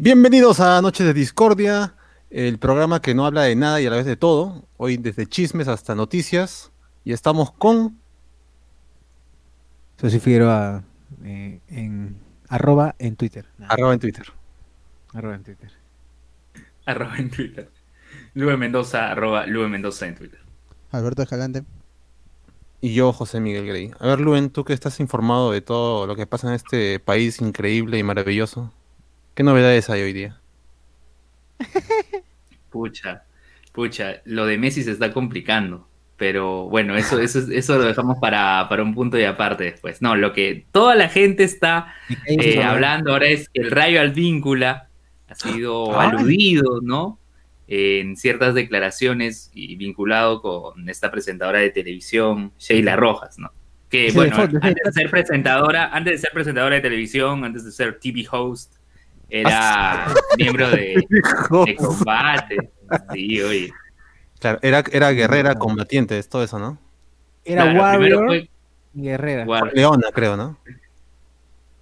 Bienvenidos a Noches de Discordia, el programa que no habla de nada y a la vez de todo. Hoy desde chismes hasta noticias. Y estamos con. Soy Figueroa eh, en arroba en Twitter. Nada. Arroba en Twitter. Arroba en Twitter. Arroba en Twitter. Lube Mendoza, arroba Lube Mendoza en Twitter. Alberto Escalante. Y yo, José Miguel Grey. A ver, Luen, tú que estás informado de todo lo que pasa en este país increíble y maravilloso, ¿qué novedades hay hoy día? Pucha, pucha, lo de Messi se está complicando. Pero bueno, eso, eso, eso lo dejamos para, para un punto y aparte después. No, lo que toda la gente está eh, hablando ahora es que el rayo al víncula ha sido aludido, ¿no? en ciertas declaraciones y vinculado con esta presentadora de televisión, Sheila Rojas, ¿no? Que bueno, antes de ser presentadora, antes de ser presentadora de televisión, antes de ser TV host, era ah, miembro de, combate. Sí, oye. Claro, era, era guerrera, combatiente, todo eso, ¿no? Era warrior, guerrera. Leona, creo, ¿no?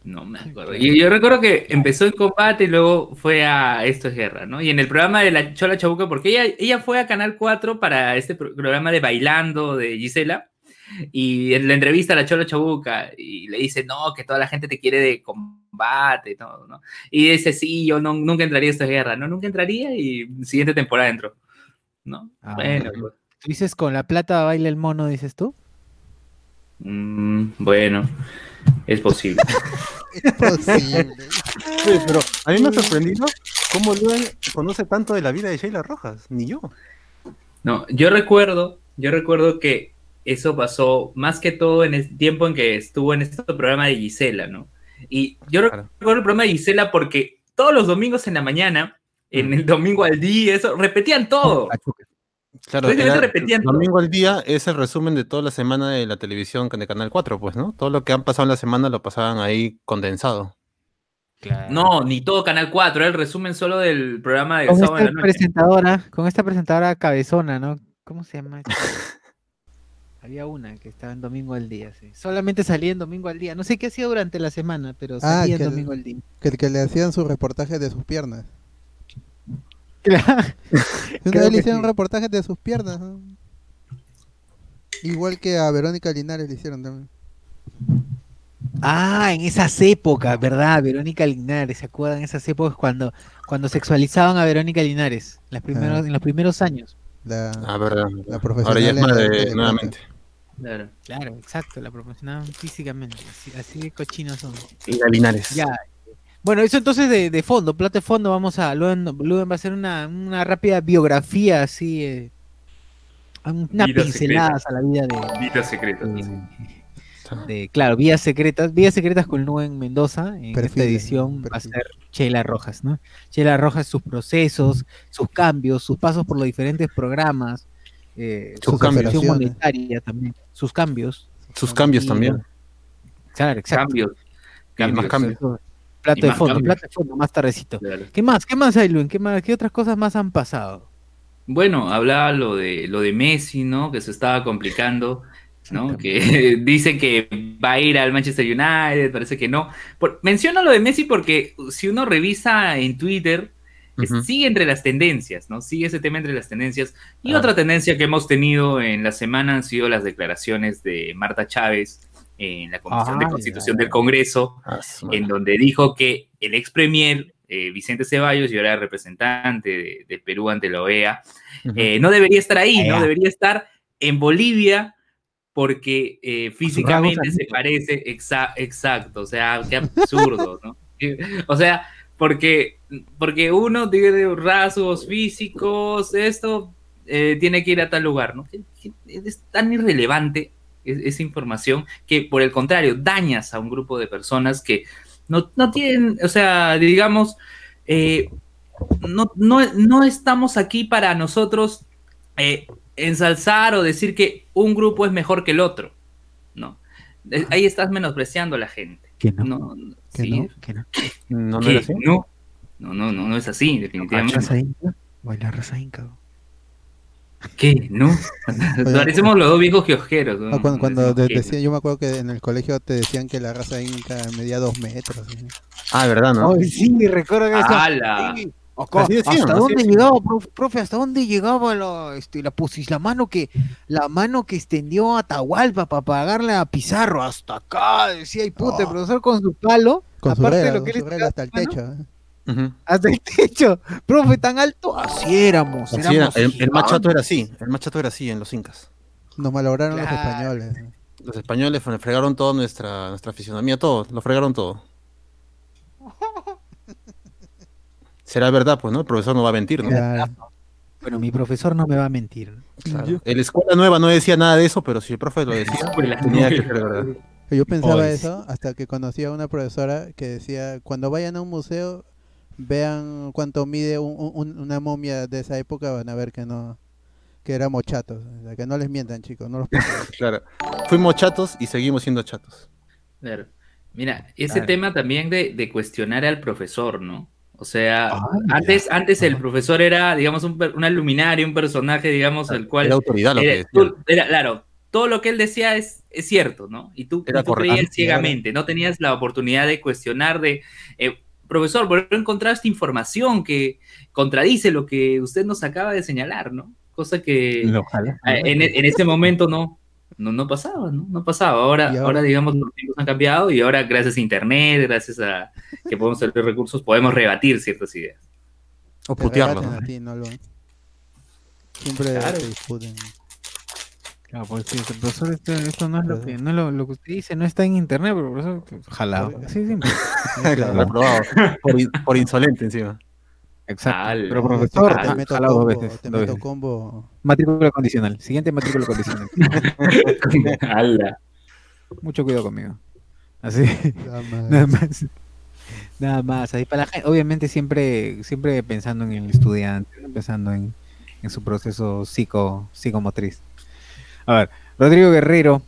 No me acuerdo. Y yo recuerdo que empezó en combate y luego fue a Esto es Guerra, ¿no? Y en el programa de la Chola Chabuca, porque ella, ella fue a Canal 4 para este programa de Bailando de Gisela, y en la entrevista a la Chola Chabuca, y le dice, no, que toda la gente te quiere de combate y todo, ¿no? Y dice, sí, yo no, nunca entraría a Esto es Guerra, ¿no? Nunca entraría y siguiente temporada entró, ¿no? Ah, bueno. Pues. Dices, con la plata baila el mono, dices tú. Mm, bueno. Es posible. es posible. pero a mí me ha sorprendido cómo Luen conoce tanto de la vida de Sheila Rojas, ni yo. No, yo recuerdo, yo recuerdo que eso pasó más que todo en el tiempo en que estuvo en este programa de Gisela, ¿no? Y yo recuerdo el programa de Gisela porque todos los domingos en la mañana, en el domingo al día, eso, repetían todo. Claro, el domingo al día es el resumen de toda la semana de la televisión de Canal 4, pues, ¿no? Todo lo que han pasado en la semana lo pasaban ahí condensado. No, ni todo Canal 4, era el resumen solo del programa de con esta la presentadora, con esta presentadora cabezona, ¿no? ¿Cómo se llama? Había una que estaba en domingo al día, sí. Solamente salía en domingo al día. No sé qué hacía durante la semana, pero ah, salía en domingo al día. Que, que le hacían su reportaje de sus piernas. Una vez le hicieron reportajes de sus piernas. Igual que a Verónica Linares le hicieron también. Ah, en esas épocas, ¿verdad? Verónica Linares, ¿se acuerdan? En esas épocas cuando, cuando sexualizaban a Verónica Linares, las primeros, ah. en los primeros años. La, ah, verdad. La Ahora ya es madre, nuevamente. Claro. claro, exacto, la promocionaban físicamente, así, de cochinos son. Y Linares. Ya, bueno, eso entonces de, fondo, plata de fondo, vamos a, Luen, va a hacer una, rápida biografía así, eh, unas pinceladas a la vida de... Vidas secretas. De, claro, vías secretas, vías secretas con Luen Mendoza, en esta edición va a ser Sheila Rojas, ¿no? Sheila Rojas, sus procesos, sus cambios, sus pasos por los diferentes programas, eh, su cambiación monetaria también, sus cambios. Sus cambios también. Claro, exacto. Cambios. cambios. Más cambios. Plato de fondo, plato de fondo, más tardecito. ¿Qué más? ¿Qué más hay, Luis? ¿Qué, más? ¿Qué otras cosas más han pasado? Bueno, hablaba lo de, lo de Messi, ¿no? Que se estaba complicando, ¿no? Que dice que va a ir al Manchester United, parece que no. menciono lo de Messi porque si uno revisa en Twitter, sigue entre las tendencias, ¿no? Sigue ese tema entre las tendencias. Y otra tendencia que hemos tenido en la semana han sido las declaraciones de Marta Chávez, en la Comisión de ah, Constitución del Congreso, ah, en donde dijo que el ex premier eh, Vicente Ceballos, y ahora representante de, Perú ante la OEA, eh, no debería estar ahí, no debería estar en Bolivia porque eh, físicamente se parece, exacto, o sea, qué absurdo, ¿no? o sea, porque, porque uno tiene rasgos físicos, esto tiene que ir a tal lugar, ¿no? Es tan irrelevante esa información que por el contrario dañas a un grupo de personas que no, tienen, o sea, digamos, eh, no, no, estamos aquí para nosotros eh, ensalzar o decir que un grupo es mejor que el otro, ¿no? Eh, ahí estás menospreciando a la gente. Que no. No, no. No, no, es así? no, no, no, no, es así, definitivamente. Baila raza inca. ¿Qué? ¿No? Parecemos los dos viejos kiosqueros. ¿no? cuando, cuando decía, yo me acuerdo que en el colegio te decían que la raza inca medía dos metros. Ah, ¿verdad, no? sí, recuerdo que ¿Hasta dónde llegaba, profe, ¿Hasta dónde llegaba la, este, la, la mano que la mano que extendió Atahualpa para pagarle a Pizarro? Hasta acá, decía, y puta, el profesor con su palo, con aparte de lo que él hasta el techo. ¿eh? Hasta el techo. Profe, tan alto. Así éramos. El, machato era así. El machato era así en los incas. Nos malograron los españoles. Los españoles fregaron toda nuestra, nuestra fisionomía, todo. Lo fregaron todo. Será verdad, pues, ¿no? El profesor no va a mentir, ¿no? Bueno, mi profesor no me va a mentir. Claro. En la escuela nueva no decía nada de eso, pero si el profe lo decía, tenía que ser verdad. Yo pensaba eso hasta que conocí a una profesora que decía, cuando vayan a un museo, vean cuánto mide una momia de esa época, van a ver que no que éramos chatos. que no les mientan, chicos, no los Claro, fuimos chatos y seguimos siendo chatos. Claro. Mira, ese tema también de, cuestionar al profesor, ¿no? O sea, ah, antes, antes el profesor era, digamos, un, una luminaria, un personaje, digamos, el cual... Era autoridad lo que era, claro, todo lo que él decía es, es cierto, ¿no? Y tú, tú creías ciegamente, no tenías la oportunidad de cuestionar, de, eh, profesor, ¿por qué encontraste información que contradice lo que usted nos acaba de señalar, ¿no? Cosa que en, en, ese momento no, no, no pasaba, ¿no? No pasaba. Ahora, ahora, digamos, los tiempos han cambiado y ahora, gracias a Internet, gracias a que podemos tener recursos, podemos rebatir ciertas ideas. O putearlo. Siempre claro. discuten. Claro, pues sí, profesor, esto, no es lo que, no lo, lo, que usted dice, no está en internet, pero profesor, ojalá. Sí, sí. claro, reprobado. Por, por, insolente encima. Exacto. pero profesor, te meto combo, dos veces. Te meto combo. Matrícula condicional. Siguiente matrícula condicional. Ala. Mucho cuidado conmigo. Así. Nada más. Nada más. Ahí para la gente, obviamente siempre, siempre pensando en el estudiante, pensando en, en su proceso psico, psicomotriz. A ver, Rodrigo Guerrero.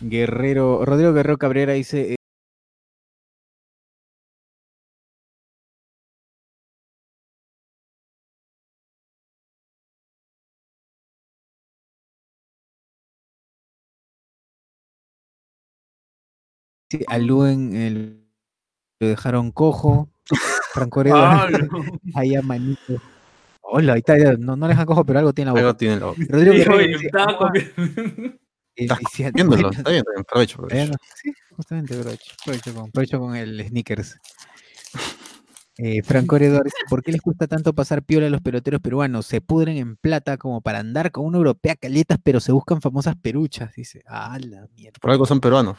Guerrero, Rodrigo Guerrero Cabrera dice. Sí, a Luen el, lo dejaron cojo. Franco ah, ahí a manito. Hola, ahí está, no, no le dejan cojo, pero algo tiene la boca. Algo tiene la boca. Rodrigo Guerrero, estaba Está viéndolo, está bien, aprovecho, aprovecho. Sí, justamente aprovecho, aprovecho con, aprovecho con el sneakers. Eh, Franco Heredores, ¿por qué les gusta tanto pasar piola a los peloteros peruanos? Se pudren en plata como para andar con una europea caletas, pero se buscan famosas peruchas, dice. Ah, la mierda. Por algo son peruanos.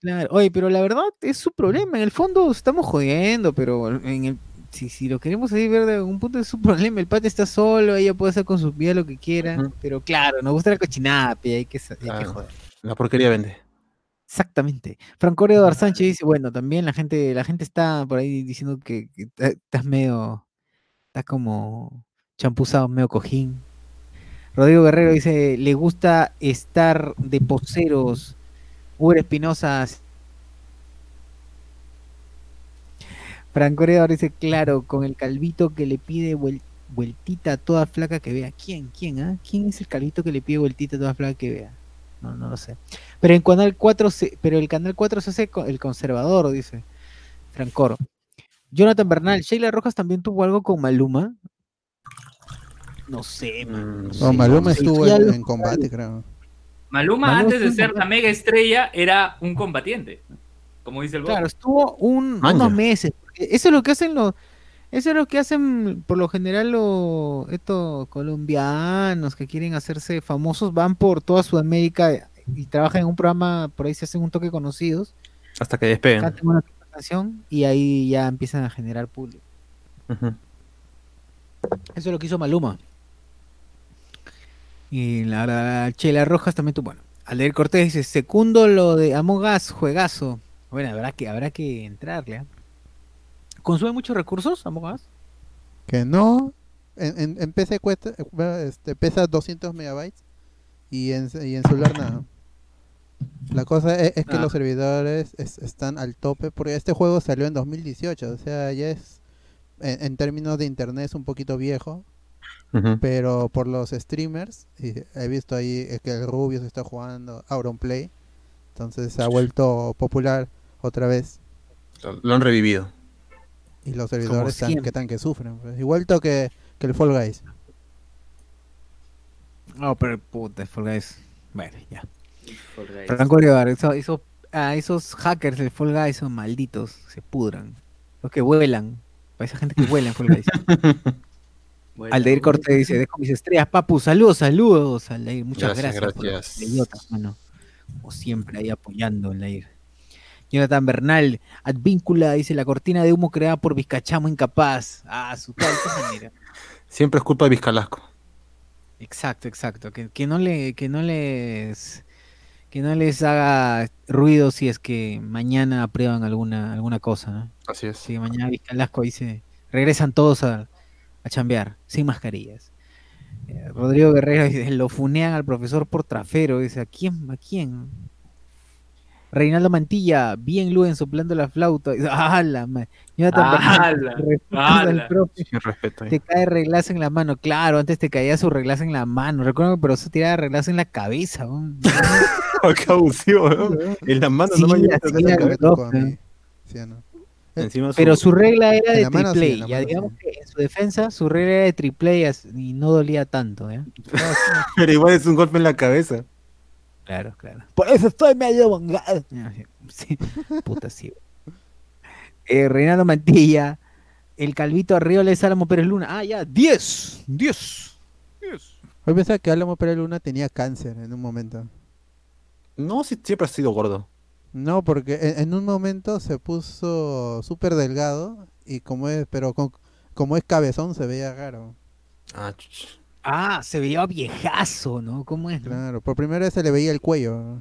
Claro, oye, pero la verdad es su problema. En el fondo estamos jodiendo, pero en el, si, si lo queremos ahí ver de algún punto es su problema. El pate está solo, ella puede hacer con su vida lo que quiera. Pero claro, nos gusta la cochinada, hay que, hay que joder. La porquería vende. Exactamente. Franco Eduardo Sánchez dice, bueno, también la gente, la gente está por ahí diciendo que, estás medio, estás como champuzado, medio cojín. Rodrigo Guerrero dice, le gusta estar de poseros. Uber Espinosa Franco ahora dice, claro, con el calvito que le pide vueltita a toda flaca que vea. ¿Quién? ¿Quién? Ah? ¿Quién es el calvito que le pide vueltita a toda flaca que vea? No, no lo sé. Pero en Canal 4 se, pero el Canal 4 se hace el conservador, dice Francor. Jonathan Bernal, Sheila Rojas también tuvo algo con Maluma. No sé, man. No, Maluma estuvo en, combate, creo. Maluma, antes de ser la mega estrella, era un combatiente. Como dice el Claro, estuvo unos meses, eso es lo que hacen los, eso es lo que hacen por lo general los estos colombianos que quieren hacerse famosos, van por toda Sudamérica y trabajan en un programa, por ahí se hacen un toque conocidos. Hasta que despeguen. Una canción y ahí ya empiezan a generar público. Eso es lo que hizo Maluma. Y la, la Chela Rojas también tuvo. Bueno, Alder Cortés dice, segundo lo de Amogas, juegazo. Bueno, habrá que, habrá que entrarle. ¿eh? ¿Consume muchos recursos, Among Que no. En, en, PC cuesta, este, pesa 200 megabytes y en, y en celular nada. La cosa es, que ah. los servidores están al tope porque este juego salió en 2018, o sea, ya es, en, términos de internet es un poquito viejo. Pero por los streamers, he visto ahí que el Rubio se está jugando Auronplay, entonces se ha vuelto popular otra vez. Lo han revivido. Y los servidores están que, tan que sufren. Pues. Igual que, que el Fall Guys. No, pero puta, Fall Guys. Bueno, ya. Franco Olivar, eso, eso, a esos hackers del Fall Guys son malditos, se pudran. Los que vuelan. Para esa gente que vuela en Fall Guys. Aldeir Cortés dice, dejo mis estrellas, papu, saludos, saludos, Aldeir, muchas gracias. Gracias, mano. Como siempre, ahí apoyando, Aldeir. Jonathan Bernal, Advíncula, dice la cortina de humo creada por Vizcachamo incapaz. Ah, su tal manera. Siempre es culpa de Vizcalasco. Exacto, exacto. Que, que, no le, que no les que no les haga ruido si es que mañana aprueban alguna, alguna cosa, ¿no? Así es. Si mañana Vizcalasco dice, regresan todos a, a chambear, sin mascarillas. Eh, Rodrigo Guerrero dice, lo funean al profesor por trafero. Dice, ¿a quién? ¿A quién? Reinaldo Mantilla, bien Luen soplando la flauta. ¡Hala! ¡Hala! Te cae reglazo en la mano. Claro, antes te caía su reglazo en la mano. Recuerdo que pero eso tiraba reglazo en la cabeza. Qué abusivo, ¿no? En la mano no me pero su regla era de triple ya digamos que en su defensa su regla era de triple y no dolía tanto, ¿eh? Pero igual es un golpe en la cabeza. Claro, claro. Por eso estoy medio bongado. Sí, puta sí. Eh, Reinaldo Mantilla, el Calvito Arriola Álamo Pérez Luna. Ah, ya, 10, 10, 10. Hoy pensaba que Álamo Pérez Luna tenía cáncer en un momento. No, sí, siempre ha sido gordo. No, porque en, un momento se puso súper delgado y como es, pero como es cabezón se veía raro. Ah, ah, se veía viejazo, ¿no? ¿Cómo es? Claro, por primera vez se le veía el cuello.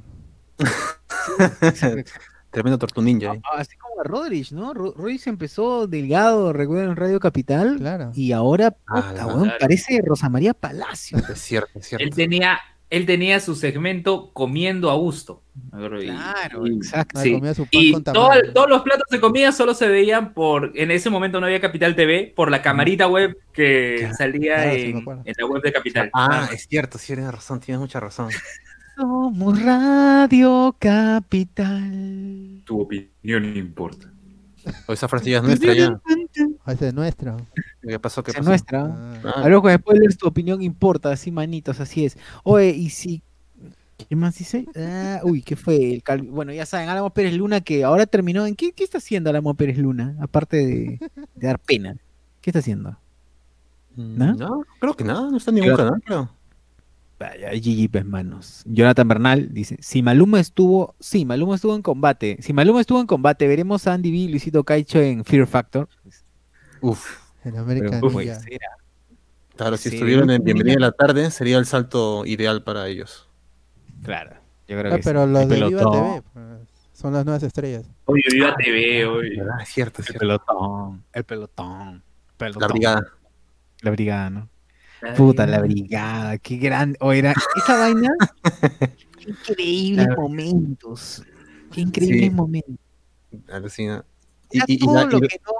Tremendo tortu ninja. ¿eh? así como a Rodríguez, ¿no? Rodríguez empezó delgado, recuerden en Radio Capital. Claro. Y ahora, ah, parece Rosa María Palacio. Es cierto, es cierto. Él tenía él tenía su segmento comiendo a gusto. Claro, exacto. Y todos los platos de comida solo se veían por, en ese momento no había Capital TV, por la camarita web que salía en, la web de Capital. Ah, es cierto, sí, tienes razón, tienes mucha razón. Somos Radio Capital. Tu opinión importa. O esa frase ya es nuestra ya. Esa es nuestra. ¿Qué pasó? ¿Qué pasó? Es nuestra. Ah. Algo que después lees tu opinión importa, así manitos, así es. Oye, y si ¿Qué más dice? Ah, uy, ¿qué fue? El Bueno, ya saben, Álamo Pérez Luna que ahora terminó. ¿En qué, qué está haciendo Álamo Pérez Luna? Aparte de, dar pena. ¿Qué está haciendo? Mm, ¿No? no creo que nada, no está en ningún canal, creo. Vaya, GG, pues, manos. Jonathan Bernal dice: Si Maluma estuvo, sí, Maluma estuvo en combate. Si Maluma estuvo en combate, veremos a Andy B y Luisito Caicho en Fear Factor. Uf. En América Claro, si estuvieron en Bienvenida a la Tarde, sería el salto ideal para ellos. Claro, yo creo ah, que Pero los de Viva TV pues, son las nuevas estrellas. Oye, Viva TV, oye. Ah, es cierto, El pelotón, el pelotón, pelotón. La brigada. La brigada, ¿no? Puta, la brigada, qué grande. O era esa vaina. qué increíbles momentos. Qué increíbles momentos. Alucina. Y, todo lo que no.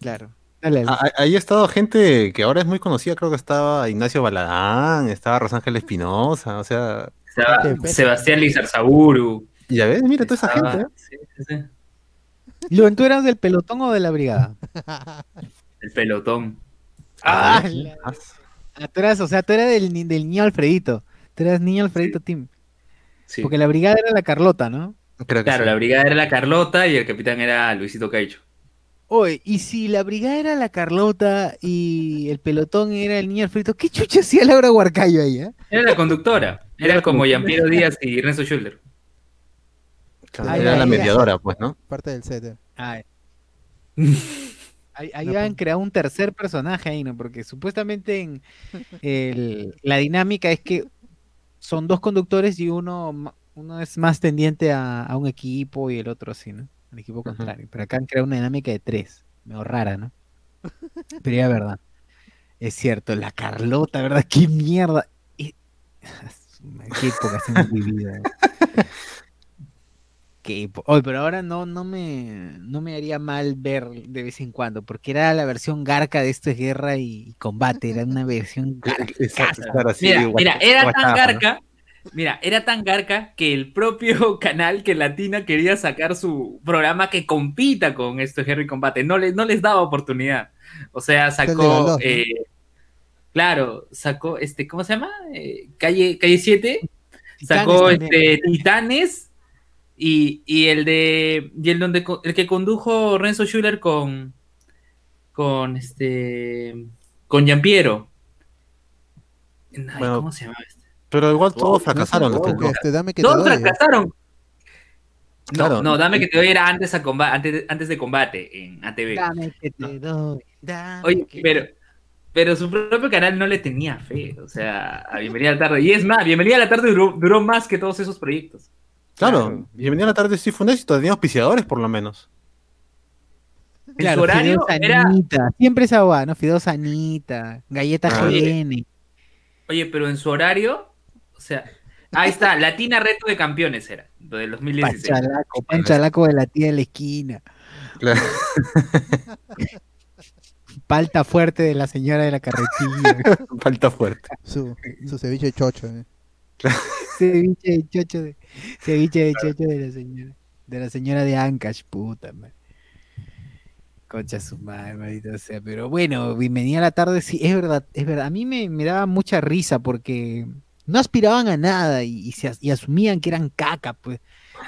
Claro. Ahí ha estado gente que ahora es muy conocida, creo que estaba Ignacio Baladán, estaba Rosángel Espinosa, o sea... Sebastián Lizarzaburu. Ya ves, mira toda esa gente. ¿eh? Sí, ¿tú eras del pelotón o de la brigada? El pelotón. Ah, Ah, tú eras, o sea, tú eras del, del niño Alfredito. Tú eras niño Alfredito. Sí. Porque la brigada era la Carlota, ¿no? claro, la brigada era la Carlota y el capitán era Luisito Caicho. Oye, y si la brigada era la Carlota y el pelotón era el niño Alfredito, ¿qué chucha hacía Laura Huarcayo ahí, eh? Era la conductora. Era, como Yampiero Díaz y Renzo Schulder. era la mediadora, pues, ¿no? Parte del set. Ay. Ahí, ahí han creado un tercer personaje ahí, ¿no? Porque supuestamente en la dinámica es que son dos conductores y uno, uno es más tendiente a, un equipo y el otro así, ¿no? El equipo contrario. Pero acá han creado una dinámica de tres. Medio rara, ¿no? Pero ya verdad. Es cierto, la Carlota, ¿verdad? ¡Qué mierda! Qué época hemos vivido. que, hoy, pero ahora no, no me, no me haría mal ver de vez en cuando, porque era la versión garca de esto es guerra y combate, era una versión garca. mira, mira, era tan garca, mira, era tan garca que el propio canal que Latina quería sacar su programa que compita con esto es guerra y combate, no les, no les daba oportunidad. O sea, sacó, eh, claro, sacó, este, ¿cómo se llama? Eh, calle, calle 7, sacó este, Titanes y, y el de. Y el donde el que condujo Renzo Schuller con. Con este. Con Giampiero. ¿Cómo se llama este? Pero igual todos fracasaron. este, dame que todos fracasaron. No, no, dame que te doy era antes, a combate, antes, antes de combate en ATV. Dame que te doy. Oye, pero, pero su propio canal no le tenía fe. O sea, a Bienvenida a la tarde. Y es más, Bienvenida a la tarde duró más que todos esos proyectos. Claro, Bienvenida a la tarde sí fue un éxito, tenía auspiciadores por lo menos. Claro, horario era... Siempre esa agua, ¿no? Fideos Anita, galleta ah, GN. Oye, pero en su horario, o sea, ahí está, Latina Reto de Campeones era, del 2016. Panchalaco, Panchalaco de la tía de la esquina. Claro. Palta fuerte de la señora de la carretilla. Palta fuerte. Su, su ceviche chocho. Eh. ceviche de chocho de, ceviche de chocho de la señora, de la señora de Ancash, puta madre. Concha su madre, maldito sea. Pero bueno, bienvenida a la tarde, sí, es verdad, es verdad. A mí me, me daba mucha risa porque no aspiraban a nada y, se, y asumían que eran caca, pues.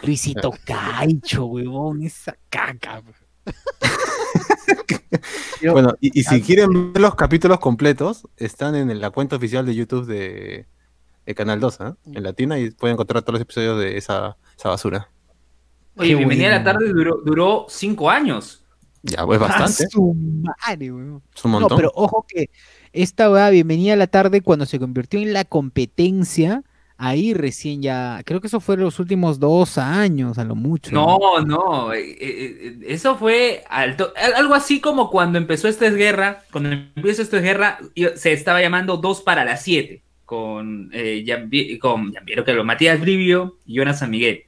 Luisito Caicho, huevón, esa caca. Pues. bueno, y, si quieren ver los capítulos completos, están en la cuenta oficial de YouTube de, el Canal 2, ¿eh? en Latina, y pueden encontrar todos los episodios de esa, basura. Oye, Bienvenida a la tarde duró, cinco años. Ya, pues bastante. Es un montón. No, pero ojo que esta va Bienvenida a la tarde cuando se convirtió en la competencia, ahí recién ya, creo que eso fue los últimos dos años, a lo mucho. No, no, eh, eh, eso fue alto, algo así como cuando empezó esta es guerra, cuando empezó esta es guerra, se estaba llamando dos para las siete con, eh, con que lo Matías Brivio y Jonas San Miguel.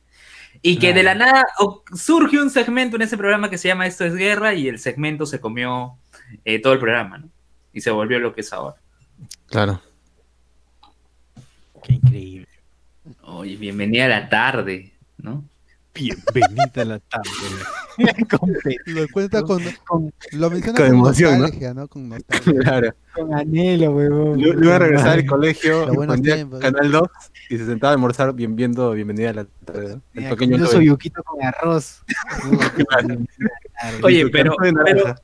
Y que de la nada surge un segmento en ese programa que se llama Esto es Guerra y el segmento se comió eh, todo el programa, ¿no? Y se volvió lo que es ahora. Claro. Qué increíble. Oye, bienvenida a la tarde, ¿no? Bienvenida a la tarde. lo cuenta con, lo menciona con, emoción, ¿no? Con nostalgia. Claro. Con anhelo, huevón. Yo iba a regresar al colegio, Canal 2 y se sentaba a almorzar bien viendo Bienvenida a la tarde. El pequeño yo soy yuquito con arroz. Oye, pero, pero,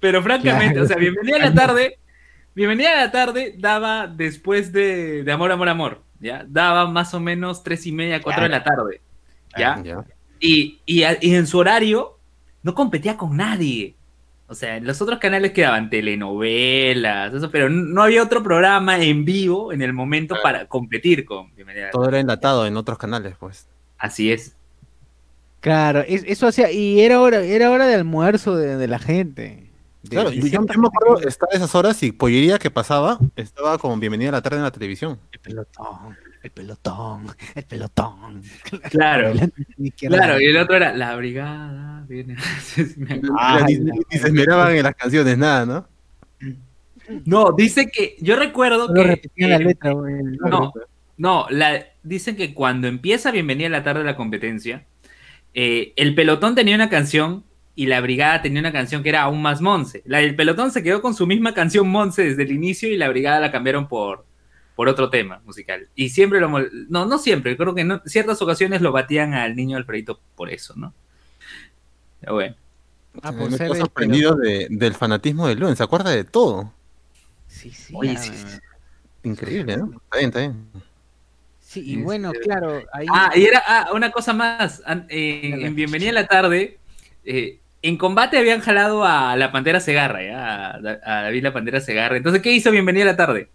pero, francamente, o sea, Bienvenida a la tarde, Bienvenida a la tarde daba después de, de Amor, Amor, Amor, ¿ya? Daba más o menos tres y media, cuatro de la tarde. ¿ya? Y, y, en su horario no competía con nadie. O sea, en los otros canales quedaban telenovelas, eso, pero no había otro programa en vivo en el momento para competir con Todo era enlatado en otros canales, pues. Así es. Claro, eso hacía, y era hora, era hora de almuerzo de, la gente. Claro, yo, me acuerdo estar esas horas y pollería que pasaba, estaba como bienvenida a la tarde en la televisión. El pelotón el pelotón, el pelotón. Claro, claro, y el otro era la brigada, viene. ah, ni, se esmeraban en las canciones, nada, ¿no? No, dice que, yo recuerdo que. la letra, No, no, la, dicen que cuando empieza Bienvenida a la tarde de la competencia, eh, el pelotón tenía una canción y la brigada tenía una canción que era aún más Monse. La del pelotón se quedó con su misma canción Monse desde el inicio y la brigada la cambiaron por, por otro tema musical. Y siempre lo... No, no siempre, creo que en ciertas ocasiones lo batían al niño Alfredito por eso, ¿no? Pero bueno. Ah, por Me ser sorprendido de, del fanatismo de Luen, se acuerda de todo. Sí, sí. Oye, sí, Increíble, ¿no? Está bien, está bien. Sí, y bueno, claro. Ahí... Ah, y era ah, una cosa más. en Bienvenida a la tarde, eh, en combate habían jalado a la Pantera Segarra, ¿ya? A, David la Pantera Segarra. Entonces, ¿qué hizo Bienvenida a la tarde?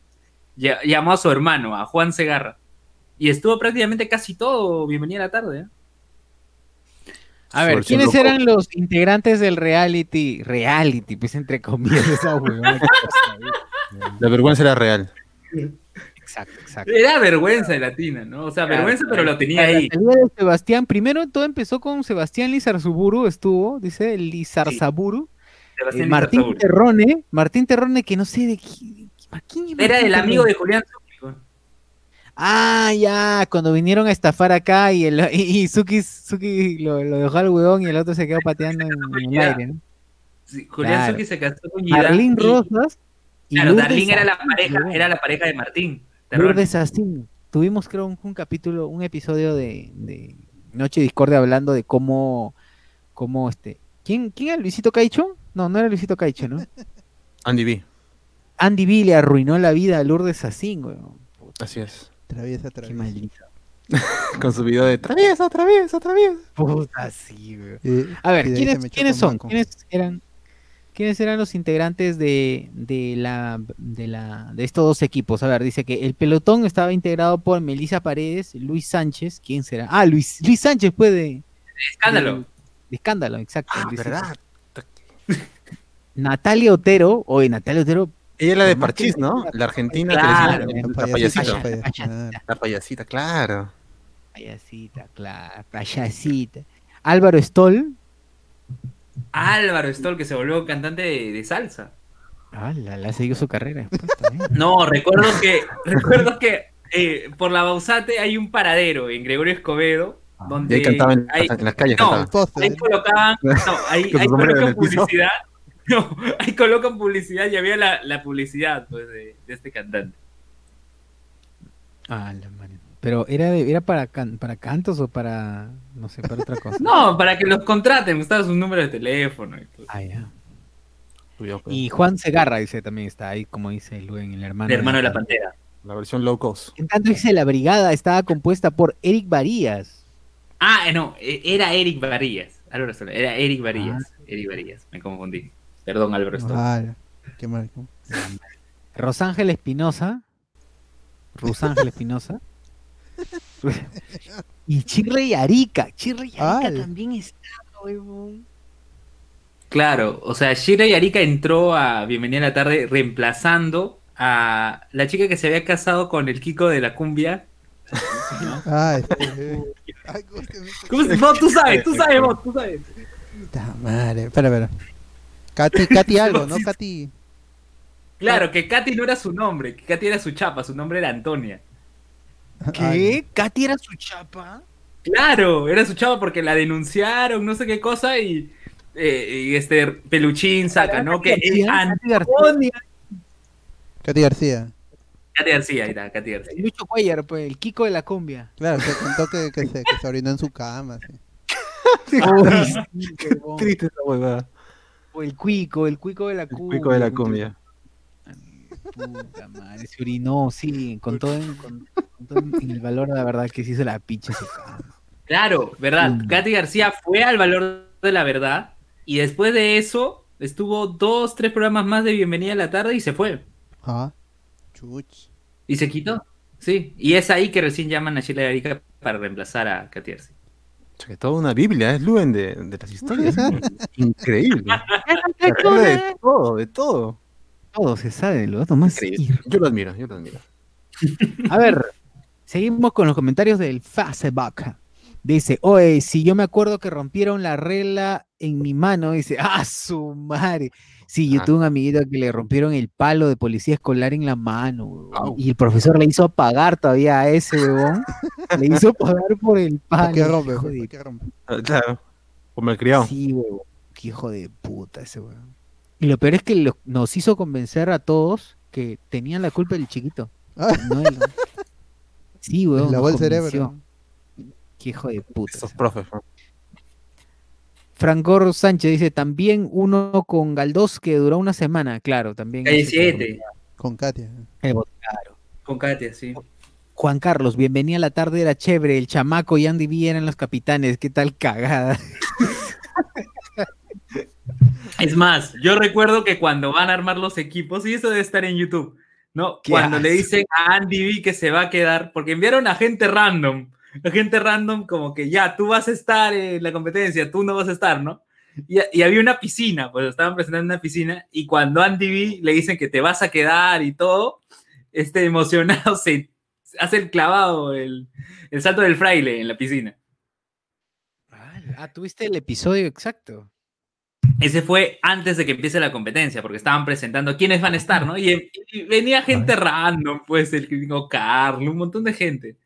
llamó a su hermano, a Juan Segarra. Y estuvo prácticamente casi todo. Bienvenida a la tarde. ¿eh? A ver, ¿quiénes eran los integrantes del reality? Reality, pues entre comillas, La vergüenza era real. Exacto, exacto. Era vergüenza de Latina, ¿no? O sea, vergüenza, pero lo tenía ahí. Sebastián, primero todo empezó con Sebastián Lizarzuburu, estuvo, dice Lizarzaburu. Eh, Martín Terrone, Martín Terrone, que no sé de quién. Era el amigo de Julián Ah, ya, cuando vinieron a estafar acá y, el, y, Suki, lo, dejó al huevón y el otro se quedó pateando en, el aire, ¿no? Julián Suki se casó con Darlene Rosas. Claro, Darlene era la pareja, era la pareja de Martín. Lourdes Astín. Tuvimos, creo, un, capítulo, un episodio de, de Noche Discordia hablando de cómo, cómo este. ¿Quién, ¿Quién era Luisito Caicho? No, no era Luisito Caicho, ¿no? Andy B. Andy B le arruinó la vida a Lourdes Asín, weón. Así es. Traviesa, traviesa. Con su video de traviesa, traviesa, traviesa. Puta, sí, güey. a ver, ¿quiénes, ¿quiénes son? ¿Quiénes eran? ¿Quiénes eran los integrantes de, de, la, de, la, de estos dos equipos? A ver, dice que el pelotón estaba integrado por Melissa Paredes, Luis Sánchez, ¿quién será? Ah, Luis, Luis Sánchez puede. De escándalo. De, escándalo, exacto. Ah, verdad. Natalia Otero, oye, Natalia Otero, ella es la de Parchís, ¿no? La argentina claro, que la payasita. La payasita, claro. Payasita, claro. Payasita. Álvaro Stoll. Álvaro Stoll, que se volvió cantante de, salsa. Ah, la, la seguido su carrera No, recuerdo que, recuerdo que eh, por la Bausate hay un paradero en Gregorio Escobedo. Ah. Donde ahí cantaban en, las calles. No, ahí colocaban, no, ahí, ahí colocaban publicidad No, ahí colocan publicidad y había la, publicidad pues, de, este cantante. Ah, la madre. Pero era era para para cantos o para no sé, para otra cosa. no, para que los contraten, estaba su número de teléfono y todo. Ah, ya. Y Juan Segarra dice también está ahí, como dice Luen, el hermano. El hermano de la, pantera. La versión low cost. En tanto dice la brigada estaba compuesta por Eric Varías. Ah, no, e, era Eric Varías. Era Eric Varías. Ah. Eric Varías, me confundí. Perdón, Álvaro Ah, qué mal. Rosángel Espinosa. Rosángel Espinosa. Y Chirre y Arica. Chirre y Arica también está, huevón. Claro, o sea, Chirre y Arica entró a Bienvenida a la tarde reemplazando a la chica que se había casado con el Kiko de la cumbia. Ay, ¿Cómo se... No, tú sabes, tú sabes, vos, tú sabes. Madre, espera, espera. Katy, Katy algo, ¿no? Katy. Claro, que Katy no era su nombre, que Katy era su chapa, su nombre era Antonia. ¿Qué? ¿Katy era su chapa? Claro, era su chapa porque la denunciaron, no sé qué cosa, y, eh, este Peluchín saca, ¿no? Que es Antonia. Katy García. Katy García, ahí está, Katy García. Lucho Cuellar, pues, el Kiko de la cumbia. Claro, que contó que, que, se, que se orinó en su cama. Sí. Triste esa huevada. O el cuico, el cuico de la cumbia. El cuico de la cumbia. Puta madre, se orinó, sí, con todo, en, con, todo en el valor de la verdad que se hizo la picha Claro, verdad. Katy García fue al valor de la verdad y después de eso estuvo dos, tres programas más de Bienvenida a la tarde y se fue. Ah, chuch. Y se quitó, sí. Y es ahí que recién llaman a Sheila Arica para reemplazar a Katy García que toda una Biblia, es Luen de, de las historias. Increíble. de todo, de todo. Todo se sabe, lo más. Yo lo admiro, yo lo admiro. A ver, seguimos con los comentarios del Facebook. Dice, oye, si yo me acuerdo que rompieron la regla en mi mano, dice, ah, su madre. Sí, yo tuve un amiguito que le rompieron el palo de policía escolar en la mano, y el profesor le hizo pagar todavía a ese huevón. le hizo pagar por el palo. ¿Qué rompe? De... ¿Qué rompe? Ah, claro, como el criado. Sí, huevón. Qué hijo de puta ese huevón. Y lo peor es que nos hizo convencer a todos que tenían la culpa del chiquito. Ah. No Sí, huevón. Lavó el cerebro. Qué hijo de puta. Esos profes, Francor Sánchez dice, también uno con Galdós que duró una semana, claro, también. Calle 7. Con Katia. Eh, claro. Con Katia, sí. Juan Carlos, bienvenida a la tarde, era chévere, el chamaco y Andy B eran los capitanes, qué tal cagada. Es más, yo recuerdo que cuando van a armar los equipos, y eso debe estar en YouTube, ¿no? Cuando le dicen a Andy B que se va a quedar, porque enviaron a gente random, la gente random como que ya, tú vas a estar en la competencia, tú no vas a estar, ¿no? Y, había una piscina, pues estaban presentando una piscina y cuando Andy B le dicen que te vas a quedar y todo, este emocionado se hace el clavado, el, el salto del fraile en la piscina. Ah, tuviste el episodio exacto. Ese fue antes de que empiece la competencia, porque estaban presentando quiénes van a estar, ¿no? Y, venía gente random, pues, el gringo Carlos, un montón de gente.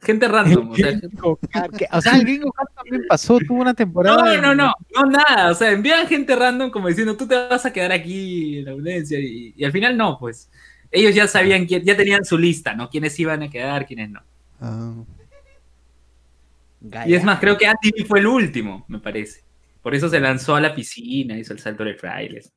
Gente random. O sea, el gringo Carlos también pasó, tuvo una temporada. No, no, no, no, nada. O sea, envían gente random como diciendo, tú te vas a quedar aquí en la audiencia. Y, al final no, pues. Ellos ya sabían, quién, ya tenían su lista, ¿no? Quiénes iban a quedar, quiénes no. Ah. Y es más, creo que Andy fue el último, me parece. Por eso se lanzó a la piscina, hizo el salto de frailes.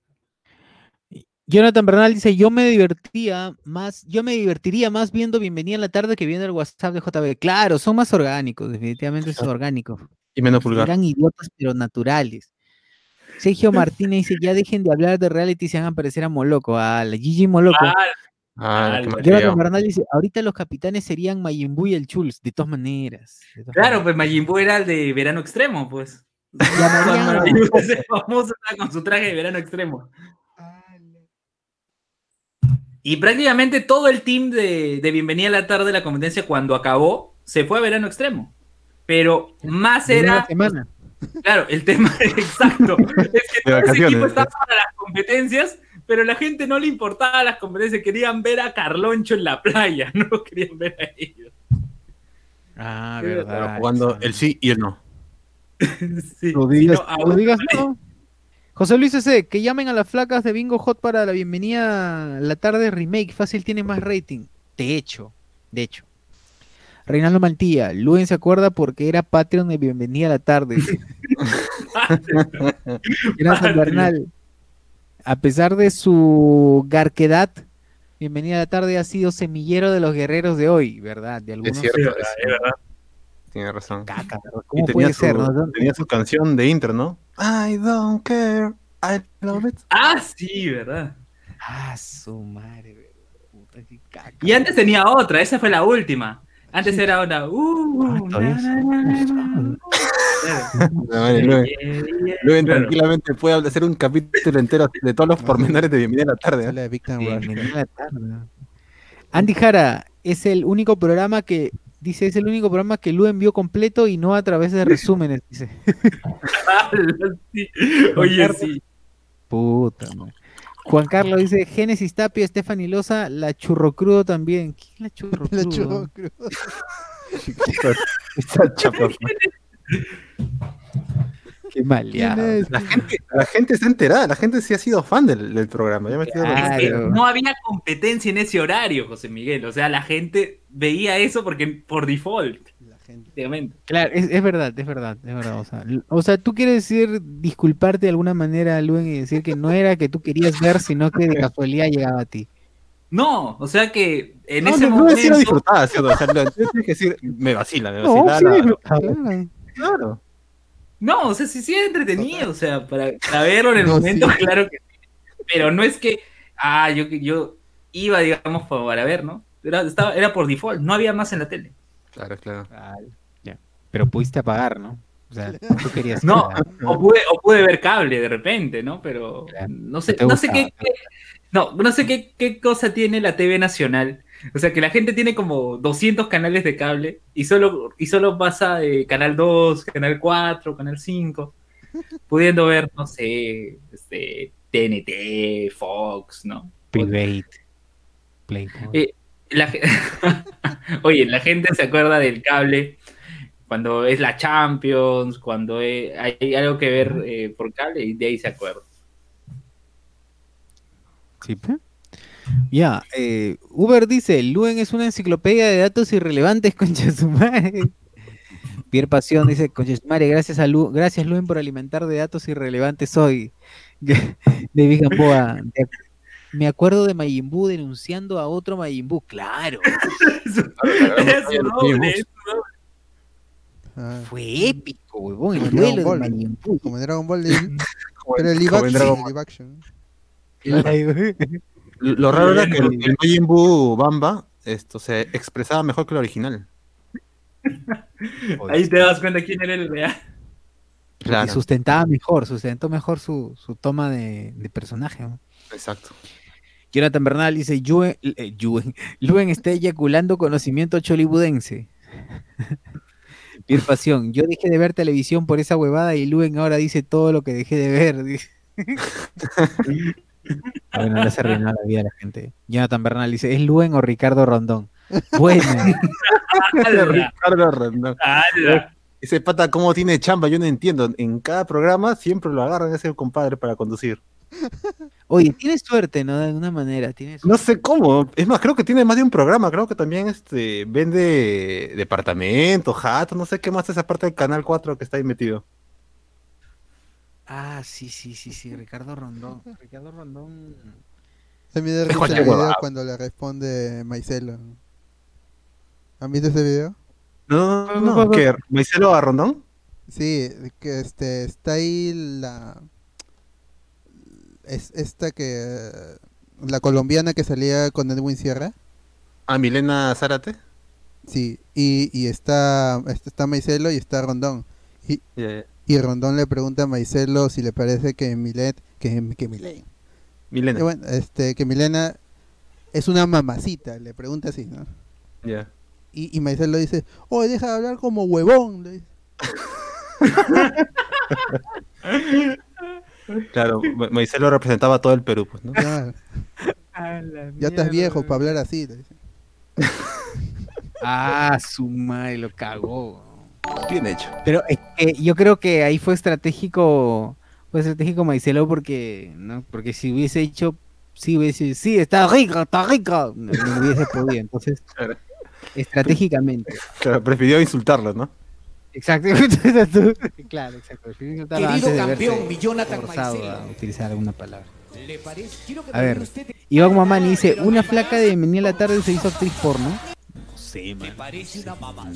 Jonathan Bernal dice, yo me divertía más, yo me divertiría más viendo Bienvenida a la tarde que viendo el WhatsApp de JB. Claro, son más orgánicos, definitivamente son orgánicos. Y menos vulgar. Eran idiotas, pero naturales. Sergio Martínez dice, ya dejen de hablar de reality y se a parecer a Moloco, a la Gigi Moloco. Ah, Jonathan Bernal dice, ahorita los capitanes serían Majin y el Chuls, de todas maneras. claro, pues Majin era el de verano extremo, pues. famoso con su traje de verano extremo. Y prácticamente todo el team de, Bienvenida a la tarde de la competencia, cuando acabó, se fue a verano extremo. Pero más era. Semana. Claro, el tema exacto. Es que todo ese equipo estaba para las competencias, pero la gente no le importaba las competencias, querían ver a Carloncho en la playa, no querían ver a ellos. Ah, verdad. Jugando el sí y el no. José Luis C. Que llamen a las flacas de Bingo Hot para la bienvenida la tarde remake. Fácil tiene más rating. De hecho, de hecho. Reinaldo Mantilla, Luen se acuerda porque era Patreon de Bienvenida a la tarde. era San Bernal. A pesar de su garquedad, Bienvenida a la tarde ha sido semillero de los guerreros de hoy, ¿verdad? De algunos. Es cierto, es verdad tiene razón. y tenía su, Tenía su canción de intro, ¿no? I don't care, I love it. Ah, sí, ¿verdad? Ah, su madre, puta, qué caca. Y antes tenía otra, esa fue la última. Antes era una. Uh, Luego tranquilamente puede hacer un capítulo entero de todos los pormenores de Bienvenida a la tarde. ¿eh? Bienvenida a la tarde. Andy Jara es el único programa que Dice, es el único programa que Lu envió completo y no a través de resúmenes, dice. Oye, sí. Puta, man. Juan Carlos dice, Génesis Tapia, Stephanie Loza, la churro crudo también. ¿Quién es la churro crudo? La churro crudo. Qué mal, ya. La gente, la gente está enterada, la gente sí ha sido fan del, programa. no había competencia en ese horario, José Miguel. O sea, la gente veía eso porque por default. La gente. Claro, es, verdad, es verdad, es verdad. O sea, tú quieres decir, disculparte de alguna manera, Luen, y decir que no era que tú querías ver, sino que de casualidad llegaba a ti. No, o sea que en ese no, momento. No disfrutada, o sea, tienes que decir, me vacila, me vacila. claro. No, o sea, sí, sí entretenido, o sea, para, verlo en el momento, claro que sí. Pero no es que, ah, yo, yo iba, digamos, para ver, ¿no? Era, estaba, era por default, no había más en la tele. Claro, claro. Pero pudiste apagar, ¿no? O sea, tú querías. no, o pude, o pude ver cable de repente, ¿no? Pero no sé, no sé qué, no, no sé qué, qué cosa tiene la TV nacional o sea, que la gente tiene como 200 canales de cable y solo, y solo pasa de Canal 2, Canal 4, Canal 5, pudiendo ver, no sé, este, TNT, Fox, ¿no? Private, eh, Oye, la gente se acuerda del cable cuando es la Champions, cuando hay algo que ver eh, por cable y de ahí se acuerda. Sí, pues. Ya, eh, Uber dice, Luen es una enciclopedia de datos irrelevantes, concha su madre. Pierre Pasión dice, concha su madre, gracias a Lu gracias Luen por alimentar de datos irrelevantes hoy. de Gamboa. Me acuerdo de Mayimbu denunciando a otro Mayimbu, claro. Fue épico, huevón, el duelo de Mayimbu. Como en Dragon Ball, pero el live action. Lo raro era que el, el Majin Buu Bamba esto, se expresaba mejor que el original. Ahí te das cuenta quién era el real. Y sustentaba mejor, sustentó mejor su, su toma de, de personaje. Exacto. Jonathan Bernal dice, Yuen, eh, Luen está eyaculando conocimiento cholibudense. Pier Pasión, yo dejé de ver televisión por esa huevada y Luen ahora dice todo lo que dejé de ver. bueno, no se arruinó la vida de la gente. Jonathan Bernal dice, ¿es Luen o Ricardo Rondón? Bueno. Ricardo Rondón. Ese pata, ¿cómo tiene chamba? Yo no entiendo. En cada programa siempre lo agarran ese compadre para conducir. Oye, tiene suerte, ¿no? De alguna manera. Tiene No sé cómo. Es más, creo que tiene más de un programa. Creo que también este, vende departamentos, jatos, no sé qué más esa parte del Canal 4 que está ahí metido. Ah, sí, sí, sí, sí. Ricardo Rondón. Ricardo Rondón. Se me da risa el video cuando le responde Maicelo. ¿Han visto ese video? No, no, no. ¿Qué? ¿Maicelo a Rondón? Sí, que este, está ahí la es esta que la colombiana que salía con Edwin Sierra. ¿A Milena Zárate? Sí, y, y está, está Maicelo y está Rondón. Y, y Rondón le pregunta a Maicelo si le parece que Milet, que, que Milena. Milena. bueno, este, que Milena es una mamacita, le pregunta así, ¿no? Ya. Y, y Maicelo dice, oh, deja de hablar como huevón. Le dice. Claro, Maicelo representaba a todo el Perú, pues, ¿no? ya estás viejo para hablar así. ah, su madre, lo cagó. Bien hecho. Pero es que yo creo que ahí fue estratégico, fue estratégico Maicelo porque, ¿no? Porque si hubiese dicho, sí hubiese, sí, está rico, está rico, no, hubiese podido. Entonces, estratégicamente. Claro, prefirió insultarlo, ¿no? Exacto, claro, exacto. Querido campeón, mi Jonathan a utilizar alguna palabra. A ver, Iván Mamani dice, una flaca de Bienvenida a la tarde se hizo actriz porno. No sé, man.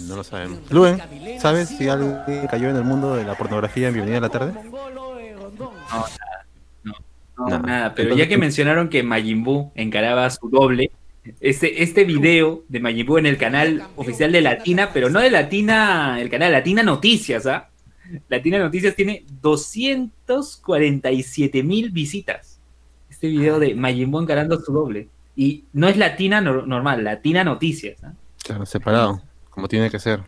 No lo sabemos. Luen, ¿sabes si alguien cayó en el mundo de la pornografía en Bienvenida a la tarde? No, nada, nada. Pero ya que mencionaron que Majin Buu encaraba a su doble, este, este video de Majin en el canal oficial de Latina, pero no de Latina, el canal Latina Noticias, ¿ah? Latina Noticias tiene 247 mil visitas. Este video de Majin encarando su doble. Y no es Latina normal, Latina Noticias. ¿ah? Claro, separado, como tiene que ser.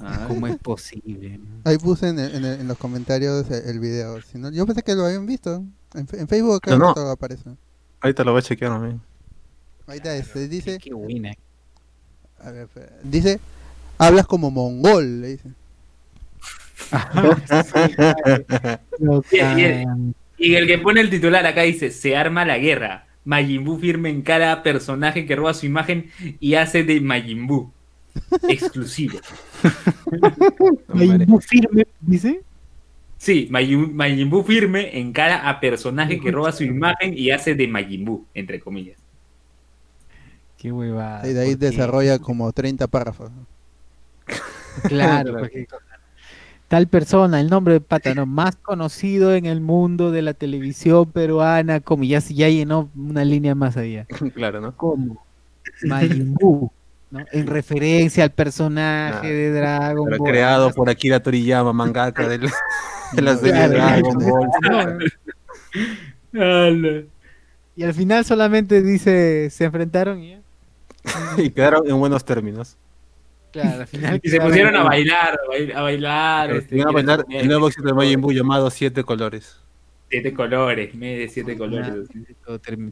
Ah. ¿Cómo es posible? Ahí puse en, los comentarios el, video. yo pensé que lo habían visto. En, Facebook acá no, aparece. Ahorita lo voy a chequear también. Ahí está este, dice. A ver, dice, hablas como mongol, le dice. y, el, que pone el titular acá dice, se arma la guerra. Majin Buu firme en cada personaje que roba su imagen y hace de Majin Buu. Exclusivo. Majin Buu firme, dice. Sí, Majin, Buu firme en cara a personaje que roba su imagen y hace de Majin Buu, entre comillas. Qué huevada. Y de ahí desarrolla como 30 párrafos. Claro, porque tal persona, el nombre de Pátano más conocido en el mundo de la televisión peruana, como ya, ya llenó una línea más allá. Claro, ¿no? Como Majin ¿no? En referencia al personaje de Dragon Ball. Creado por Akira Toriyama, mangaka de la, serie Dragon Ball. y al final solamente dice, se enfrentaron y ya. y quedaron en buenos términos. Claro, al final y se pusieron a bailar, a bailar. Este, a bailar el nuevo éxito de Majin Buu llamado Siete Colores. Siete colores, me de siete colores.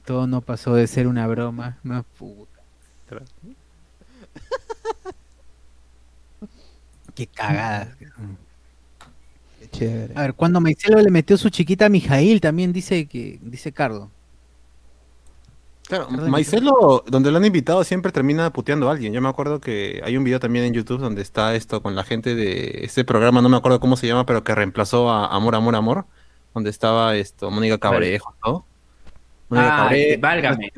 Todo, no pasó de ser una broma. No, puta. Qué cagada. Qué chévere. A ver, cuando Maicelo le metió su chiquita a Mijail, también dice que dice Cardo. Claro, Maicelo, donde lo han invitado, siempre termina puteando a alguien. Yo me acuerdo que hay un video también en YouTube donde está esto con la gente de este programa, no me acuerdo cómo se llama, pero que reemplazó a Amor, Amor, Amor, donde estaba esto, Mónica Cabrejo, ¿no? Mónica ah, este, válgame,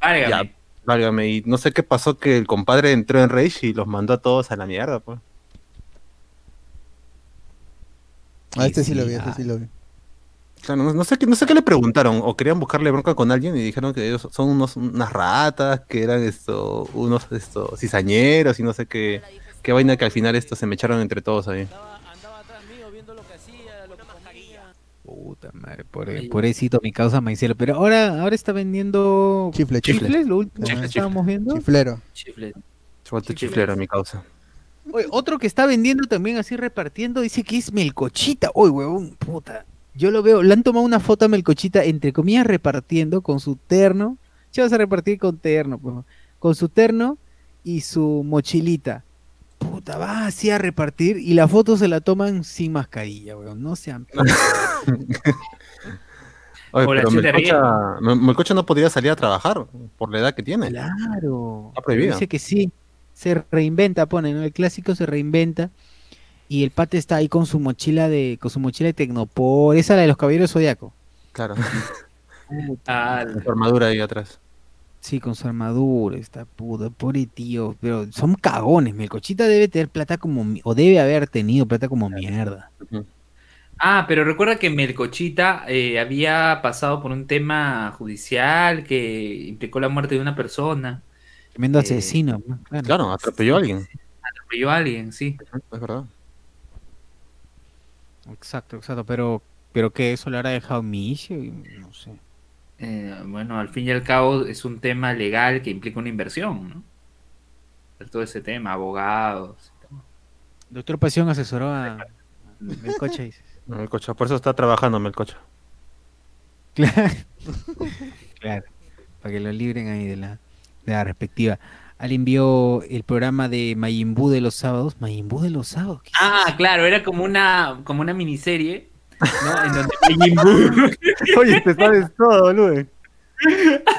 válgame. válgame. Y no sé qué pasó que el compadre entró en Rage y los mandó a todos a la mierda, pues. A este sí, lo vi, este sí lo vi no, sé, no sé qué le preguntaron, o querían buscarle bronca con alguien y dijeron que ellos son unos, unas ratas, que eran esto, unos esto, cizañeros y no sé qué, qué vaina que al final esto se me echaron entre todos ahí. Puta madre, pobrecito mi causa Maicelo. Pero ahora, ahora está vendiendo chifle, chifles, lo último que estábamos viendo. Chiflero. Chifle. chiflero mi causa. Oye, otro que está vendiendo también así repartiendo dice que es melcochita. Uy, huevón, puta. Yo lo veo, le han tomado una foto a melcochita, entre comillas, repartiendo con su terno. ¿Qué vas a repartir con terno? Pues, con su terno y su mochilita. Puta, va así a repartir y la foto se la toman sin mascarilla, weón. No sean. Oye, pero Melcocha, Melcocha, no podría salir a trabajar por la edad que tiene. Claro. Está prohibido. Dice que sí. Se reinventa, pone, ¿no? El clásico se reinventa. Y el pate está ahí con su mochila de, con su mochila de Tecnopor, esa la de los caballeros zodiaco. Claro. ah, su armadura ahí atrás. Sí, con su armadura, está puto, pobre tío, pero son cagones, Melcochita debe tener plata como, o debe haber tenido plata como mierda. Ah, pero recuerda que Melcochita eh, había pasado por un tema judicial que implicó la muerte de una persona. Tremendo eh, asesino. Claro. atropelló a alguien. Atropelló a alguien, sí. Es verdad. Exacto, exacto, pero, pero que eso le habrá dejado mi hijo, no sé. Eh, bueno, al fin y al cabo es un tema legal que implica una inversión, ¿no? Todo ese tema, abogados. Doctor Pasión asesoró a Melcocha, dices. Melcocha, por eso está trabajando Melcocha. Claro. claro, para que lo libren ahí de la, de la respectiva. Alguien vio el programa de Mayimbu de los sábados. Mayimbu de los sábados. Ah, claro, era como una, como una miniserie ¿no? En donde Oye, te sabes todo, boludo.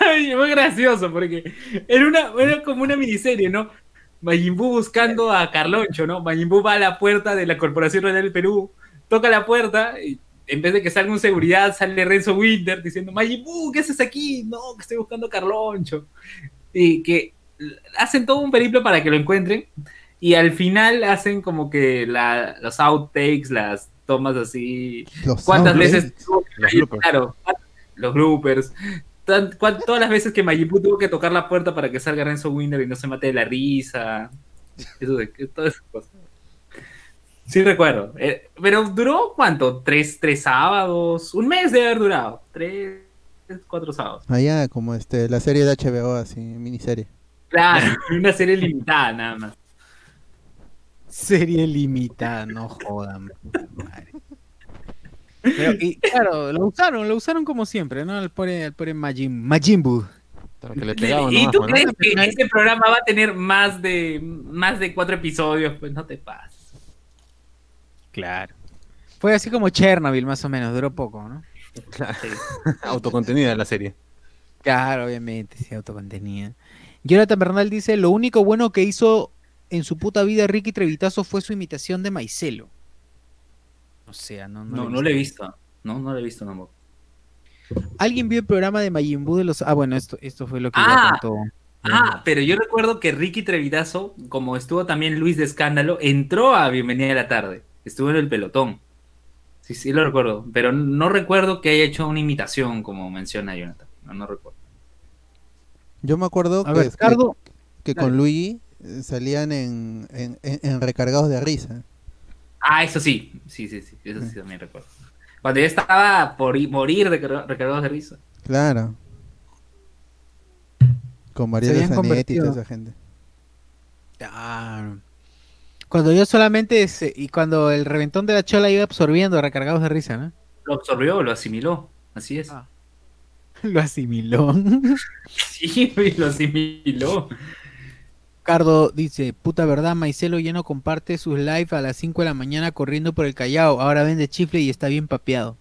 Ay, muy gracioso, porque era, una, era como una miniserie, ¿no? Majin buscando a Carloncho, ¿no? Majin va a la puerta de la Corporación Real del Perú, toca la puerta y en vez de que salga un seguridad, sale Renzo Winter diciendo, Majin ¿qué haces aquí? No, que estoy buscando a Carloncho. Y que hacen todo un periplo para que lo encuentren y al final hacen como que la, los outtakes, las tomas así. ¿Cuántas veces los bloopers. Claro, los bloopers. Todas las veces que Majipu tuvo que tocar la puerta para que salga Renzo Winder y no se mate de la risa. Eso de todas esas cosas. Sí recuerdo. Eh, pero duró cuánto? ¿Tres, ¿Tres sábados? Un mes de haber durado. Tres, cuatro sábados. Allá como este, la serie de HBO, así, miniserie. Claro, una serie limitada nada más. Serie limitada, no jodan. y claro, lo usaron, lo usaron como siempre, ¿no? Al pobre, al pobre Majin, Majimbu. ¿Y tú crees que este programa va a tener más de más de cuatro episodios? Pues no te pases. Claro. Fue así como Chernobyl, más o menos, duró poco, ¿no? Claro. autocontenida la serie. Claro, obviamente, sí, autocontenida. Jonathan Bernal dice, lo único bueno que hizo en su puta vida Ricky Trevitazo fue su imitación de Maicelo. O sea, no, no, no, le he visto. No, no le he visto, no. ¿Alguien vio el programa de Majin de los... Ah, bueno, esto, esto fue lo que ah, contó. Ah, pero yo recuerdo que Ricky Trevitazo, como estuvo también Luis de Escándalo, entró a Bienvenida a la Tarde. Estuvo en el pelotón. Sí, sí lo recuerdo. Pero no recuerdo que haya hecho una imitación, como menciona Jonathan. No, no recuerdo. Yo me acuerdo que, que, con Luigi salían en, en, recargados de risa. Ah, eso sí, sí, sí, sí, eso sí también recuerdo. Cuando ya estaba por morir de recargados de risa. Claro. Con María Zanetti y toda esa gente. Claro. Cuando yo solamente, y cuando el reventón de la chola iba absorbiendo recargados de risa, ¿no? Lo absorbió, lo asimiló, así es. Ah. Lo asimiló. sí, lo asimiló. Ricardo dice, puta verdad, Maicelo ya no comparte sus live a las 5 de la mañana corriendo por el Callao, ahora vende chifle y está bien papeado.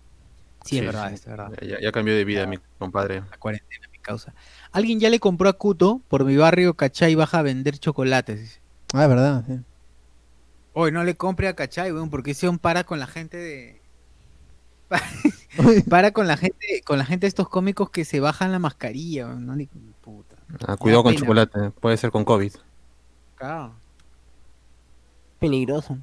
Sí, es verdad, es verdad. Ya, cambió de vida mi compadre. La cuarentena, mi causa. Alguien ya le compró a Cuto por mi barrio Cachay baja a vender chocolates. Ah, es verdad, sí. Hoy no le compre a Cachay, weón, porque ese para con la gente de... para con la gente, con la gente de estos cómicos que se bajan la mascarilla, no ni puta. Ah, cuidado con chocolate, puede ser con COVID. Peligroso.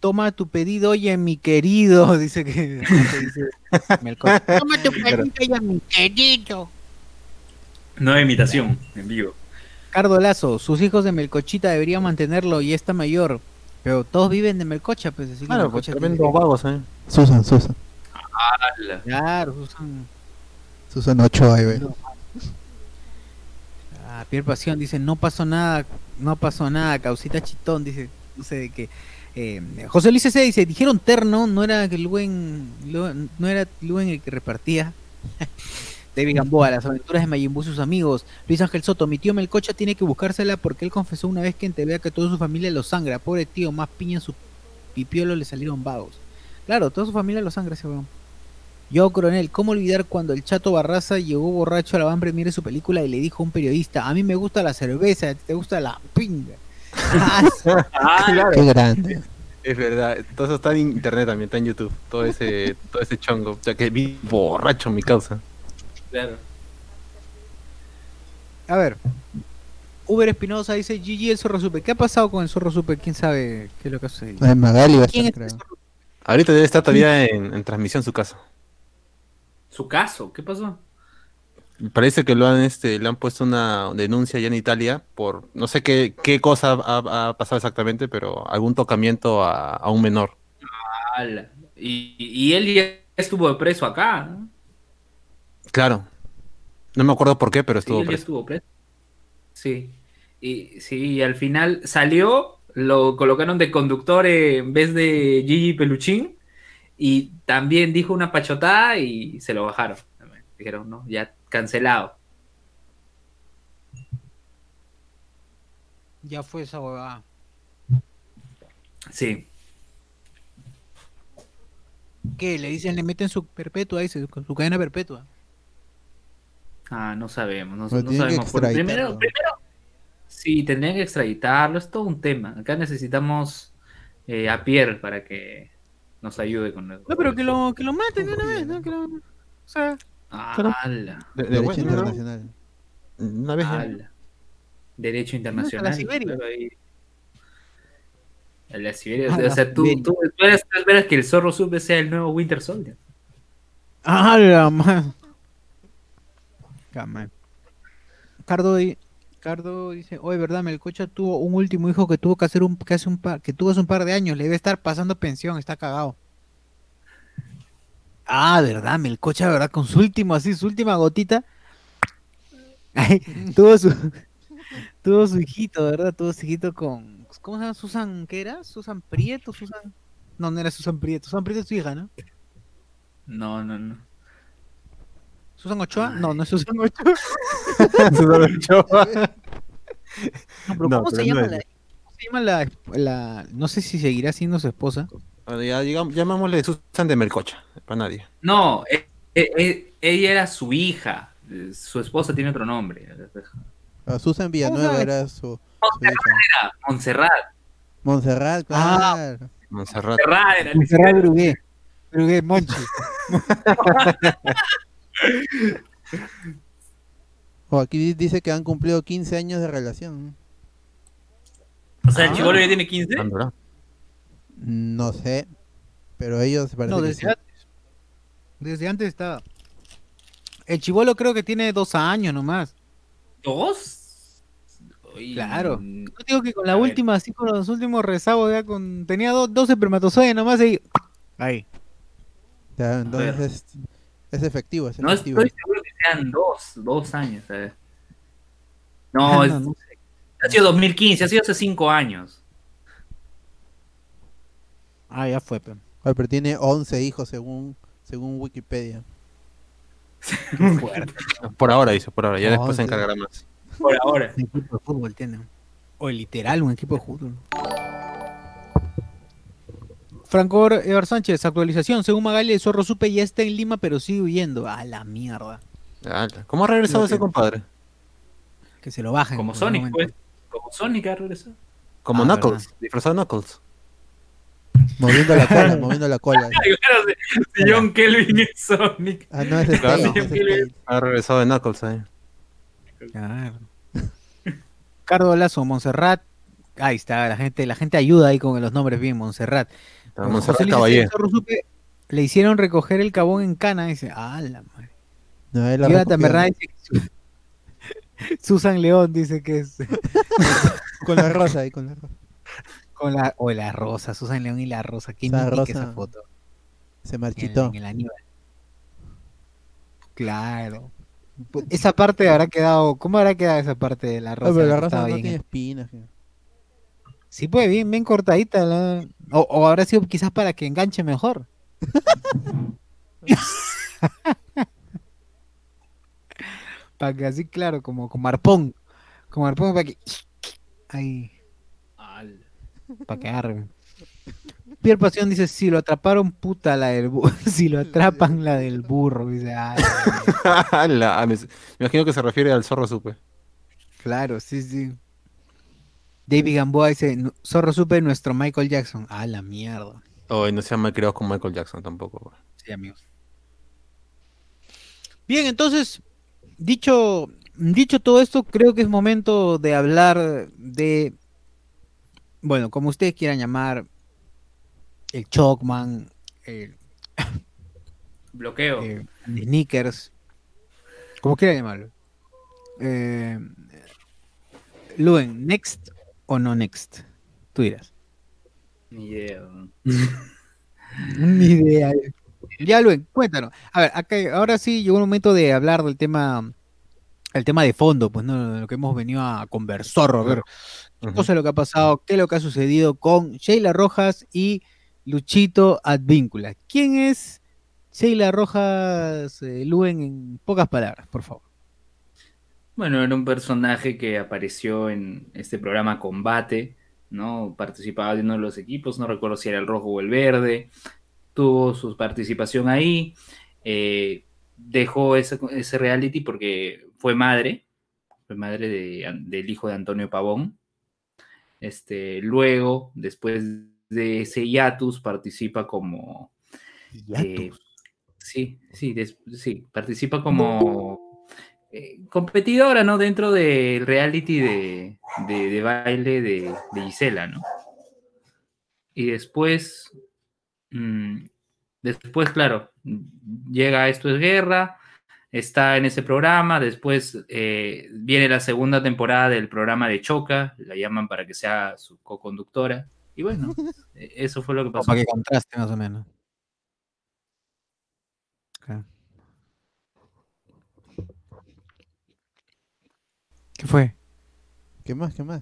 Toma tu pedido, oye, mi querido, dice que. Toma tu pedido, oye, mi querido. Nueva imitación, en vivo. Cardo Lazo, sus hijos de Melcochita deberían mantenerlo y está mayor. Pero todos viven de Melcocha, pues así Claro, pues tremendo vagos, ¿eh? Susan, Susan. Claro, Susan. Susan Ochoa, ahí ve. Ah, Pierre Pasión dice, no pasó nada, no pasó nada, causita chitón, dice, no sé de qué. Eh, José Luis C. dice, dijeron terno, no era que Luen, no era Luen el que repartía. David Gamboa, las aventuras de Majin y sus amigos. Luis Ángel Soto, mi tío Melcocha tiene que buscársela porque él confesó una vez que en TV que toda su familia lo sangra. Pobre tío, más piña en su pipiolo le salieron vagos. Claro, toda su familia lo sangra ese weón. Yo, coronel, ¿cómo olvidar cuando el chato Barraza llegó borracho a la van premiere su película y le dijo a un periodista, a mí me gusta la cerveza, te gusta la pinga? Ah, Qué grande. Es verdad, todo eso está en internet también, está en YouTube, todo ese, todo ese chongo. O sea que vi borracho mi causa. Claro. A ver. Uber Espinosa dice Gigi el zorro supe. ¿Qué ha pasado con el zorro supe? ¿Quién sabe qué es lo que hace? En Magali va a estar, creo. Ahorita debe estar todavía en, en transmisión su caso. ¿Su caso? ¿Qué pasó? Parece que lo han, este, le han puesto una denuncia ya en Italia por, no sé qué, qué cosa ha, pasado exactamente, pero algún tocamiento a, un menor. Y, y, él ya estuvo preso acá. ¿no? Claro. No me acuerdo por qué, pero estuvo, sí, estuvo preso. Sí. Y, sí, y al final salió, lo colocaron de conductor en vez de Gigi Peluchín. Y también dijo una pachotada y se lo bajaron. Dijeron, no, ya cancelado. Ya fue esa huevada. Sí. ¿Qué? Le dicen, le meten su perpetua, dice, con su cadena perpetua. Ah, no sabemos, no, sabemos. primero, primero, sí, tendrían que extraditarlo, es todo un tema. Acá necesitamos eh, a Pierre para que nos ayude con eso. No, pero que lo, que lo maten de una vez, ¿no? Que lo, o sea, ¡Hala! De, Derecho internacional. Una vez. Derecho internacional. La Siberia. La Siberia. o sea, tú, tú, esperas, que el zorro sube sea el nuevo Winter Soldier. ¡Hala, man! Cardo, Cardo dice, oye, ¿verdad? Melcocha tuvo un último hijo que tuvo que hacer un, que hace un par, que tuvo hace un par de años, le debe estar pasando pensión, está cagado. Ah, ¿verdad? Melcocha, ¿verdad? Con su último, así, su última gotita. tuvo su tuvo su hijito, ¿verdad? Tuvo su hijito con. ¿Cómo se llama? Susan, ¿qué era? Susan Prieto, Susan. No, no era Susan Prieto. Susan Prieto es su hija, ¿no? No, no, no. ¿Susan Ochoa? No, no es Susan Ochoa. Susan Ochoa. No, pero ¿cómo, se, llama la, ¿cómo se llama la, la, No sé si seguirá siendo su esposa. Bueno, ya digamos, llamámosle Susan de Melcocha, para nadie. No, e, e, e, ella era su hija. Su esposa tiene otro nombre. Ah, Susan Villanueva era su. Montserrat Montserrat. Montserrat, ah. claro. Montserrat. Montserrat Brugué. Brugué, Monchi. o aquí dice que han cumplido 15 años de relación. O sea, el ah. ya tiene 15. No sé, pero ellos parece no, desde antes. Desde antes estaba. El chivolo creo que tiene dos años nomás. ¿Dos? Claro. Yo digo que con la última, así con los últimos rezagos, ya con. Tenía dos, dos espermatozoides nomás y. Ahí. entonces es, efectivo, es No estoy seguro que sean dos, dos años. No, es, ha sido 2015, ha sido hace cinco años. Ah, ya fue. pero tiene 11 hijos según, según Wikipedia. por ahora, dice, por ahora. Ya después se encargará más. Por ahora. Un equipo de fútbol tiene. O literal, un equipo de fútbol. Franco Evar Sánchez, actualización. Según Magali, el zorro supe ya está en Lima, pero sigue huyendo. A la mierda. ¿Cómo ha regresado ese compadre? Que se lo bajen. Como Sonic, pues. Como Sonic ha regresado. Como ah, Knuckles, disfrazado de Knuckles. Moviendo la cola, moviendo la cola. si John Kelvin es Sonic. Ah, no, es claro. Ha regresado de Knuckles ahí. Claro. Cardo Lazo, Montserrat. Ahí está, la gente, la gente ayuda ahí con los nombres bien, Montserrat. Caballé. Le hicieron recoger el cabón en cana y dice, ah, la madre. No, la Susan León dice que es. con la rosa ahí, con la rosa. Con la, o la rosa, Susan León y la rosa. ¿Quién rosa esa foto? Se marchitó. En, el Claro. Pues, esa parte habrá quedado. ¿Cómo habrá quedado esa parte de la rosa? la rosa no tiene espinas. Sí, pues bien, bien cortadita. O, o, habrá sido quizás para que enganche mejor. para que así, claro, como, como arpón. Como arpón para que. Ahí. Para que arre. Pierre Pasión dice, si lo atraparon, puta la del burro. si lo atrapan, la del burro. Dice, me imagino que se refiere al zorro supe. Claro, sí, sí. David Gamboa dice, zorro supe nuestro Michael Jackson. Ah, la mierda. Oh, no se llama creado con Michael Jackson tampoco. Sí, amigos. Bien, entonces, dicho, dicho todo esto, creo que es momento de hablar de, bueno, como ustedes quieran llamar, el Chocman, el bloqueo, eh, sneakers, como quieran llamarlo. Eh, Luen, ¿next o no next? Tú dirás. Ni idea. Ni idea. Ya, Luen, cuéntanos. A ver, acá, ahora sí llegó el momento de hablar del tema, el tema de fondo, pues, ¿no? Lo que hemos venido a conversar, a ver qué cosa es lo que ha pasado, qué es lo que ha sucedido con Sheila Rojas y Luchito Advíncula. ¿Quién es Sheila Rojas eh, Luen en pocas palabras, por favor? Bueno, era un personaje que apareció en este programa Combate, ¿no? Participaba de uno de los equipos, no recuerdo si era el rojo o el verde, tuvo su participación ahí, eh, dejó ese, reality porque fue madre, fue madre del hijo de Antonio Pavón. Este, luego, después de ese hiatus, participa como... Eh, sí, sí, sí, participa como eh, competidora, ¿no? Dentro del reality de, de baile de, Gisela, ¿no? Y después Mm, después, claro, llega Esto es Guerra, está en ese programa, después eh, viene la segunda temporada del programa de Choca, la llaman para que sea su co-conductora, y bueno, e, eso fue lo que pasó. Para que contraste más o menos. ¿Qué fue? ¿Qué más? ¿Qué más?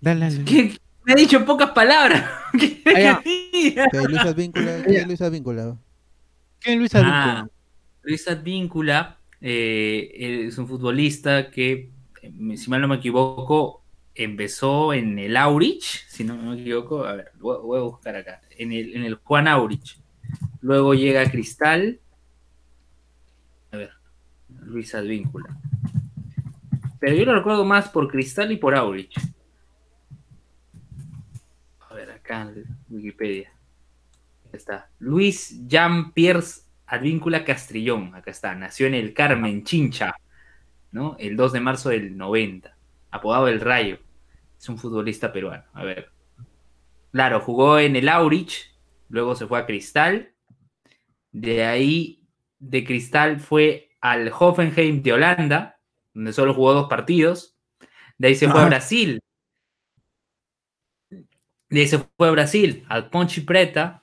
Dale, dale. ¿Qué, me ha dicho pocas palabras. ¿Qué, Luis Advíncula? ¿Qué es Luis Advíncula? ¿Qué es Luis Advíncula? Ah, Luis Advíncula eh, es un futbolista que, si mal no me equivoco, empezó en el Aurich, si no me equivoco, a ver, voy, a buscar acá, en el, en el Juan Aurich. Luego llega Cristal. A ver, Luis Advíncula. Pero yo lo recuerdo más por Cristal y por Aurich en Wikipedia. está. Luis Jean Pierre Advíncula Castrillón. Acá está. Nació en el Carmen, Chincha, ¿no? El 2 de marzo del 90. Apodado El Rayo. Es un futbolista peruano. A ver. Claro, jugó en el Aurich. Luego se fue a Cristal. De ahí, de Cristal fue al Hoffenheim de Holanda, donde solo jugó dos partidos. De ahí se fue a Brasil, de ahí se fue a Brasil, al Ponchi Preta,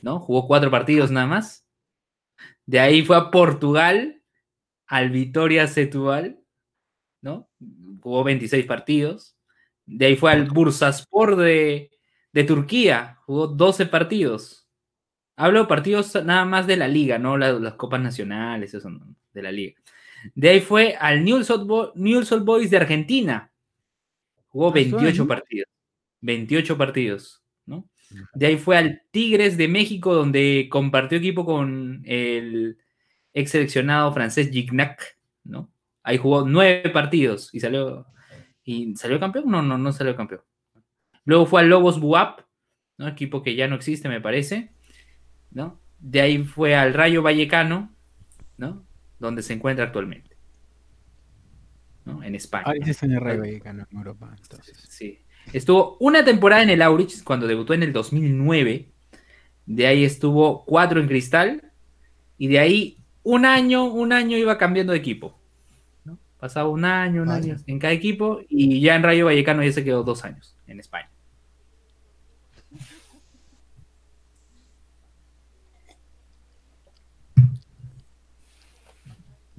¿no? Jugó cuatro partidos nada más. De ahí fue a Portugal, al Vitoria Setúbal, ¿no? Jugó 26 partidos. De ahí fue al Bursaspor de, de Turquía, jugó 12 partidos. Hablo de partidos nada más de la liga, no las, copas nacionales, eso de la liga. De ahí fue al Newell's Old Boys de Argentina. Jugó 28 ah, partidos. 28 partidos, ¿no? De ahí fue al Tigres de México, donde compartió equipo con el ex seleccionado francés Gignac, ¿no? Ahí jugó nueve partidos y salió, y salió campeón. No, no, no salió campeón. Luego fue al Lobos Buap, ¿no? Equipo que ya no existe, me parece, ¿no? De ahí fue al Rayo Vallecano, ¿no? Donde se encuentra actualmente. ¿no? En España. Ah, ese es en el Rayo Vallecano, en Europa. Entonces. Sí. Estuvo una temporada en el Aurich cuando debutó en el 2009. De ahí estuvo cuatro en Cristal. Y de ahí un año, un año iba cambiando de equipo. Pasaba un año, un año en cada equipo. Y ya en Rayo Vallecano ya se quedó dos años en España.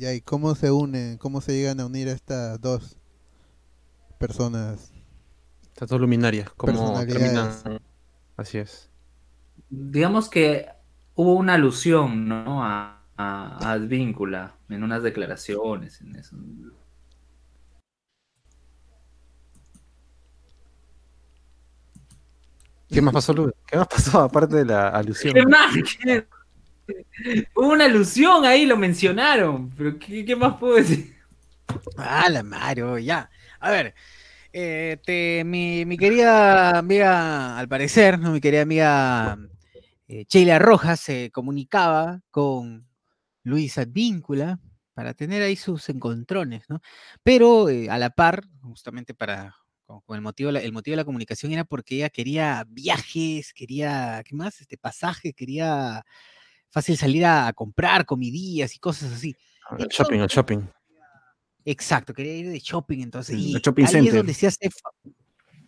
Ya, ¿y cómo se unen, cómo se llegan a unir estas dos personas? Estas dos luminarias, ¿cómo terminan? Así es. Digamos que hubo una alusión, ¿no? A, a, Advíncula en unas declaraciones, en eso. ¿Qué más pasó, Luis? ¿Qué más pasó aparte de la alusión? ¿Qué más? Hubo una alusión ahí, lo mencionaron. Pero ¿qué, más puedo decir? Ah, la Mario, ya. A ver, eh, mi, mi, querida amiga, al parecer, ¿no? Mi querida amiga eh, Sheila Rojas se comunicaba con Luis Advíncula para tener ahí sus encontrones, ¿no? Pero eh, a la par, justamente para con, el motivo, el motivo de la comunicación era porque ella quería viajes, quería, ¿qué más? Este pasaje, quería fácil salir a, comprar comidillas y cosas así. El shopping, el shopping. Exacto, quería ir de shopping entonces. Y el shopping ahí es donde se hace.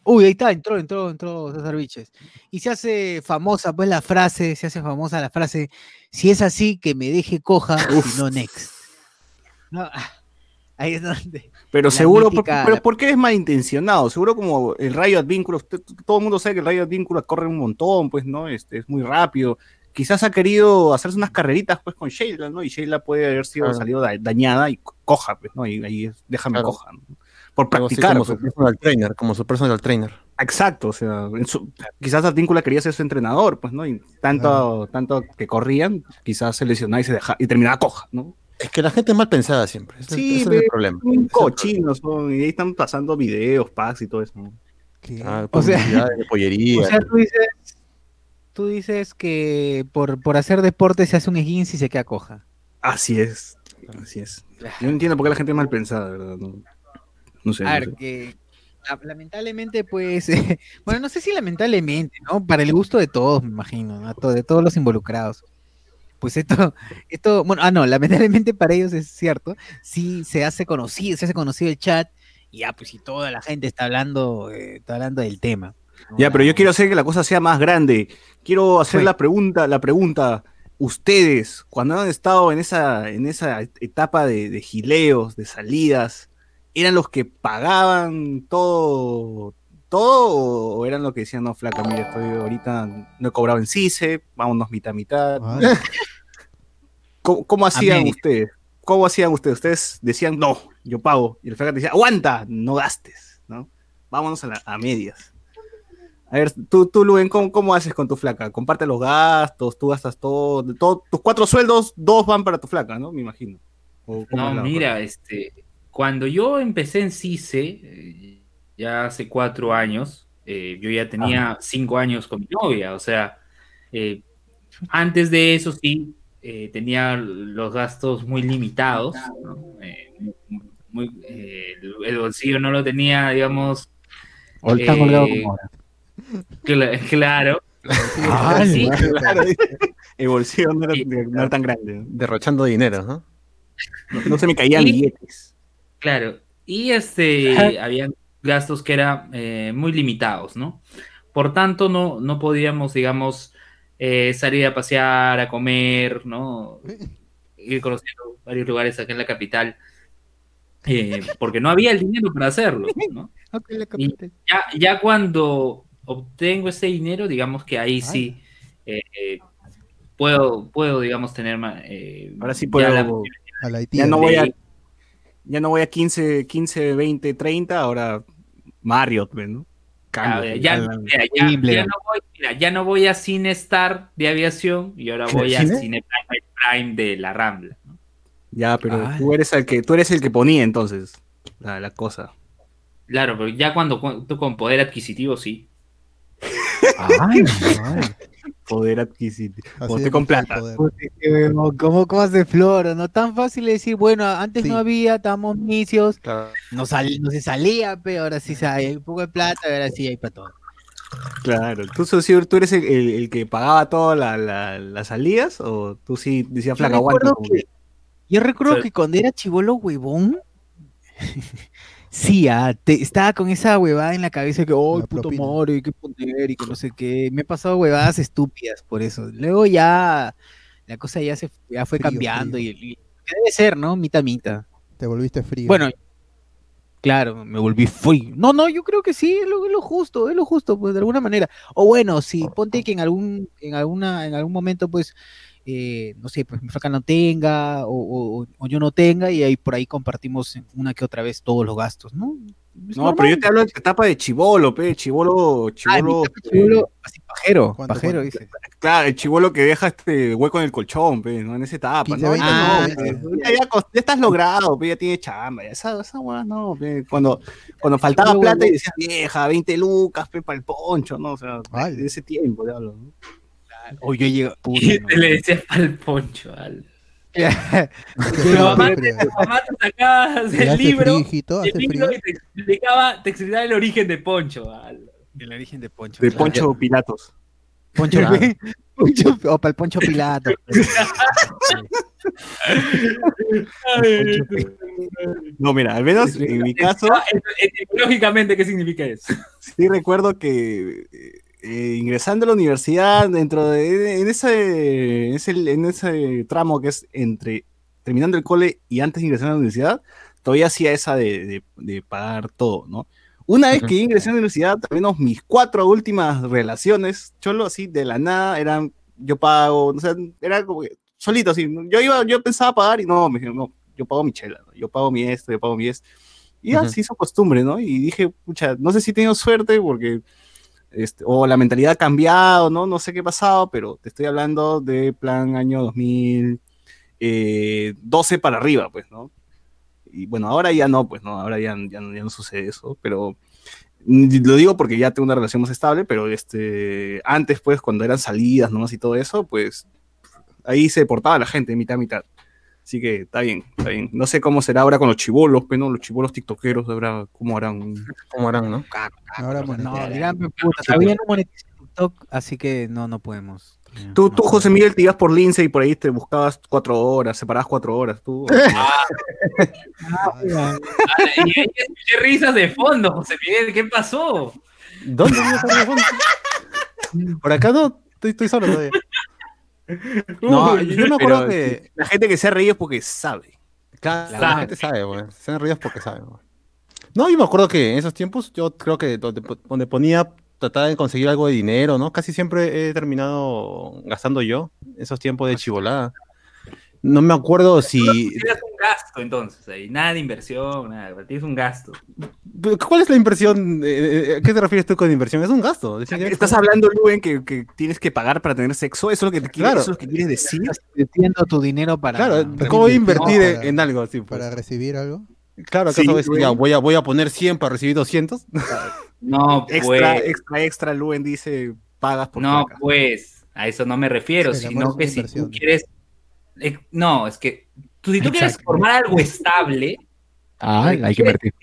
Uy, ahí está, entró, entró, entró César Viches. Y se hace famosa, pues la frase, se hace famosa la frase, si es así, que me deje coja, si no, next. ahí es donde. Pero seguro, pero ¿por qué es malintencionado? Seguro como el rayo advínculo, todo el mundo sabe que el rayo advínculo corre un montón, pues, ¿no? Este, es muy rápido quizás ha querido hacerse unas carreritas pues con Sheila, ¿no? Y Sheila puede haber sido salido dañada y coja, pues, ¿no? Y ahí déjame coja, ¿no? Por practicar. como su pues. personal trainer, como su personal trainer. Exacto, o sea, quizás Advíncula quería ser su entrenador, pues, ¿no? Y tanto, tanto que corrían, quizás se lesionaba y se deja, y terminaba coja, ¿no? Es que la gente es mal pensada siempre. sí, es el problema. Un cochinos son, y ahí están pasando videos, packs y todo eso. Ah, o sea, de pollería. O sea, tú dices, tú dices que por, por hacer deporte se hace un esguince y se queda coja. Así es, así es. Yo no entiendo por qué la gente es mal pensada, ¿verdad? No, sé. A ver, que lamentablemente, pues, bueno, no sé si lamentablemente, ¿no? Para el gusto de todos, me imagino, ¿no? de todos los involucrados. Pues esto, esto, bueno, ah, no, lamentablemente para ellos es cierto, sí se hace conocido, se hace conocido el chat, y ya, pues si toda la gente está hablando, eh, está hablando del tema. Ya, pero yo quiero hacer que la cosa sea más grande. Quiero hacer la pregunta, la pregunta. Ustedes, cuando han estado en esa, en esa etapa de, gileos, de salidas, ¿eran los que pagaban todo, todo o eran los que decían, no, flaca, mire, estoy ahorita, no he cobrado en CICE, vámonos mitad mitad? Ah. ¿Cómo, hacían ustedes? ¿Cómo hacían ustedes? Ustedes decían, no, yo pago. Y el flaca decía, aguanta, no gastes, ¿no? Vámonos a, a medias. A ver, tú, tú Luen, ¿cómo, haces con tu flaca? Comparte los gastos, tú gastas todo, tus cuatro sueldos, dos van para tu flaca, ¿no? Me imagino. no, mira, este, cuando yo empecé en CICE, eh, ya hace cuatro años, eh, yo ya tenía cinco años con mi novia, o sea, eh, antes de eso sí, tenía los gastos muy limitados, el, bolsillo no lo tenía, digamos... Ahorita colgado como ahora. Claro. Ah, claro. El bolsillo no era, tan grande. Derrochando dinero, ¿no? No, se me caían billetes. Claro. Y este, había gastos que eran eh, muy limitados, ¿no? Por tanto, no, no podíamos, digamos, eh, salir a pasear, a comer, ¿no? Ir conociendo varios lugares aquí en la capital. Eh, porque no había el dinero para hacerlo, ¿no? ya, ya cuando obtengo ese dinero, digamos que ahí sí eh, puedo, puedo, digamos, tener eh, Ahora sí puedo. ya, no voy a, ya no voy a 15, 15, 20, 30, ahora Marriott, ¿no? ya, no voy, ya no voy a Cinestar de aviación y ahora voy a Cine Prime de la Rambla. Ya, pero tú eres el que tú eres el que ponía entonces la, la cosa. Claro, pero ya cuando tú con poder adquisitivo sí. Poder adquisitivo. Poder con plata. ¿Cómo, cómo hace Floro? No tan fácil decir, bueno, antes no había, estábamos misios, no, se salía, pero ahora sí hay un poco de plata, ahora sí hay para todo. Claro, ¿tú, tú eres el, que pagaba todas las salidas o tú sí decías flaca aguanta? Yo recuerdo que cuando era chivolo huevón, Sí, ah, estaba con esa huevada en la cabeza que, oh, puto y qué poner y que no sé qué. Me he pasado huevadas estúpidas por eso. Luego ya la cosa ya se ya fue cambiando Y, debe ser, ¿no? Mita mita. Te volviste frío. Bueno, claro, me volví frío. No, no, yo creo que sí, es lo, justo, es lo justo, pues de alguna manera. O bueno, si ponte que en algún, en alguna, en algún momento, pues, eh, no sé, pues mi flaca no tenga, o, yo no tenga, y ahí por ahí compartimos una que otra vez todos los gastos, ¿no? no, pero yo te hablo de etapa de chivolo, pe, chivolo, chivolo. Ah, así pajero, pajero, dice. Claro, el chivolo que deja este hueco en el colchón, pe, ¿no? En esa etapa, ¿no? Ah, ya, estás logrado, pe, ya tiene chamba, ya esa, esa no, pe. Cuando, cuando faltaba plata y decías, vieja, 20 lucas, pe, para el poncho, ¿no? O sea, de ese tiempo, ya hablo, ¿no? O yo llego. Y le decías para el poncho, al. Pero mamá te, mamá te sacabas el libro, el libro y te explicaba, te explicaba el origen de Poncho. El origen de Poncho. De Poncho Pilatos. Poncho, Poncho, o para el Poncho Pilatos. no, mira, al menos en mi caso. Lógicamente, ¿qué significa eso? Sí, recuerdo que eh, ingresando a la universidad, dentro de en ese, en ese tramo que es entre terminando el cole y antes de ingresar a la universidad, todavía hacía esa de, pagar todo, ¿no? Una vez que ingresé a la universidad, al menos mis cuatro últimas relaciones, cholo, así de la nada, eran yo pago, o sea, era como solito, así. Yo iba, yo pensaba pagar y no, me dijeron, no, yo pago mi chela, yo pago mi esto, yo pago mi esto. Y así hizo costumbre, ¿no? Y dije, pucha, no sé si he tenido suerte porque este, o la mentalidad ha cambiado, ¿no? No sé qué ha pasado, pero te estoy hablando de plan año 2012 eh, para arriba, pues, ¿no? Y bueno, ahora ya no, pues, ¿no? Ahora ya, ya, no sucede eso, pero lo digo porque ya tengo una relación más estable, pero este, antes, pues, cuando eran salidas, ¿no? Y todo eso, pues, ahí se portaba la gente, mitad, mitad. Así que está bien, está bien. No sé cómo será ahora con los chivolos, pero no, los chivolos tiktokeros, ahora, ¿cómo harán? ¿Cómo harán, no? Ahora no, dirán, puta, todavía no monetiza TikTok, así que no, no podemos. Tú, tú, José Miguel, te ibas por Lince y por ahí te buscabas cuatro horas, separabas cuatro horas, tú. Ah. ah, qué risas de fondo, José Miguel, ¿qué pasó? ¿Dónde ibas de fondo? Por acá no, estoy, estoy solo todavía. No, yo me acuerdo que la gente que se ha reído es porque sabe. Claro, la gente sabe, güey. Se han reído porque sabe, No, yo me acuerdo que en esos tiempos, yo creo que donde, donde ponía, trataba de conseguir algo de dinero, ¿no? Casi siempre he terminado gastando yo, esos tiempos de chivolada. No me acuerdo si. Tienes un gasto entonces, ahí. nada de inversión, nada, tienes un gasto. ¿Cuál es la inversión? ¿A eh, eh, qué te refieres tú con inversión? Es un gasto. Estás hablando, Luen, que, que, tienes que pagar para tener sexo. Eso es lo que, te claro. eso es lo que quieres decir. Estás invirtiendo tu dinero para. Claro, ¿cómo invertir en algo así? Pues? Para recibir algo. Claro, ¿acaso sí, ya, voy, a, voy a poner 100 para recibir 200? No, pues. Extra, extra, extra, Luen dice, pagas por No, pues, a eso no me refiero, sino que si tú quieres eh, no, es que tú, si tú quieres formar algo estable, ah, hay que invertir.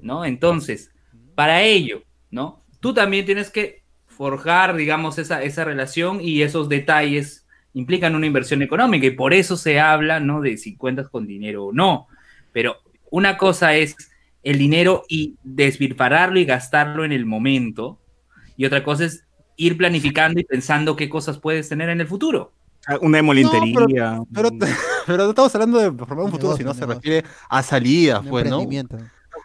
¿no? Entonces, para ello, ¿no? Tú también tienes que forjar, digamos, esa, esa relación y esos detalles implican una inversión económica y por eso se habla, ¿no? De si cuentas con dinero o no. Pero una cosa es el dinero y despilfarrarlo y gastarlo en el momento y otra cosa es ir planificando y pensando qué cosas puedes tener en el futuro. Ah, una demolintería. No, pero, pero, no estamos hablando de formar un futuro, sino se refiere a salidas, pues, ¿no?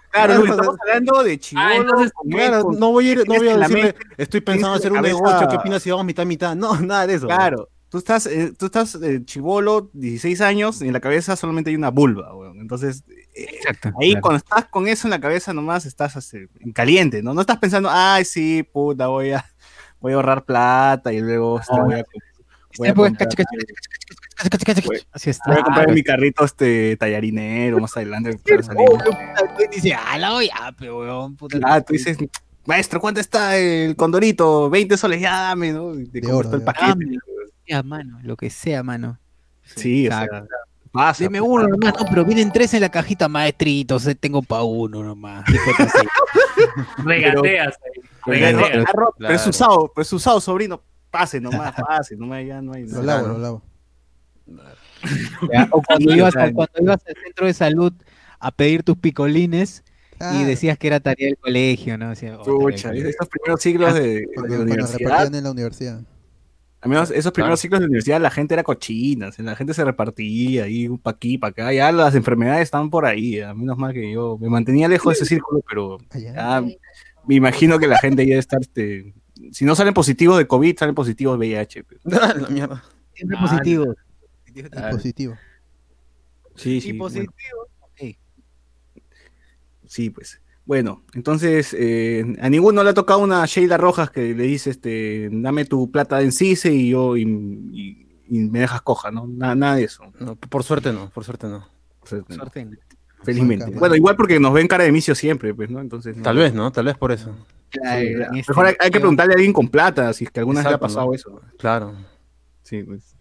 Claro, estamos hablando de chivolos. Ah, claro, no voy a, ir, no voy a decirle, estoy pensando hacer un negocio, ¿qué opinas si vamos mitad mitad? No, nada de eso. Claro, tú estás, eh, tú estás eh, chivolo, 16 años, y en la cabeza solamente hay una vulva, weón. Entonces, eh, ahí cuando estás con eso en la cabeza nomás estás así, en caliente, ¿no? No estás pensando, ay, sí, puta, voy a, voy a ahorrar plata y luego este, voy a Voy a comprar, Así está. Voy a comprar mi carrito este tallarinero más adelante. dice, ah, weón. Ah, tú dices, maestro, ¿cuánto está el condorito? 20 soles, ya dame, ¿no? Oro, el paquete. A mano, lo que sea, mano. Sí, o sea, pasa. Deme uno nomás, no, pero vienen tres en la cajita, maestritos, tengo pa' uno nomás. Regateas. Regateas. Pero es usado, pero es usado, sobrino pase nomás, pase, nomás ya no hay. Lo lavo, lo lavo. o cuando ibas, cuando ibas al centro de salud a pedir tus picolines y ah. decías que era tarea del colegio, ¿no? Decía, oh, esos primeros siglos de, de la universidad. en la universidad. Al menos esos primeros ciclos de universidad la gente era cochina, la gente se repartía ahí pa' aquí, pa' acá, ya las enfermedades estaban por ahí, a menos mal que yo me mantenía lejos de ese círculo, pero me imagino que la gente ya está, este, si no salen positivos de COVID, salen positivos de VIH. la mierda. Siempre positivo. positivo. Sí, sí. Y positivo. Sí, pues. Bueno, entonces eh, a ninguno le ha tocado una Sheila Rojas que le dice, este, dame tu plata en CICE y yo y, me dejas coja, ¿no? Nada, de eso. por suerte no, por suerte no. suerte, Felizmente. Bueno, igual porque nos ven cara de misio siempre, pues, ¿no? Entonces. Tal vez, ¿no? Tal vez por eso. Mejor hay, que preguntarle a alguien con plata, si es que alguna vez le ha pasado eso. Claro. Sí, pues.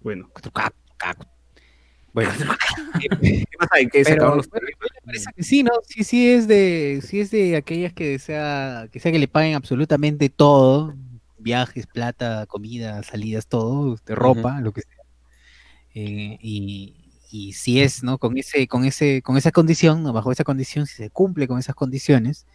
Bueno. Bueno, ¿qué pasa? ¿Qué se los parece que sí, ¿no? Sí, sí es de, sí es de aquellas que desea, que sea que le paguen absolutamente todo, viajes, plata, comida, salidas, todo, de ropa, lo que sea. Eh, y, y si es, ¿no? Con ese, con ese, con esa condición, bajo esa condición, si se cumple con esas condiciones,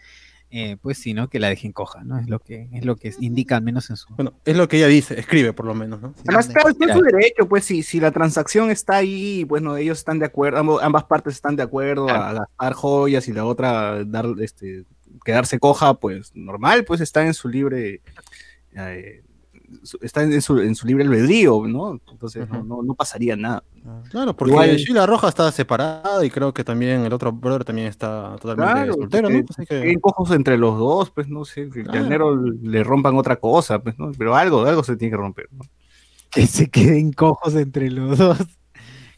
eh, pues sí, ¿no? Que la dejen coja, ¿no? Es lo que, es lo que indica al menos en su... Bueno, es lo que ella dice, escribe por lo menos, ¿no? Además, claro, es su derecho, pues si, si la transacción está ahí, pues no, ellos están de acuerdo, ambas partes están de acuerdo a gastar joyas y la otra dar, este, quedarse coja, pues normal, pues está en su libre... Eh, está en su, en su, libre albedrío, ¿no? Entonces no, no, pasaría nada. Ah. Claro, porque Igual, Sheila Roja está separada y creo que también el otro brother también está totalmente soltero, ¿no? Pues que... cojos entre los dos, pues no sé, que al negro le rompan otra cosa, pues, ¿no? Pero algo, algo se tiene que romper, ¿no? Que se queden cojos entre los dos.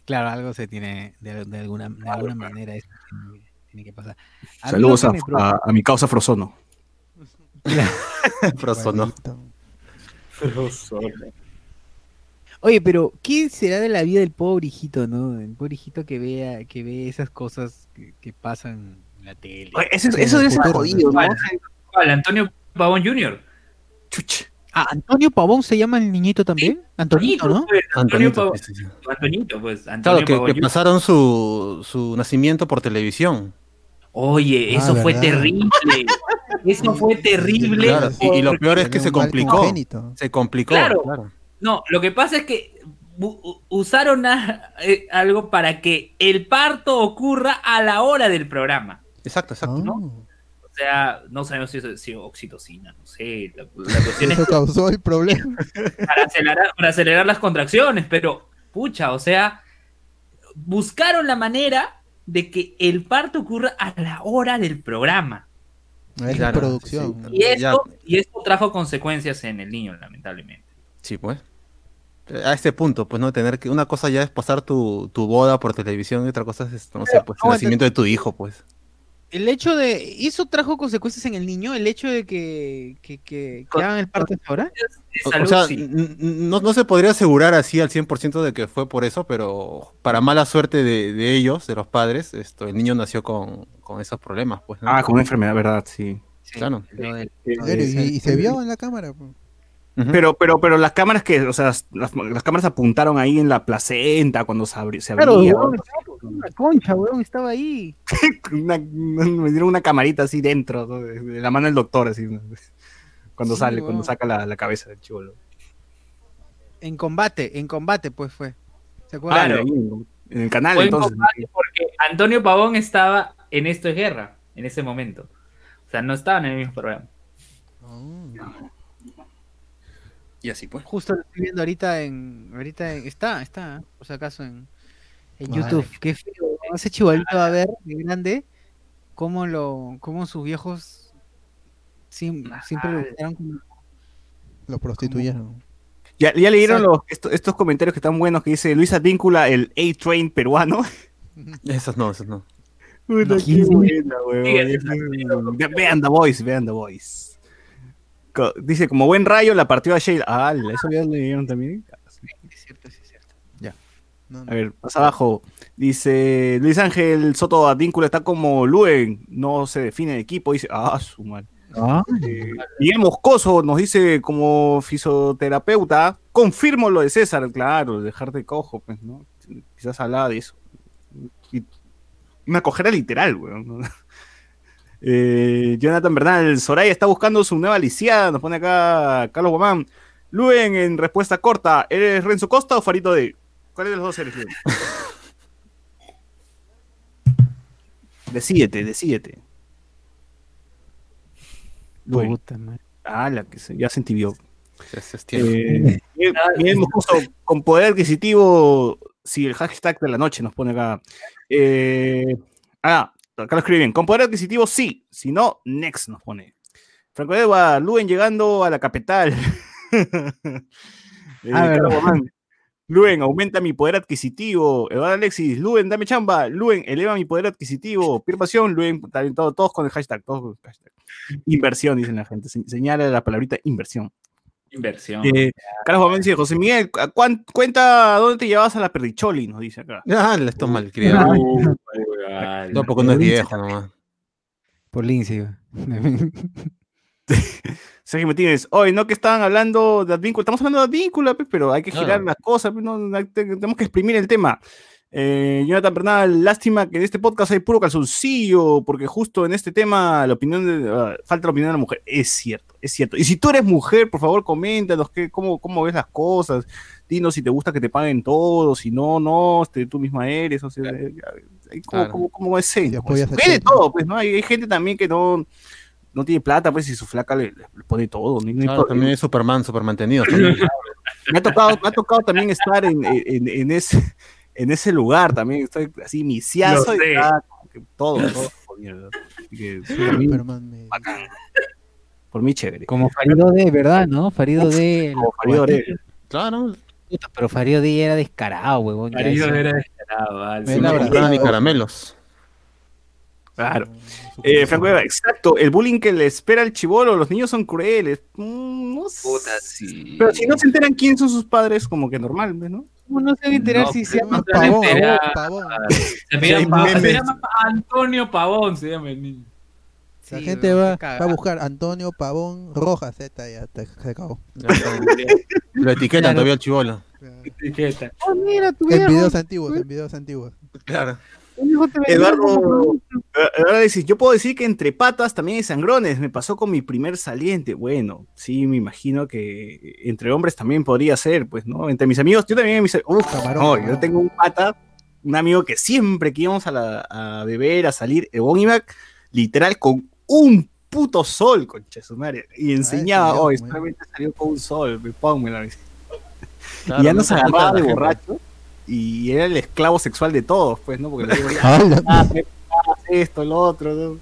Claro, algo se tiene, de, alguna, de alguna manera, eso tiene, que pasar. Saludos a, a, mi causa Frozono. Frozono. Oye, pero ¿qué será de la vida del pobre hijito, no? El pobre hijito que vea, que ve esas cosas que, pasan en la tele. eso, eso debe ser jodido, ¿no? Antonio Pavón Jr. Ah, Antonio Pavón se llama el niñito también. Antonito, ¿no? Pues, Antonio Pavón. Antonito, pues. Antonio claro, que, pasaron su, su nacimiento por televisión. Oye, eso ah, fue terrible. Eso fue terrible. y, lo peor es que se complicó. Se complicó. Claro. No, lo que pasa es que usaron eh, algo para que el parto ocurra a la hora del programa. Exacto, exacto. ¿no? O sea, no sabemos si es oxitocina, no sé. La, cuestión Eso causó el problema. Para acelerar, para acelerar las contracciones, pero, pucha, o sea, buscaron la manera de que el parto ocurra a la hora del programa. Es la producción. Y, esto, y esto trajo consecuencias en el niño, lamentablemente. Sí, pues. A este punto, pues no tener que. Una cosa ya es pasar tu, boda por televisión y otra cosa es, no sé, pues el nacimiento de tu hijo, pues el hecho de. ¿Eso trajo consecuencias en el niño? ¿El hecho de que, que, que, hagan el parto ahora? O, sea, no, se podría asegurar así al 100% de que fue por eso, pero para mala suerte de, ellos, de los padres, esto, el niño nació con, esos problemas. Pues, Ah, con una enfermedad, ¿verdad? Sí. claro. y, se vio en la cámara. Pues. Pero, pero, pero las cámaras que, o sea, las, cámaras apuntaron ahí en la placenta cuando se, abría. Claro, una concha, weón, estaba ahí. me dieron una camarita así dentro, de, la mano del doctor, así, cuando sale, cuando saca la, cabeza del chivolo. En combate, en combate, pues fue. ¿Se acuerdan? Claro, en el canal, entonces. porque Antonio Pavón estaba en Esto es Guerra, en ese momento. O sea, no estaba en el mismo programa. Oh. Y así pues. Justo lo estoy viendo ahorita en. Ahorita está, está, por si acaso en, en YouTube. Qué feo. Ese chivalito a ver, de grande, cómo lo, cómo sus viejos siempre, siempre lo Lo prostituyeron. Ya, ya leyeron los, estos, comentarios que están buenos que dice Luisa Víncula, el A-Train peruano. Esos no, esos no. Puta, qué buena, weón. Vean The Voice, vean The Voice. Dice, como buen rayo, la partió a Sheila. Ah, eso ya lo leyeron también. es cierto, es cierto. Ya. A ver, más abajo. Dice Luis Ángel Soto Adíncula está como Luen, no se define de equipo. Dice, ah, su mal. Ah. Eh, Miguel Moscoso nos dice como fisioterapeuta, confirmo lo de César, claro, dejarte cojo, pues, ¿no? Quizás hablaba de eso. Y una cojera literal, weón. Eh, Jonathan Bernal, Soraya está buscando su nueva lisiada, nos pone acá Carlos Guamán. Luen, en respuesta corta, ¿eres Renzo Costa o Farito D? ¿Cuál de los dos eres, Luen? decídete, decídete. Luen. Ah, la que se, ya se entibió. Eh, bien, bien con poder adquisitivo, si el hashtag de la noche nos pone acá. Eh, ah, acá lo escribe bien. Con poder adquisitivo, sí. Si no, next nos pone. Franco Edward, Luen llegando a la capital. eh, Luen, aumenta mi poder adquisitivo. Eduardo Alexis, Luen, dame chamba. Luen, eleva mi poder adquisitivo. Pier pasión, Luen, todos con el hashtag, todos con el hashtag. Inversión, dicen la gente. Señala la palabrita inversión. Inversión. Eh, Carlos dice, José Miguel, cuenta dónde te llevabas a la perdicholi, nos dice acá. Ah, esto malcriado. No, porque no es viejo nomás. Por Lindsay. Sergio Martínez, hoy no que estaban hablando de Advíncula, estamos hablando de Advíncula, pero hay que girar las cosas, tenemos que exprimir el tema. Eh, Jonathan Bernal, lástima que en este podcast hay puro calzoncillo, porque justo en este tema la opinión de, ah, falta la opinión de la mujer. Es cierto, es cierto. Y si tú eres mujer, por favor, coméntanos que, cómo, cómo ves las cosas. Dinos si te gusta que te paguen todo, si no, no, este, tú misma eres. O sea, ¿cómo, cómo, es eso? Pues, de todo, pues, ¿no? Hay, gente también que no no tiene plata, pues, y su flaca le, pone todo. claro, también es Superman, super mantenido. me, ha tocado, me ha tocado también estar en, en, en, ese, en ese lugar también. Estoy así, misiazo y todo, todo. Por mí, chévere. Como Farido de, ¿verdad? ¿No? Farido de. Como Farido de. Claro. Pero Farido de era descarado, huevón. Farido era descarado, vale. ni caramelos. Claro. Eh, Franco Eva, exacto. El bullying que le espera al chivolo, los niños son crueles. Mm, no Puta, sí. Pero si no se enteran quién son sus padres, como que normal, ¿no? no se va a enterar si se llama Pavón. Pavón. Se llama Antonio Pavón, se llama el niño. La gente va, va, a buscar Antonio Pavón Rojas, Z, ya te, se acabó. Lo etiquetan todavía el chivolo. Etiqueta. Oh, mira, tu en videos antiguos, en videos antiguos. Claro. Eduardo, ahora dices, yo puedo decir que entre patas también hay sangrones. Me pasó con mi primer saliente. Bueno, sí, me imagino que entre hombres también podría ser, pues, ¿no? Entre mis amigos, yo también, mis, uf, camarón, yo tengo un pata, un amigo que siempre que íbamos a, la, a beber, a salir, Ebon iba literal con un puto sol, concha su madre. Y enseñaba, hoy, solamente salió con un sol, me pongo la Y ya nos agarraba de borracho y era el esclavo sexual de todos, pues, ¿no? Porque le digo, ah, esto, lo otro, ¿no?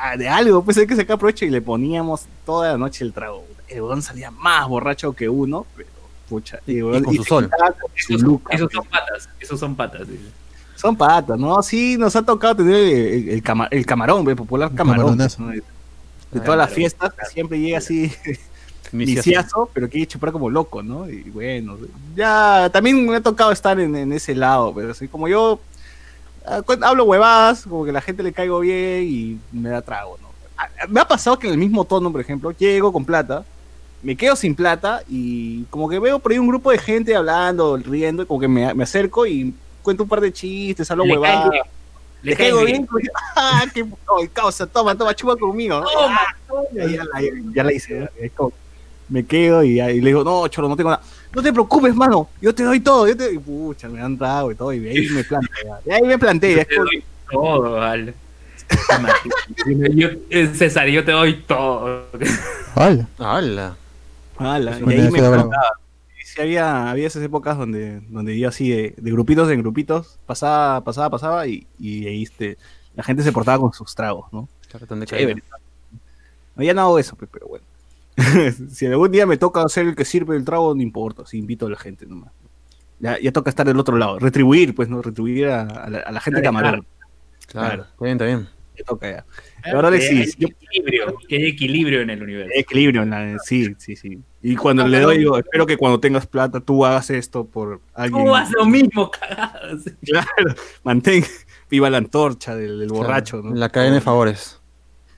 Ah, de algo, pues hay que sacar provecho y le poníamos toda la noche el trago. El bodón salía más borracho que uno, pero pucha, y, con su sol. Esos, son patas, esos son patas. Son patas, ¿no? Sí, nos ha tocado tener el, el, el camarón, el popular camarón. De todas las fiestas, siempre llega así Misiazo, pero que chupar como loco, ¿no? Y bueno, ya también me ha tocado estar en, ese lado, pero así como yo ah, hablo huevadas, como que la gente le caigo bien y me da trago, ¿no? Ah, me ha pasado que en el mismo tono, por ejemplo, llego con plata, me quedo sin plata y como que veo por ahí un grupo de gente hablando, riendo, como que me, acerco y cuento un par de chistes, hablo huevadas. Le, caigo bien, ah, qué causa, toma, toma, chupa conmigo. Toma, Ya, la, ya, la hice, es como, me quedo y, y, le digo, no, choro, no tengo nada. No te preocupes, mano, yo te doy todo. Yo te... Y, pucha, me han dado y todo, y ahí me planté. Y ahí me planté. Yo te doy todo, vale. yo, César, yo te doy todo. ¡Hala! ¡Hala! ¡Hala! Y ahí me plantaba. Sí, había, había esas épocas donde, donde yo así de, de grupitos en grupitos pasaba, pasaba, pasaba y, y ahí este, la gente se portaba con sus tragos, ¿no? Chévere. No, ya no hago eso, pero bueno. si algún día me toca ser el que sirve el trago, no importa, si invito a la gente nomás. Ya, ya toca estar del otro lado, retribuir, pues, ¿no? Retribuir a, la, gente camarón. Claro, está bien, está bien. Ya toca ya. Ahora decís, que, equilibrio, que hay equilibrio en el universo. Equilibrio, sí, sí, sí. Y cuando le doy, espero que cuando tengas plata tú hagas esto por alguien. Tú haces lo mismo, cagadas. Claro, mantén viva la antorcha del, borracho, ¿no? La cadena de favores.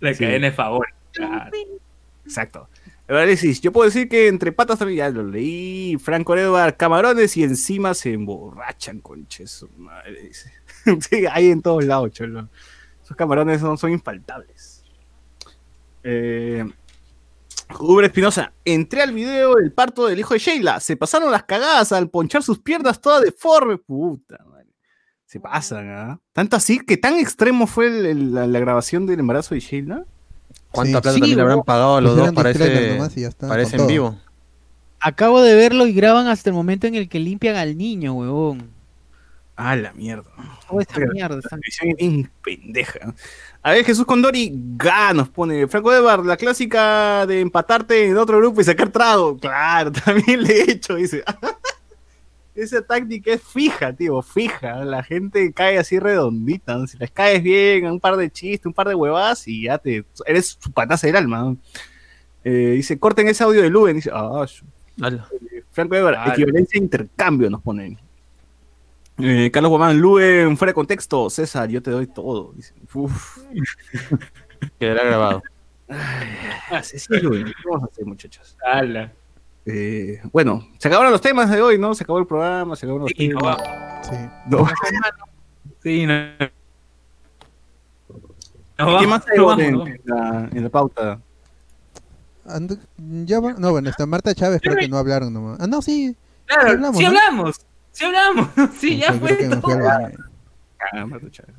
La cadena de favores, claro. Exacto. Análisis, yo puedo decir que entre patas también ya lo leí. Franco Edward, camarones y encima se emborrachan, conches. Madre, sí, hay en todos lados, cholo. Esos camarones son, son infaltables. Eh, Uber Espinosa, entré al video del parto del hijo de Sheila. Se pasaron las cagadas al ponchar sus piernas todas deformes. Puta, madre. Se pasan, ¿ah? Tanto así, que tan extremo fue el- el- la, la grabación del embarazo de Sheila. ¿Cuánta Sí. plata Sí, también le habrán pagado a los dos Pusieron para ese, está, para ese con en vivo? Acabo de verlo y graban hasta el momento en el que limpian al niño, huevón. Ah, la mierda. Toda esa Pero- mierda. esa- Televisión es bien pendeja. A ver, Jesús Condori, ga, nos pone. Franco Edward, la clásica de empatarte en otro grupo y sacar trago. Claro, también le he hecho, dice. Esa táctica es fija, tío, fija. La gente cae así redondita. ¿no? Si les caes bien, un par de chistes, un par de huevadas y ya te. Eres su pataza del alma. ¿no? Eh, dice, corten ese audio de Luben. Dice, ah, su- Franco Edward, Vale. equivalencia a intercambio nos ponen. Eh, Carlos Guamán, Luen, fuera de contexto. César, yo te doy todo. Dice, uf. Quedará grabado. Así es, Luen. ¿Qué vamos a hacer, muchachos? Ala. Eh, bueno, se acabaron los temas de hoy, ¿no? Se acabó el programa, se acabaron los Sí, no temas. va- Sí. No. sí, no. ¿Qué más hay en, la, en la pauta? And- ya va- no, bueno, está Marta Chávez, creo que no hablaron nomás. Ah, no, sí. Claro, hablamos, sí ¿no? hablamos, sí hablamos, sí, ya fue todo. Marta Chávez.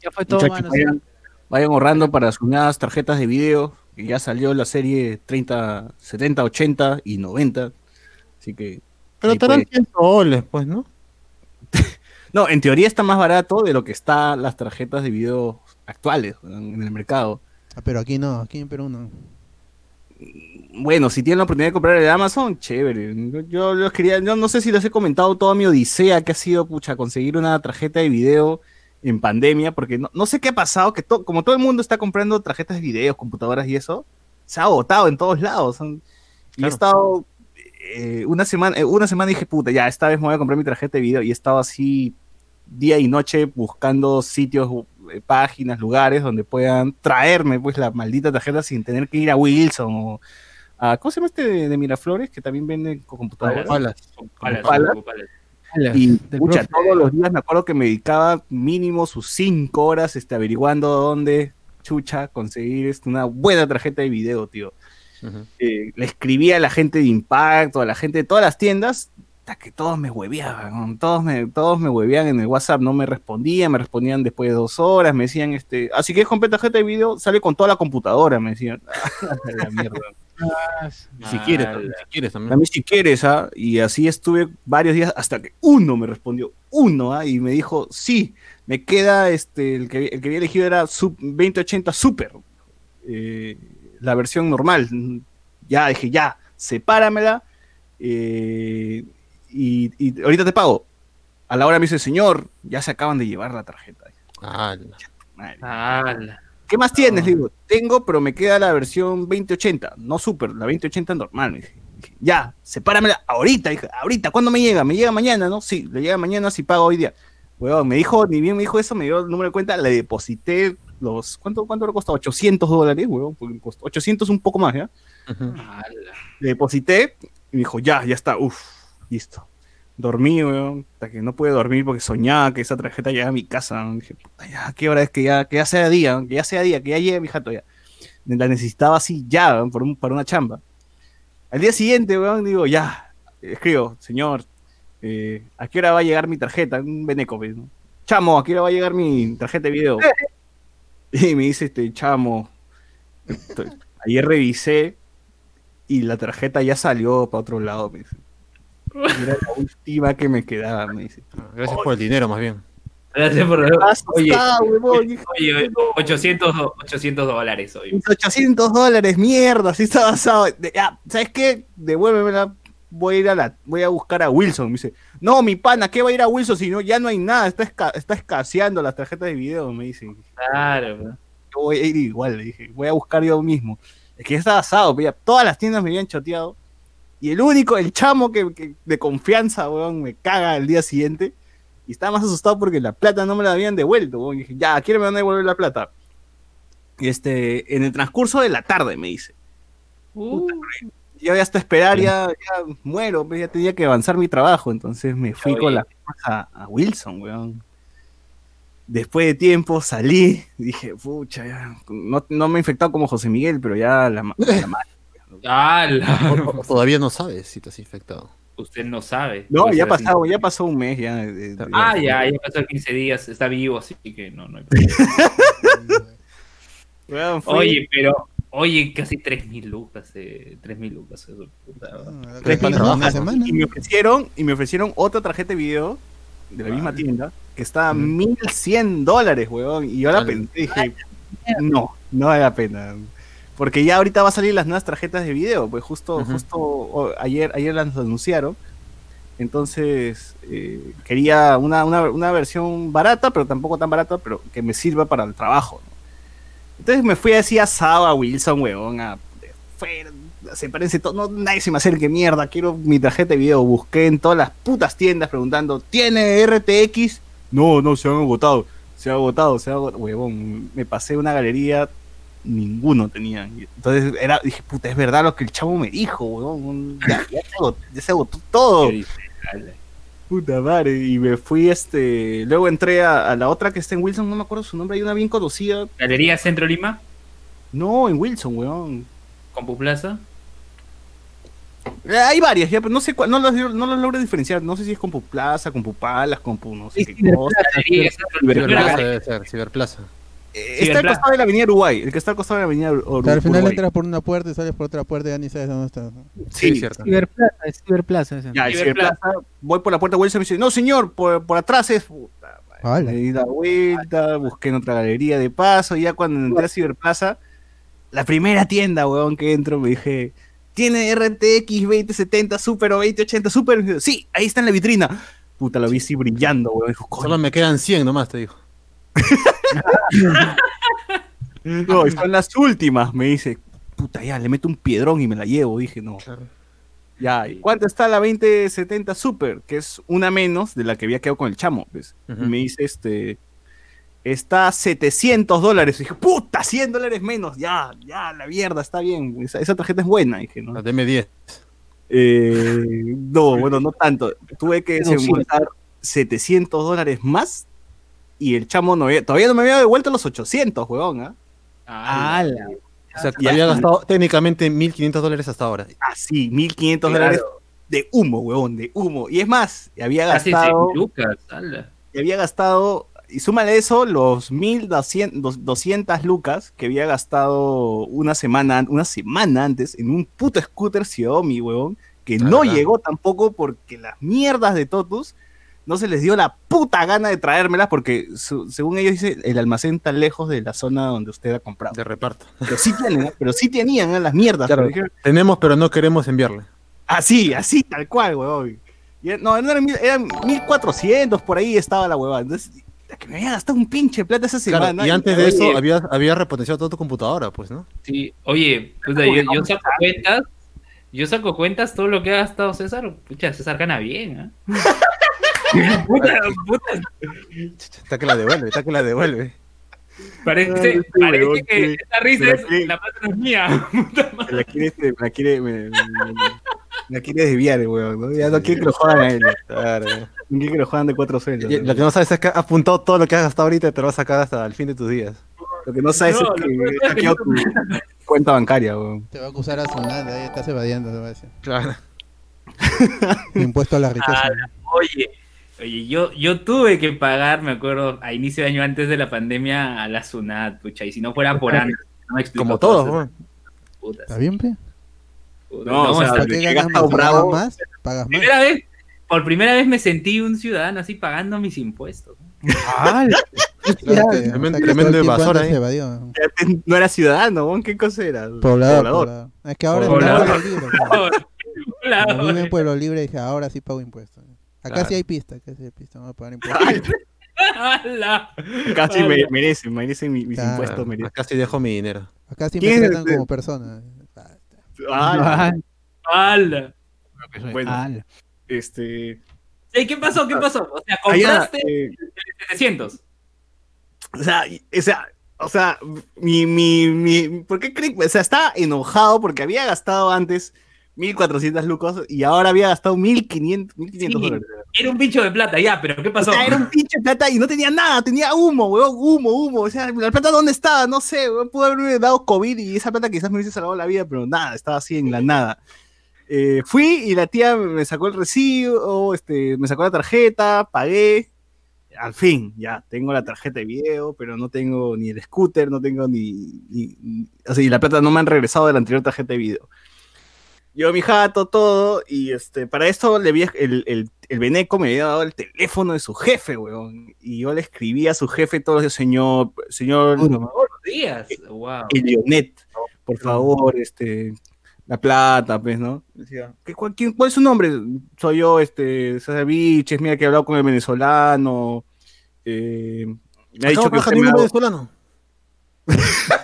Ya fue todo, Muchachos, mano. vayan, vayan ahorrando para sus nuevas tarjetas de video, que ya salió la serie 30, 70, 80 y 90. Así que. Pero estarán puede- 100 soles, pues, ¿no? No, en teoría está más barato de lo que están las tarjetas de video actuales en en el mercado. Ah, pero aquí no, aquí en Perú no. Bueno, si tienen la oportunidad de comprar el Amazon, chévere. Yo, los quería, yo no sé si les he comentado toda mi odisea que ha sido, pucha, conseguir una tarjeta de video en pandemia, porque no, no sé qué ha pasado, que to- como todo el mundo está comprando tarjetas de video, computadoras y eso, se ha agotado en todos lados. Y he estado eh, una semana, eh, una semana dije, puta, ya, esta vez me voy a comprar mi tarjeta de video, y he estado así día y noche buscando sitios, eh, páginas, lugares donde puedan traerme pues la maldita tarjeta sin tener que ir a Wilson o a, ¿cómo se llama este de, de Miraflores? Que también venden con computadoras. Palas. Palas, Palas. palas. Y profe. todos los días me acuerdo que me dedicaba mínimo sus cinco horas este, averiguando dónde, chucha, conseguir este, una buena tarjeta de video, tío. Eh, le escribía a la gente de Impacto, a la gente de todas las tiendas, hasta que todos me hueveaban, todos me, todos me hueveaban en el WhatsApp, no me respondían, me respondían después de dos horas, me decían, este, así que compré tarjeta de video, sale con toda la computadora, me decían. la mierda. Si quieres, también, si quieres A también. mí si quieres, ¿ah? Y así estuve varios días hasta que uno me respondió, uno, ¿ah? Y me dijo, sí, me queda, este, el que, el que había elegido era sub 2080 Super, eh, la versión normal. Ya, dije, ya, sepáramela eh, y, y ahorita te pago. A la hora me dice, señor, ya se acaban de llevar la tarjeta. Ah. Ala. ¿Qué más tienes? Le digo, tengo, pero me queda la versión 2080, no super, la 2080 normal. Me dije, ya, sepáramela ahorita, dije, ahorita, ¿cuándo me llega? Me llega mañana, ¿no? Sí, le llega mañana si pago hoy día. Huevón, me dijo, ni bien me dijo eso, me dio el número de cuenta, le deposité los, ¿cuánto, cuánto le costó? 800 dólares, huevón, porque costó 800 un poco más, ¿ya? Le deposité y me dijo, ya, ya está, uff, listo. Dormí, weón, hasta que no pude dormir porque soñaba que esa tarjeta llegaba a mi casa. ¿no? Dije, puta, ya, qué hora es que ya, que ya sea día, que ya sea día, que ya llegue mi jato ya. La necesitaba así ya, weón, por un, para una chamba. Al día siguiente, weón, digo, ya, escribo, señor, eh, ¿a qué hora va a llegar mi tarjeta? Un beneco, pues, ¿no? Chamo, ¿a qué hora va a llegar mi tarjeta de video? Y me dice, este, chamo, estoy- ayer revisé y la tarjeta ya salió para otro lado, me dice. Era la última que me quedaba, me dice. Gracias por el dinero, más bien. Gracias por Oye, Ah, huevón, dije, oye, 800, do- 800 dólares hoy. mis 800 dólares, mierda, si está basado. Ya, ¿sabes qué? Devuélvemela. Voy a ir a la, voy a buscar a Wilson. Me dice, no, mi pana, ¿qué va a ir a Wilson si no, ya no hay nada? Está, esca- está escaseando las tarjetas de video, me dice. Claro, bro. Yo voy a ir igual, le dije, voy a buscar yo mismo. Es que ya estaba asado, pero ya todas las tiendas me habían choteado. Y el único, el chamo que, que- de confianza, weón, me caga el día siguiente. Y estaba más asustado porque la plata no me la habían devuelto, weón. Y dije, ya, ¿quién me van a devolver la plata? Y este, en el transcurso de la tarde me dice. Uh, Yo ya hasta esperar, ya, ya muero, pues, ya tenía que avanzar mi trabajo. Entonces me fui Oye. con la a, a Wilson, weón. Después de tiempo salí, dije, pucha, ya, no, no me he infectado como José Miguel, pero ya la, la ma- Ah, la- O- o Todavía no sabes si te has infectado. Usted no sabe. No, ya ha así. pasado, ya pasó un mes ya. de- de- Ah, ya, ya pasó 15 días, está vivo, así que no, no hay problema. Fui- Oye, pero, oye, casi 3.000 lucas, eh, 3.000 lucas, eso, puta. Ah, lucas, semana. y me ofrecieron, y me ofrecieron otra tarjeta de video de la misma tienda que estaba a 1100 dólares, weón. Y yo la Vale. pensé, dije, no, no vale la pena. Porque ya ahorita va a salir las nuevas tarjetas de video, pues justo, justo o- ayer, ayer las anunciaron. Entonces, eh, quería una, una, una versión barata, pero tampoco tan barata, pero que me sirva para el trabajo. ¿no? Entonces me fui así asado a Wilson, weón, a fuera, sepárense todo, no, nadie se me acerque, mierda, quiero mi tarjeta de video, busqué en todas las putas tiendas preguntando, ¿tiene RTX? No, no, se han agotado, se ha agotado, se ha agotado, huevón, me pasé una galería, ninguno tenían, entonces era, dije, puta, es verdad lo que el chavo me dijo, huevón, ya, ya se agotó, ya se agotó todo, puta madre, y me fui, este, luego entré a, a la otra que está en Wilson, no me acuerdo su nombre, hay una bien conocida, Galería Centro Lima, no, en Wilson, weón, Compu Plaza. Eh, Hay varias, ya, pero no sé cuál, no las, no las logro diferenciar. No sé si es Compu Plaza, Compu Palas, Compu no sé Sí, qué cosa. Ciberplaza Galería- debe ser, Ciberplaza. Está al costado de la Avenida Uruguay, el que está al costado de la Avenida Ur- O sea, al final Uruguay. entras por una puerta y sales por otra puerta y ya ni sabes dónde estás. ¿no? Sí, cierto. Ciberplaza, es Ciberplaza. ese. Ya, el Ciberplaza. Ciberplaza, voy por la puerta Wilson y me dice, no señor, por, por atrás es. Puta, madre. Ala. Me di la vuelta, busqué en otra galería de paso, y ya cuando entré a Ciberplaza, la primera tienda, weón, que entro, me dije, ¿tiene RTX 2070 Super o 2080 Super? Sí, ahí está en la vitrina. Puta, lo vi así brillando, weón. Dijo, "Coño, Solo me quedan 100 nomás, te dijo. No, son las últimas, me dice. Puta, ya, le meto un piedrón y me la llevo. Dije, no. Ya, ¿y ¿cuánto está la 2070 Super? Que es una menos de la que había quedado con el chamo, pues. Me dice, este. Está 700 dólares. Dije, puta, 100 dólares menos. Ya, ya, la mierda, está bien. Esa, esa tarjeta es buena. Dije, ¿no? La DM10. Eh, no, bueno, no tanto. Tuve que No, sí. desembolsar 700 dólares más. Y el chamo no había- todavía no me había devuelto los 800, huevón, ¿ah? Ah, ¡Hala! O sea, Ya. había gastado técnicamente 1.500 dólares hasta ahora. Así, 1500 Claro. dólares de humo, huevón, de humo. Y es más, había gastado, 100 lucas, ala. y había gastado, y súmale eso, los 1200 dos- 200 lucas que había gastado una semana, an- una semana antes en un puto scooter Xiaomi, huevón, que Ah, no verdad. llegó tampoco porque las mierdas de Totus no se les dio la puta gana de traérmelas porque su- según ellos dice el almacén está lejos de la zona donde usted ha comprado. De reparto. Pero sí tienen, ¿eh? pero sí tenían ¿eh? las mierdas. Claro. pero dijeron, Tenemos, pero no queremos enviarle. Así, así, tal cual, huevón. Y, no, no eran, mil, eran 1400 por ahí estaba la huevada. Entonces, que me había gastado un pinche plata esa Claro, semana. y antes de Oye. eso había, había repotenciado toda tu computadora, pues, ¿no? Sí, oye, yo, yo saco cuentas, yo saco cuentas todo lo que ha gastado César, pucha, César gana bien, ¿eh? puta, puta, Está que la devuelve, está que la devuelve. parece, Ay, sí, parece weón, que sí. esta risa es, sí. la plata no es mía. madre. Me la quiere, me la quiere, me, me- me- me la quiere desviar, el huevón. ¿no? Ya no quiere que lo jodan a él. Claro. No quiere que lo jodan de cuatro sueldos. Y Lo que no sabes es que ha apuntado todo lo que has gastado ahorita y te lo vas a sacar hasta el fin de tus días. Lo que no sabes No, es que que hackeado tu cuenta bancaria, huevón. Te va a acusar a Sonata, ahí estás evadiendo, te va a decir. Claro. Impuesto a la riqueza. Ah, Oye, oye, yo, yo tuve que pagar, me acuerdo, a inicio de año antes de la pandemia a la SUNAT, pucha, y si no fuera por antes, no me explico Como todos, ¿no? ¿Está bien, pe? putas. No, o sea, ¿Para el qué que ganas gasta más? Bravo- más, pagas más. Primera vez, por primera vez me sentí un ciudadano así pagando mis impuestos. Que- Tremendo- tremendo evasor ahí. No era ciudadano. ¿Qué cosa era? Poblador, poblador. Es que ahora Poblador. está Pueblo Libre. en. Pueblo Libre, dije, ahora sí pago impuestos. Acá Claro. sí hay pista, acá sí hay pista, vamos a pagar impuestos. Casi me, merecen, merecen mis, mis Claro. impuestos. Merecen. Acá sí dejo mi dinero. Acá sí me ¿Quién es tratan como persona. Ah, Hola. bueno, ¡Hala! este. Ey, ¿Qué pasó? ¿Qué pasó? O sea, allá, compraste eh, 700. o sea, o sea, o sea, mi, mi, mi, ¿por qué creen? O sea, estaba enojado porque había gastado antes 1400 lucos y ahora había gastado 1500, 1500 dólares. Era un pincho de plata, ya, pero ¿qué pasó? era un pincho de plata y no tenía nada, tenía humo, weón, humo, humo. O sea, la plata dónde estaba, no sé, weón, pudo haberme dado COVID y esa plata quizás me hubiese salvado la vida, pero nada, estaba así en la nada. Eh, fui y la tía me sacó el recibo, este, me sacó la tarjeta, pagué. Al fin, ya, tengo la tarjeta de video, pero no tengo ni el scooter, no tengo ni, o sea, y la plata no me han regresado de la anterior tarjeta de video yo mi jato, todo, y este, para esto le vi el, el, el Beneco me había dado el teléfono de su jefe, weón, y yo le escribí a su jefe todos los días, señor, señor, los días, wow. Leonet, por favor, este, la plata, pues, ¿no? Decía, cuál, ¿cuál, es su nombre? Soy yo, este, César Viches, mira que he hablado con el venezolano, eh, me ha dicho que... Usted me ha... venezolano?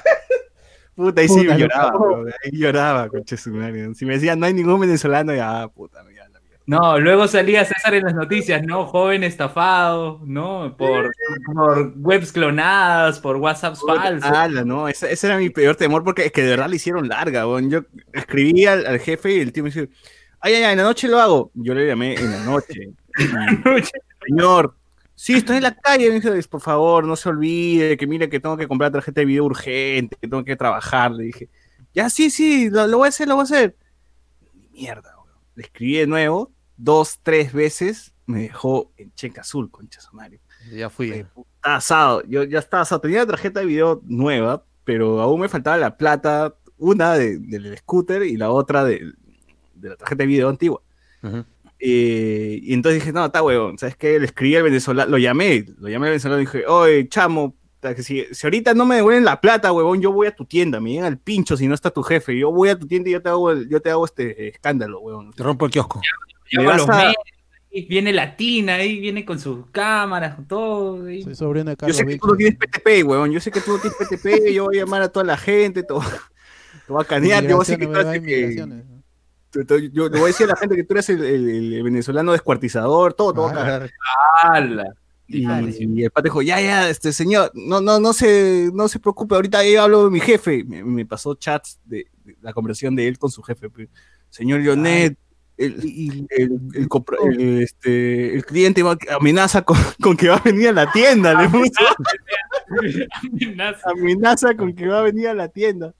Puta, ahí sí lloraba, bro, ahí lloraba, coche su Si me decían, no hay ningún venezolano, ya, puta, ya la mierda. No, luego salía César en las noticias, ¿no? Joven estafado, ¿no? Por, por webs clonadas, por WhatsApps falsos. Ala, no, ese, ese, era mi peor temor porque es que de verdad le hicieron larga, bon. Yo escribí al, al, jefe y el tío me dice, ay, ay, ay, en la noche lo hago. Yo le llamé en la noche. Señor, Sí, estoy en la calle, me dice, por favor, no se olvide, que mire que tengo que comprar tarjeta de video urgente, que tengo que trabajar. Le dije, ya, sí, sí, lo, lo voy a hacer, lo voy a hacer. Mierda, bro. Le escribí de nuevo, dos, tres veces, me dejó en cheque azul, concha Mario. Ya fui. Eh, asado, yo ya estaba asado. Tenía la tarjeta de video nueva, pero aún me faltaba la plata, una de, del scooter y la otra de, de la tarjeta de video antigua. Uh -huh. Eh, y entonces dije, no, está huevón, ¿sabes qué? Le escribí al venezolano, lo llamé, lo llamé al venezolano y dije, oye, chamo, que si, si, ahorita no me devuelven la plata, huevón, yo voy a tu tienda, me llegan al pincho si no está tu jefe, yo voy a tu tienda y yo te hago, el, yo te hago este escándalo, huevón. Te rompo el kiosco. Ya, ya los a... viene Latina ahí, viene con sus cámaras, todo. Y... Soy sobrino de Carlos yo sé que tú no tienes PTP, huevón, yo sé que tú no tienes PTP, yo voy a llamar a toda la gente, todo. Te voy a canear, te voy a decir que Yo le voy a decir a la gente que tú eres el, el, el venezolano descuartizador, todo, todo. ¡Hala! Y, y, el pate dijo, ya, ya, este señor, no, no, no se, no se preocupe, ahorita yo hablo de mi jefe. Me, me pasó chats de, de, la conversación de él con su jefe. Señor Leonet, el, el, el, este, el cliente va, amenaza con, con, que va a venir a la tienda, le puso. amenaza. amenaza con que va a venir a la tienda.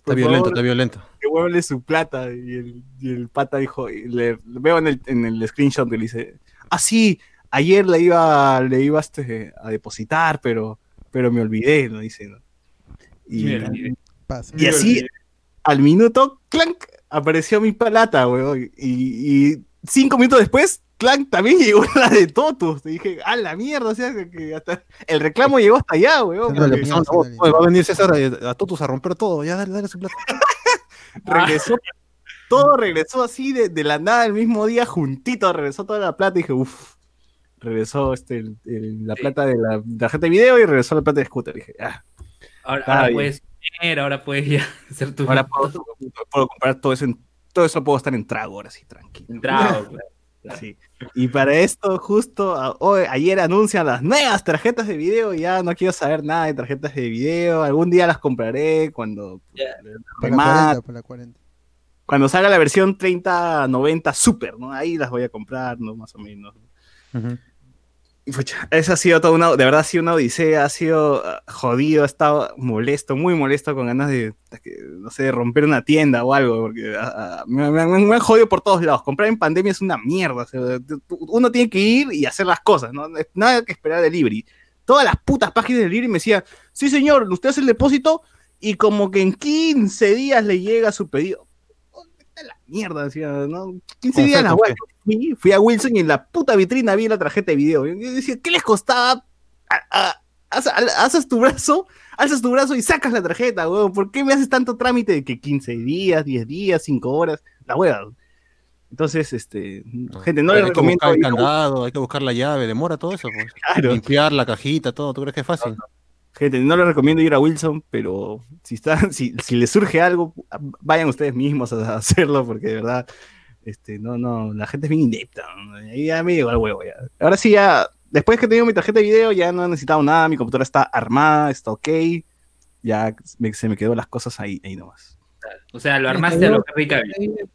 Está violento, está violento. Devuelve su plata. Y el, y el pata dijo, le, le, veo en el, en el screenshot que le dice, ah, sí, ayer le iba, le iba este, a depositar, pero, pero me olvidé, ¿no? Dice, ¿no? Y, y, y así, al minuto, clank, apareció mi plata, weón. Y, y cinco minutos después, Clank también llegó la de Totus. Te dije, a la mierda, o sea, que hasta el reclamo llegó hasta allá, weón. No, porque... no, no, va a venir César a, a, Totus a romper todo, ya dale, dale su plata. regresó, todo regresó así de, de, la nada el mismo día, juntito, regresó toda la plata y dije, uff. Regresó este, el, el, la plata de la tarjeta de video y regresó la plata de scooter. Dije, ah. Ahora, ahora puedes comer, ahora puedes ya hacer tu. Ahora puedo, puedo, comprar todo eso, en, todo eso puedo estar en trago ahora sí, tranquilo. En trago, claro. Sí. Y para esto, justo hoy, ayer anuncian las nuevas tarjetas de video. Ya no quiero saber nada de tarjetas de video. Algún día las compraré cuando. Yeah. Para, la 40, para la 40. Cuando salga la versión 3090 Super, ¿no? Ahí las voy a comprar, ¿no? Más o menos. Uh -huh. Pucha, esa ha sido toda una. De verdad ha sido una odisea. Ha sido uh, jodido. He estado molesto, muy molesto, con ganas de. No sé, de romper una tienda o algo. Porque uh, me, me, me, han jodido por todos lados. Comprar en pandemia es una mierda. Uno tiene que ir y hacer las cosas, ¿no? Nada que esperar delivery. Todas las putas páginas de delivery me decían: Sí, señor, usted hace el depósito y como que en 15 días le llega su pedido mierda, decía, ¿no? 15 días la web. Fui, fui a Wilson y en la puta vitrina vi la tarjeta de video. Yo decía, ¿qué les costaba? Haces tu brazo, alzas tu brazo y sacas la tarjeta, weón. ¿Por qué me haces tanto trámite de que 15 días, 10 días, 5 horas? La hueva. Entonces, este, gente, no le recomiendo. Hay que buscar el candado, hay que buscar la llave, demora todo eso, pues. Claro. Limpiar la cajita, todo. ¿Tú crees que es fácil? No, Gente, no les recomiendo ir a Wilson, pero si, está, si, si les surge algo, vayan ustedes mismos a hacerlo, porque de verdad, este, no, no, la gente es bien inepta. Y ya me llegó al huevo ya. Ahora sí, ya, después que tengo mi tarjeta de video, ya no he necesitado nada, mi computadora está armada, está ok, ya me, se me quedó las cosas ahí, ahí nomás. O sea, lo armaste a lo Henry Cavill.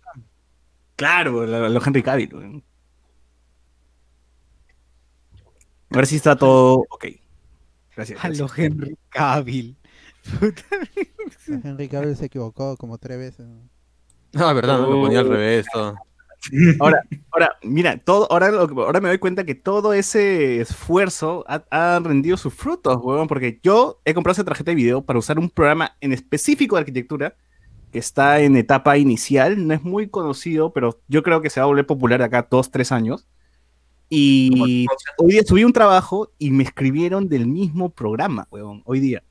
Claro, a lo Henry Cavill. A ver si está todo ok. Gracias. A lo Henry Cavill. Henry Cavill se equivocó como tres veces. No, es verdad, no lo ponía al revés todo. Ahora, ahora, mira, todo, ahora, ahora me doy cuenta que todo ese esfuerzo ha, rendido sus frutos, weón, porque yo he comprado esa tarjeta de video para usar un programa en específico de arquitectura que está en etapa inicial, no es muy conocido, pero yo creo que se va a volver popular de acá dos, tres años. Y hoy día subí un trabajo y me escribieron del mismo programa, weón, hoy día.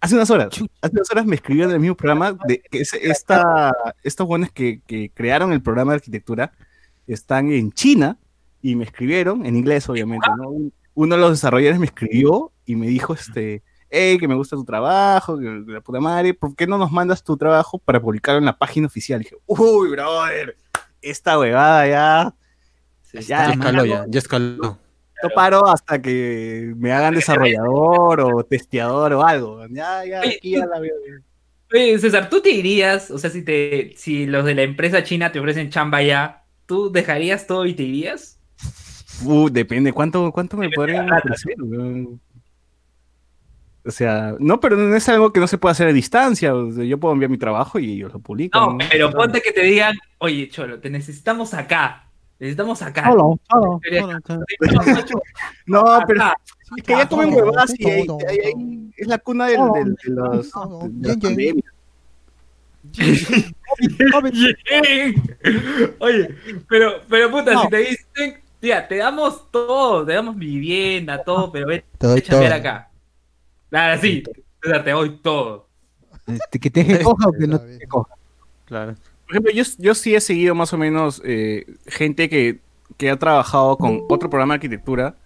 Hace unas horas, hace unas horas me escribieron del mismo programa de que esta, estos buenos que, que, crearon el programa de arquitectura están en China y me escribieron, en inglés obviamente, ¿no? Uno de los desarrolladores me escribió y me dijo, este, hey, que me gusta tu trabajo, que la puta madre, ¿por qué no nos mandas tu trabajo para publicarlo en la página oficial? Y dije, uy, brother, esta huevada ya... ya, ya escaló, ya, ya escaló paro hasta que me hagan desarrollador o testeador o algo. Ya, ya, aquí ya la veo Oye, César, ¿tú te irías? O sea, si te, si los de la empresa china te ofrecen chamba ya, ¿tú dejarías todo y te irías? Uh, depende, ¿cuánto, cuánto me podrían ofrecer? O sea, no, pero no es algo que no se puede hacer a distancia. yo puedo enviar mi trabajo y ellos lo publican. No, pero ponte que te digan, oye, Cholo, te necesitamos acá. Necesitamos acá. No, pero es que ya comen huevas y ahí, es la cuna del, del, de los. Oye, pero, pero puta, si te dicen, tía, te damos todo, te damos vivienda, todo, pero ven, a ver acá. Nada, sí, te doy todo. Este, que te coja o que no te coja. Claro ejemplo, yo, yo sí he seguido más o menos eh, gente que, que, ha trabajado con otro programa de arquitectura,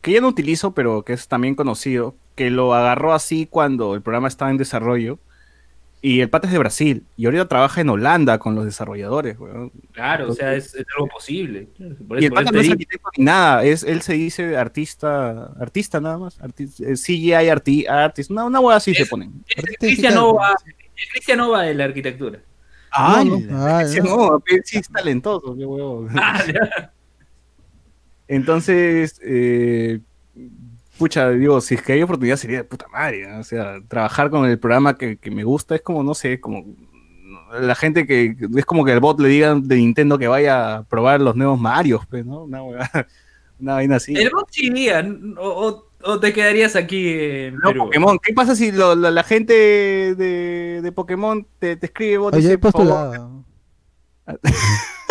que ya no utilizo, pero que es también conocido, que lo agarró así cuando el programa estaba en desarrollo. Y el pata es de Brasil, y ahorita trabaja en Holanda con los desarrolladores. Claro, o sea, es, algo posible. y el pata no es arquitecto ni nada, es, él se dice artista, artista nada más, artista, eh, CGI arti, artist, una, una hueá así se ponen. Es Cristian Nova, Cristian Nova de la arquitectura. Ay, no, sí es talentoso, qué huevo. Ah, Entonces, eh, pucha, digo, si es que hay oportunidad sería de puta madre, o sea, trabajar con el programa que, me gusta es como, no sé, como la gente que es como que el bot le diga de Nintendo que vaya a probar los nuevos Marios, pues, ¿no? Una, una vaina así. El bot sí iría, o, ¿O te quedarías aquí en no, Pokémon. ¿Qué pasa si la gente de, de Pokémon te, te escribe vos? Oye, he postulado.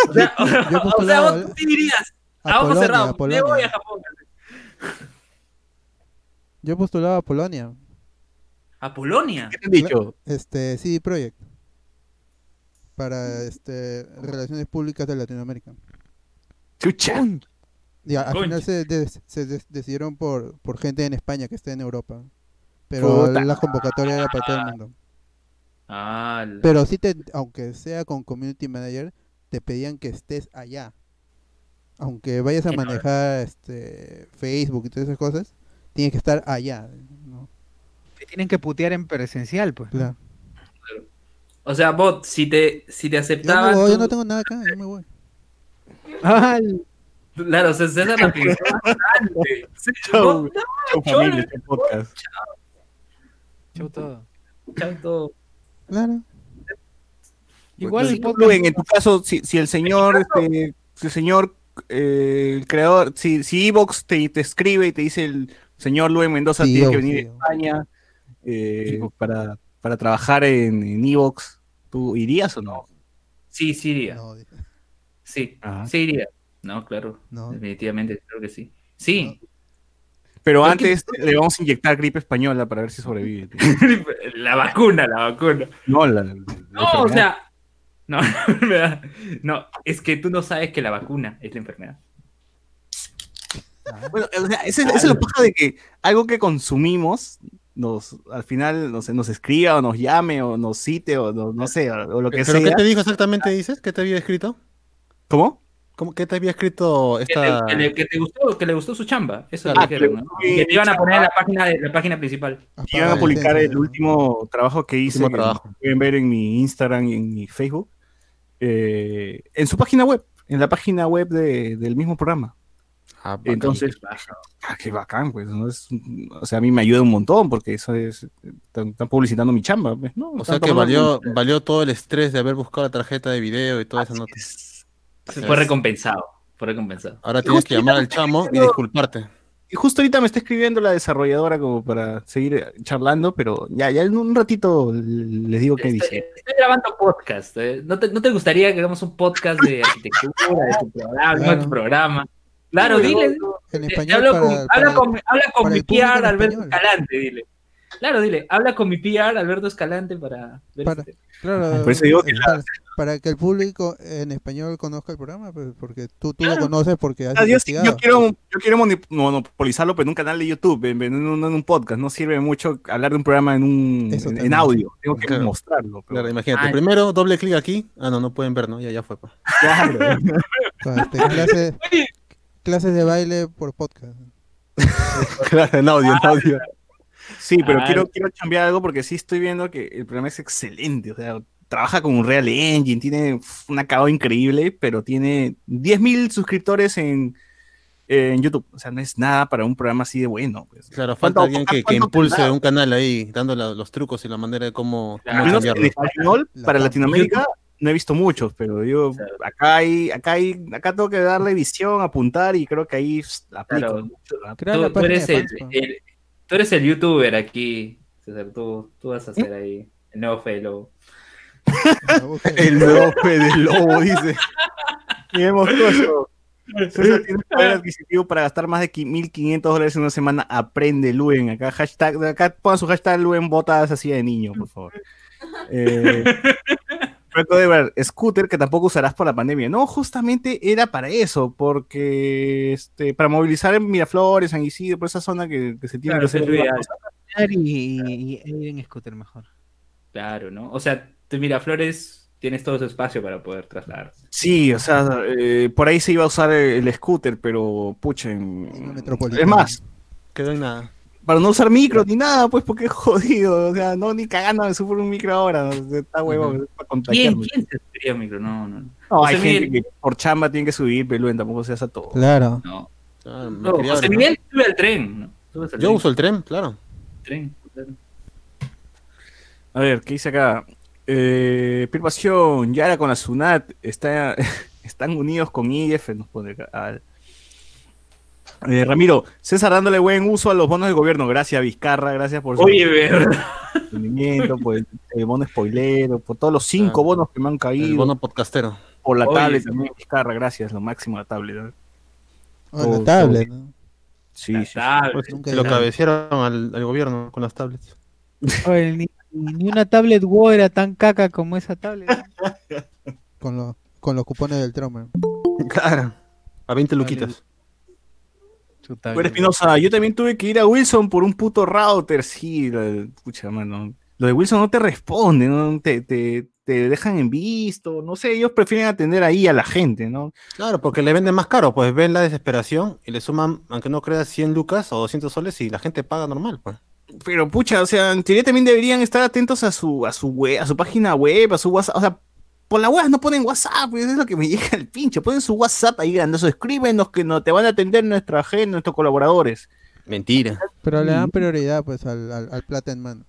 o sea, o, sea, vos sí dirías, a ojos cerrados, me voy a Japón. Yo he postulado a Polonia. ¿A Polonia? ¿Qué te han dicho? Este, CD Projekt. Para este, Relaciones Públicas de Latinoamérica. Chucha. Ya, al final se, decidieron por, por gente en España que esté en Europa. Pero la convocatoria era para todo el mundo. Ah, Pero sí, te, aunque sea con Community Manager, te pedían que estés allá. Aunque vayas a manejar este Facebook y todas esas cosas, tienes que estar allá. Te tienen que putear en presencial, pues. Claro. O sea, bot, si te, si te aceptaban. Yo, yo no tengo nada acá, yo me voy. Ah, Claro, César la pensó bastante. Chau, chau familia, este podcast. Chau. Chau todo. Chau todo. Claro. Igual el podcast... en tu caso, si, si el señor, este, si el señor, eh, el creador, si, si Evox te, te escribe y te dice el señor Luis Mendoza tiene que venir a España eh, para, para trabajar en, en Evox, ¿tú irías o no? Sí, sí iría. sí, sí iría. No, claro. Definitivamente, creo que sí. Sí. Pero antes le vamos a inyectar gripe española para ver si sobrevive. la vacuna, la vacuna. No, la, no, o sea, no, no, es que tú no sabes que la vacuna es la enfermedad. Ah. Bueno, o sea, esa es la paja de que algo que consumimos nos al final no sé, nos escriba o nos llame o nos cite o no, no sé, o, lo que sea. ¿Pero qué te dijo exactamente, dices? ¿Qué te había escrito? ¿Cómo? ¿Cómo, ¿Qué te había escrito esta...? Que, le, que te gustó, que le gustó su chamba, eso ah, dijeron, ¿no? Que te iban a poner en la página, de, la página principal. Que iban a publicar el último trabajo que hice, trabajo. pueden ver en mi Instagram y en mi Facebook, eh, en su página web, en la página web de, del mismo programa. Ah, Entonces, ah, qué bacán, pues, ¿no? es, o sea, a mí me ayuda un montón porque eso es, están, publicitando mi chamba, pues, ¿no? O sea que valió, valió todo el estrés de haber buscado la tarjeta de video y toda esa nota. Fue recompensado, fue recompensado. Ahora tienes que llamar al chamo y disculparte. Y justo ahorita me está escribiendo la desarrolladora como para seguir charlando, pero ya, ya en un ratito les digo qué dice. Estoy grabando podcast. ¿eh? ¿No, te, ¿No, te, gustaría que hagamos un podcast de arquitectura, de tu programa, claro. tu programa? Claro, dile. En español habla, con, habla con mi PR Alberto Escalante, dile. Claro, dile, habla con mi PR Alberto Escalante para ver para, este. Claro, digo que para, que el público en español conozca el programa, pues, porque tú, tú lo conoces porque has ah, yo, yo, quiero, yo quiero monopolizarlo pero en un canal de YouTube, en, en, un, en, un, podcast. No sirve mucho hablar de un programa en un en, audio. Tengo que mostrarlo. Claro, imagínate. Primero doble clic aquí. Ah, no, no pueden ver, ¿no? Ya, ya fue. Pues. Claro. clase, clases de baile por podcast. claro, en audio, en audio. Sí, pero ah, quiero, quiero cambiar algo porque sí estoy viendo que el programa es excelente. O sea, trabaja con un Real Engine, tiene un acabado increíble, pero tiene 10.000 suscriptores en, en YouTube. O sea, no es nada para un programa así de bueno. Pues. Claro, falta alguien que, que impulse un canal ahí, dando los trucos y la manera de cómo, cambiarlo. En español, para Latinoamérica, no he visto muchos, pero yo acá hay, acá hay, acá tengo que darle visión, apuntar y creo que ahí aplico. Claro. Tú, eres el, tú, eres el, youtuber aquí, César, tú, tú vas a hacer ahí el nuevo fe del lobo. El fe del lobo, dice. Y hemos eso. César tiene poder adquisitivo para gastar más de 1.500 dólares en una semana. Aprende Luen. Acá, hashtag, acá pongan su hashtag Luen botas así de niño, por favor. Eh, de ver, scooter que tampoco usarás por la pandemia. No, justamente era para eso, porque este, para movilizar en Miraflores, San Isidro, por esa zona que, se tiene que hacer. Y, ir en scooter mejor. Claro, ¿no? O sea, tú Miraflores tienes todo ese espacio para poder trasladar. Sí, o sea, eh, por ahí se iba a usar el, scooter, pero pucha, es más, quedó en nada para no usar micro ni nada, pues porque es jodido. O sea, no, ni cagando me sufro un micro ahora. Está huevo, uh para ¿Quién, ¿Quién se subiría un micro? No, no. No, hay gente que por chamba tiene que subir, pero tampoco se hace todo. Claro. No. Ah, no, José Miguel sube al tren. Yo uso el tren, claro. Tren, claro. A ver, ¿qué dice acá? Eh, Pirpación, Yara con la SUNAT está, están unidos con IF, nos pone acá. Eh, Ramiro, César dándole buen uso a los bonos del gobierno. Gracias, Vizcarra, gracias por su Oye, por el, bono spoilero, por todos los cinco ah, bonos que me han caído. El bono podcastero. Por la tablet también, Vizcarra, gracias, lo máximo la tablet. Oh, la tablet, ¿no? Sí, sí. Pues, lo cabecearon al, gobierno con las tablets. Oye, ni, una tablet Word era tan caca como esa tablet. con, con los cupones del Troma. Claro, a 20 luquitas. Bueno, Espinosa, yo también tuve que ir a Wilson por un puto router, sí, lo, pucha, mano. Lo de Wilson no te responde, ¿no? Te, te, te, dejan en visto, no sé, ellos prefieren atender ahí a la gente, ¿no? Claro, porque le venden más caro, pues ven la desesperación y le suman, aunque no creas, 100 lucas o 200 soles y la gente paga normal, pues. Pero pucha, o sea, en teoría también deberían estar atentos a su, a su web, a su página web, a su WhatsApp, o sea, por la web no ponen WhatsApp, pues, es lo que me llega el pinche. Ponen su WhatsApp ahí grandoso, escríbenos que no te van a atender nuestra gente, nuestros colaboradores. Mentira. Pero le dan prioridad pues al, al, plata en mano.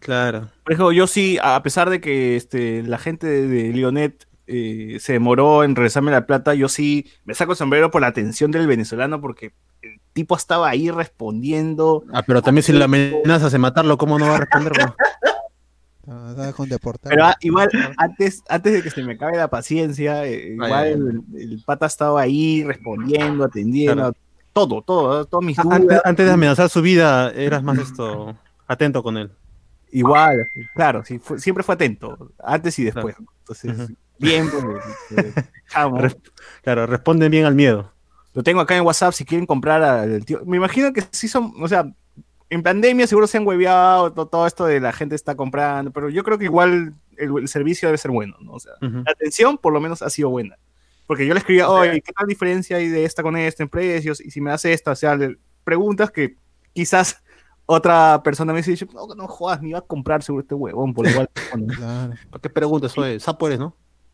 Claro. Por ejemplo, yo sí, a pesar de que este, la gente de, Lionet eh, se demoró en regresarme la plata, yo sí me saco el sombrero por la atención del venezolano porque el tipo estaba ahí respondiendo. Ah, pero también si le amenazas de matarlo, ¿cómo no va a responder? Pero ah, igual, antes, antes de que se me acabe la paciencia, eh, igual el, pata estaba ahí respondiendo, atendiendo, todo, todo, todos mis Antes, de amenazar su vida, eras más esto, atento con él. Igual, claro, sí, siempre fue atento, antes y después. Entonces, bien, pues, claro, responden bien al miedo. Lo tengo acá en WhatsApp si quieren comprar al tío. Me imagino que sí son, o sea, en pandemia seguro se han hueveado todo, esto de la gente está comprando, pero yo creo que igual el, servicio debe ser bueno, ¿no? O sea, la atención por lo menos ha sido buena. Porque yo le escribía, oye, ¿qué tal diferencia hay de esta con esta en precios? Y si me hace esta, o sea, preguntas que quizás otra persona me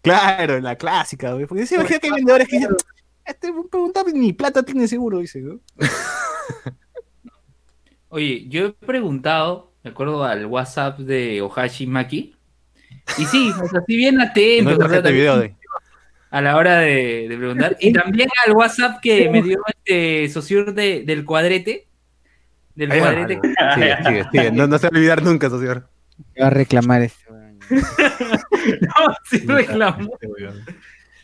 no, no va claro. ¿no? La clásica, güey. Porque si imagina que hay vendedores que dicen, este pregunta ni plata tiene seguro, dice, ¿no? Oye, yo he preguntado, me acuerdo al WhatsApp de Ohashi Maki, y sí, o sea, sí bien atento. A la hora de, preguntar. Y también al WhatsApp que me dio este socio de, del cuadrete. Del cuadrete. No, no se va a olvidar nunca, socio. Va a reclamar este. no, sí reclamó.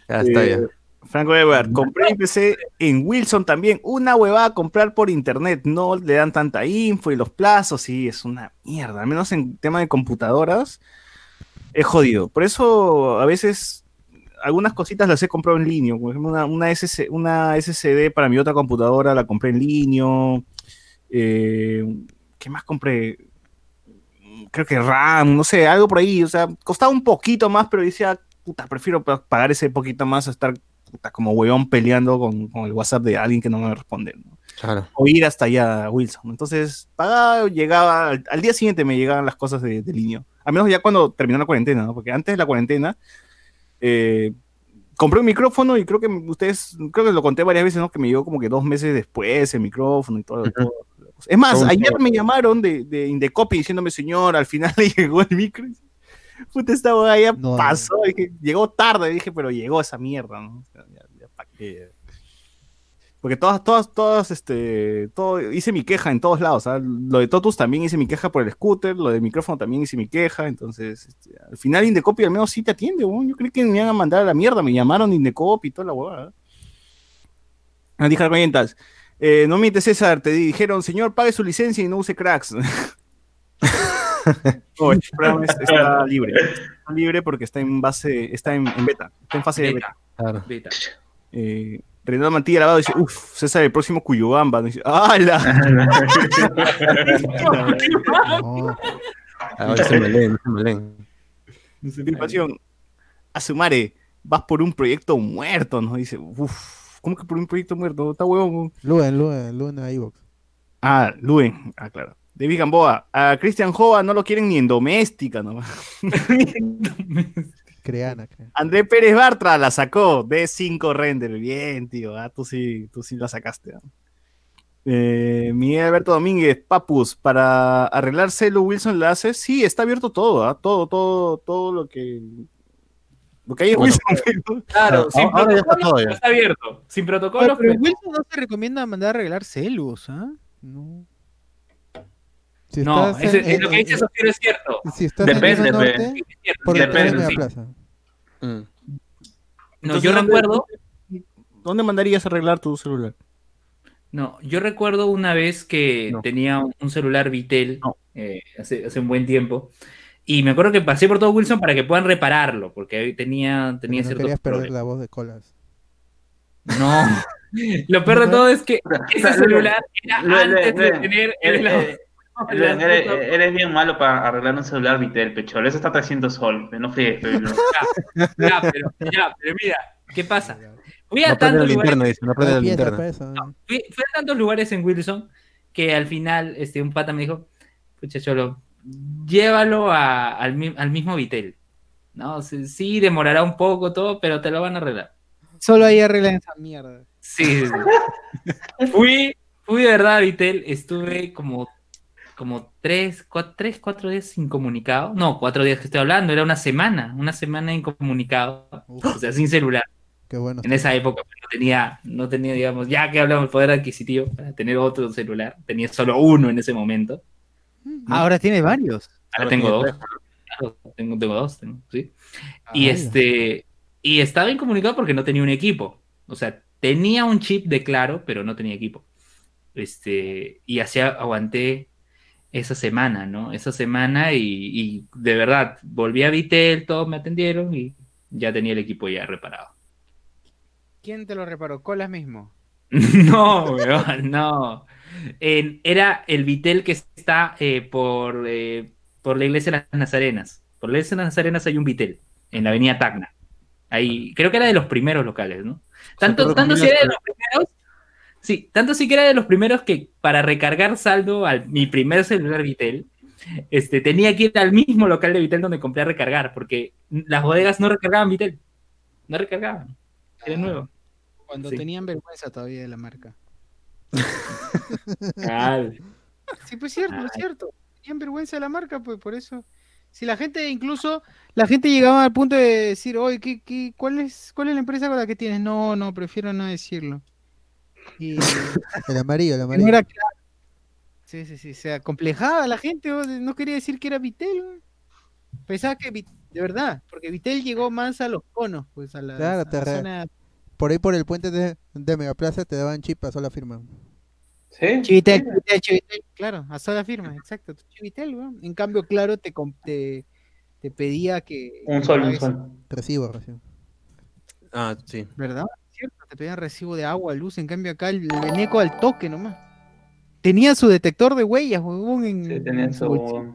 Ya está, ya. Eh, Franco Edward, compré un PC en Wilson también. Una huevada a comprar por internet. No le dan tanta info y los plazos. Sí, es una mierda. Al menos en tema de computadoras es jodido. Por eso a veces algunas cositas las he comprado en línea. Por ejemplo, una, una, una SSD para mi otra computadora la compré en línea. Eh, ¿Qué más compré? Creo que RAM, no sé, algo por ahí. O sea, costaba un poquito más, pero decía, puta, prefiero pagar ese poquito más a estar como huevón peleando con, el WhatsApp de alguien que no me responde. O ir hasta allá, Wilson. Entonces, pagaba, llegaba, al, día siguiente me llegaban las cosas de, de línea. Al menos ya cuando terminó la cuarentena, ¿no? Porque antes de la cuarentena, eh, compré un micrófono y creo que ustedes, creo que lo conté varias veces, ¿no? Que me llegó como que dos meses después el micrófono y todo. Es más, ayer me llamaron de, de Indecopy diciéndome, señor, al final le llegó el micro. Puta, esta boda ya pasó, llegó tarde, dije, pero llegó esa mierda, ¿no? Porque todas, todas, todas, este, todo, hice mi queja en todos lados. Lo de Totus también hice mi queja por el scooter, lo del micrófono también hice mi queja. Entonces, este, al final Indecopy al menos sí te atiende, Yo creí que me iban a mandar a la mierda, me llamaron Indecopy y toda la huevada. Dije eh, no mientes César, te dijeron, señor, pague su licencia y no use cracks. no, está libre. Está libre porque está en base, está en, beta, está en fase de beta. Claro. beta. Eh, Renato Mantilla lavado dice, uff, César el próximo Cuyubamba. Dice, ¡Hala! Ah, se me leen, se me leen. Pasión, Asumare, vas por un proyecto muerto, ¿no? Dice, uff, ¿cómo que por un proyecto muerto? Está huevón. Luen, Luen, Luen a iVox. Ah, Luen, ah, claro. David Gamboa, a Christian Jova no lo quieren ni en doméstica, ¿no? Creana, André Pérez Bartra la sacó de 5 render. Bien, tío. Ah, tú sí, tú sí la sacaste. Eh, Miguel Alberto Domínguez, Papus, para arreglar Celu Wilson hace. Sí, está abierto todo, ¿ah? todo, todo, todo lo que. Lo que hay en Wilson. Claro, sin protocolo está, abierto. Sin protocolo. Pero, Wilson no se recomienda mandar a arreglar celus, ¿ah? No. no, lo que dice Sofía es cierto. Si Depende, norte, por Depende, sí. plaza. Mm. No, yo recuerdo. ¿Dónde mandarías a arreglar tu celular? No, yo recuerdo una vez que tenía un celular Vitel eh, hace, hace, un buen tiempo. Y me acuerdo que pasé por todo Wilson para que puedan repararlo, porque tenía, tenía no querías perder la voz de colas. No, lo peor de todo es que ese celular era antes de tener el, Eres, bien malo para arreglar un celular Vitel, pecholo. Eso está 300 sol. No fríes, pero... ya, pero, ya, pero mira, ¿qué pasa? Fui a tantos lugares. no fui, a tantos lugares en Wilson que al final este, un pata me dijo, pucha cholo, llévalo a, al, al, mismo Vitel. ¿no? Sí, demorará un poco todo, pero te lo van a arreglar. Solo ahí arreglan esa mierda. Sí. fui, fui de verdad a Vitel, estuve como como tres cuatro, tres, cuatro días incomunicado. No, cuatro días que estoy hablando, era una semana, una semana incomunicado, o sea, sin celular. Qué bueno. En esa época pues, no tenía, no tenía, digamos, ya que hablamos del poder adquisitivo, para tener otro celular, tenía solo uno en ese momento. Ahora tiene varios. Ahora tengo dos. tengo, tengo dos, sí. y este, y estaba incomunicado porque no tenía un equipo. O sea, tenía un chip de claro, pero no tenía equipo. Este, y así aguanté esa semana, ¿no? Esa semana y, de verdad, volví a Vitel, todos me atendieron y ya tenía el equipo ya reparado. ¿Quién te lo reparó? ¿Colas mismo? no, no. Era el Vitel que está eh, por, eh, por la iglesia de las Nazarenas. Por la iglesia de las Nazarenas hay un Vitel, en la avenida Tacna. Ahí, creo que era de los primeros locales, ¿no? Tanto, tanto si era de los primeros, sí, tanto sí que era de los primeros que para recargar saldo a mi primer celular Vitel, este, tenía que ir al mismo local de Vitel donde compré a recargar, porque las bodegas no recargaban Vitel, no recargaban, era nuevo. Cuando tenían vergüenza todavía de la marca. Sí, pues cierto, es cierto. Tenían vergüenza de la marca, pues por eso. Si la gente, incluso, la gente llegaba al punto de decir, oye, ¿qué, qué, cuál, es, ¿cuál es la empresa con la que tienes? No, no, prefiero no decirlo. Y... el amarillo, el amarillo. Sí, sí, sí, se acomplejaba la gente, no quería decir que era Vitel. Pensaba que, de verdad, porque Vitel llegó más a los conos, pues a la, claro, zona... Por ahí por el puente de, de Megaplaza te daban chip a sola firma. ¿Sí? Chivitel, Chivitel, Chivitel, claro, a sola firma, exacto. Chivitel, En cambio, claro, te, te, te pedía que. Un sol, un sol. Recibo, recibo. Ah, sí. ¿Verdad? Cierto, te pedían recibo de agua, luz. En cambio, acá el veneco al toque nomás. Tenía su detector de huellas, huevón. En, sí, tenía su.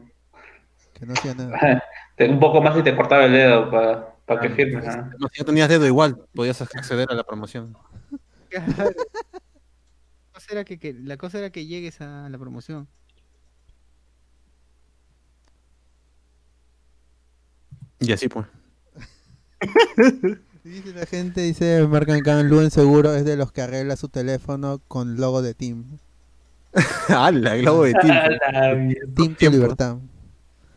Que no hacía nada. un poco más y te cortaba el dedo para, para que firmes. No, si no tenías dedo igual, podías acceder a la promoción. Claro era que, la cosa era que llegues a la promoción. Y así pues. dice la gente, dice Marcan Can Luen seguro es de los que arregla su teléfono con logo de Team. ¡Hala! El logo de Team. team tu libertad.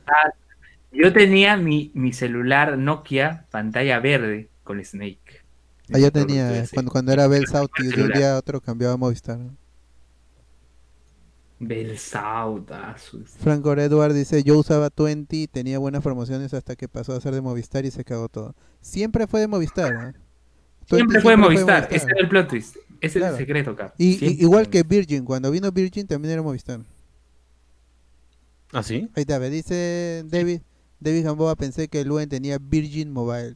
Ah, yo tenía mi, mi celular Nokia pantalla verde con Snake. Ah, yo tenía, cuando, cuando era Bell South y de un día a otro cambiaba a Movistar. Belsautazo. Franco Edward dice, yo usaba 20, tenía buenas promociones hasta que pasó a ser de Movistar y se cagó todo. Siempre fue de Movistar. ¿eh? Siempre, fue de Movistar. ese era el plot twist. Ese es el secreto acá. Y, igual que Virgin, cuando vino Virgin también era Movistar. ¿Ah, sí? Ahí está, dice David, David Gamboa, pensé que Luen tenía Virgin Mobile.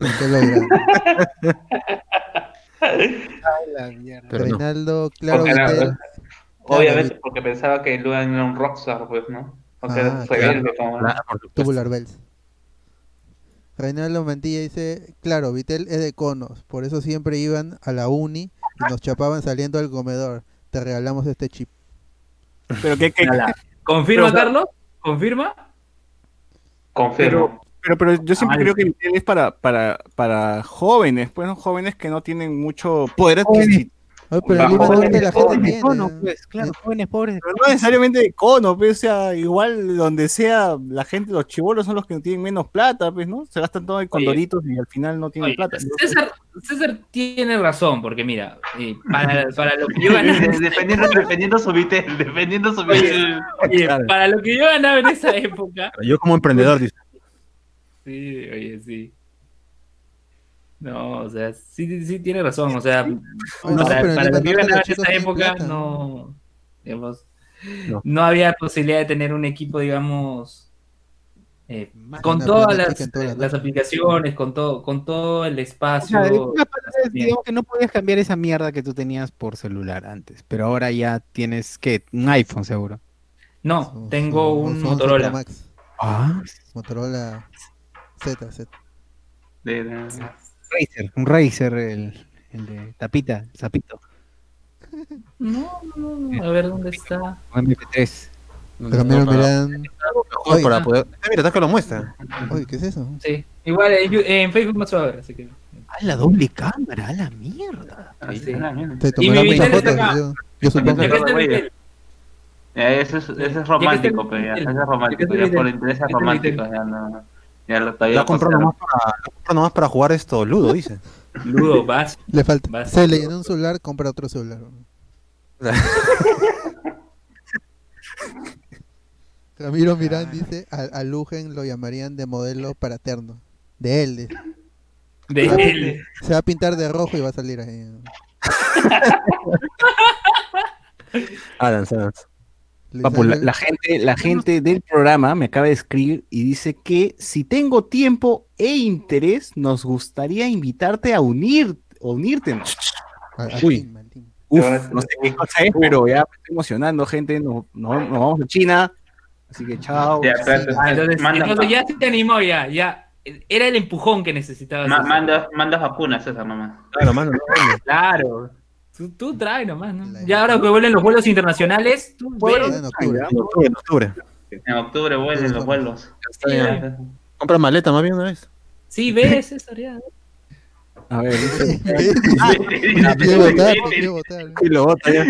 Ay, la mierda. Reinaldo, claro, Obviamente porque pensaba que Luan era un rockstar, pues, ¿no? O sea, ah, rebelde como... Tubular Bells. Reinaldo Mantilla dice, claro, Vitel es de conos, por eso siempre iban a la uni y nos chapaban saliendo al comedor. Te regalamos este chip. ¿Pero qué? qué? ¿Confirma, Carlos? ¿Confirma? Confirmo. Pero, pero, yo siempre ah, creo que es para, para, para jóvenes, pues, ¿no? jóvenes que no tienen mucho poder adquisitivo pero jóvenes, la gente tiene. pues, claro, jóvenes pobres. Pero no necesariamente de cono, pues, o sea, igual donde sea, la gente, los chivolos son los que tienen menos plata, pues, ¿no? Se gastan todo en condoritos y al final no tienen plata. César, César, tiene razón, porque mira, eh, para, para, lo que yo ganaba. defendiendo, defendiendo su vitel, defendiendo su vitel. Para lo que yo ganaba en esa época. Yo como emprendedor, dice. Sí, oye, sí. No, o sea, sí, sí tiene razón. O sea, para, iban en esa época, no, digamos, no. había posibilidad de tener un equipo, digamos, eh, con todas las, las, aplicaciones, con todo, con todo el espacio. O digamos que no podías cambiar esa mierda que tú tenías por celular antes, pero ahora ya tienes que un iPhone seguro. No, tengo un Motorola. Max. Ah, Motorola Z, Z. De, de, Razer, un Razer, el, el de tapita, zapito. No, no, no, a ver dónde está. MP3. Pero mira, miran. Oye, para poder. Ah, mira, está que lo muestra. Oye, ¿qué es eso? Sí, igual en Facebook a ver, así que. Ah, la doble cámara, a la mierda. Ah, sí, Te tomarán muchas fotos. Yo, yo supongo que. Eso es, eso es romántico, pero ya, eso es romántico, ya por intereses románticos, ya no. Ya lo La compró nomás, para, nomás para jugar esto, Ludo, dice. Ludo, vas. Le falta. Se le llena un celular, compra otro celular. Ramiro Mirán dice, a, Lugen lo llamarían de modelo para terno. De él. De, él. Se va a pintar de rojo y va a salir ahí. Adams, Adams la, gente, la gente del programa me acaba de escribir y dice que si tengo tiempo e interés, nos gustaría invitarte a unir, unirte. Uy, no sé qué cosa es, pero ya me estoy emocionando, gente. Nos, vamos a China. Así que chao. Ya, entonces, ya se te animó, ya, ya. era el empujón que necesitabas. Ma manda, manda vacunas, César, nomás. Claro, manda. claro. Tú, tú trae nomás, ¿no? Ya ahora que vuelven los vuelos internacionales, tú Bueno, en octubre. En octubre, en octubre. En octubre vuelven los vuelos. Sí, Compra maleta más bien una vez. sí, ves, César, ya. A ver, dice- Quiere votar, quiere votar. Y lo bota ya.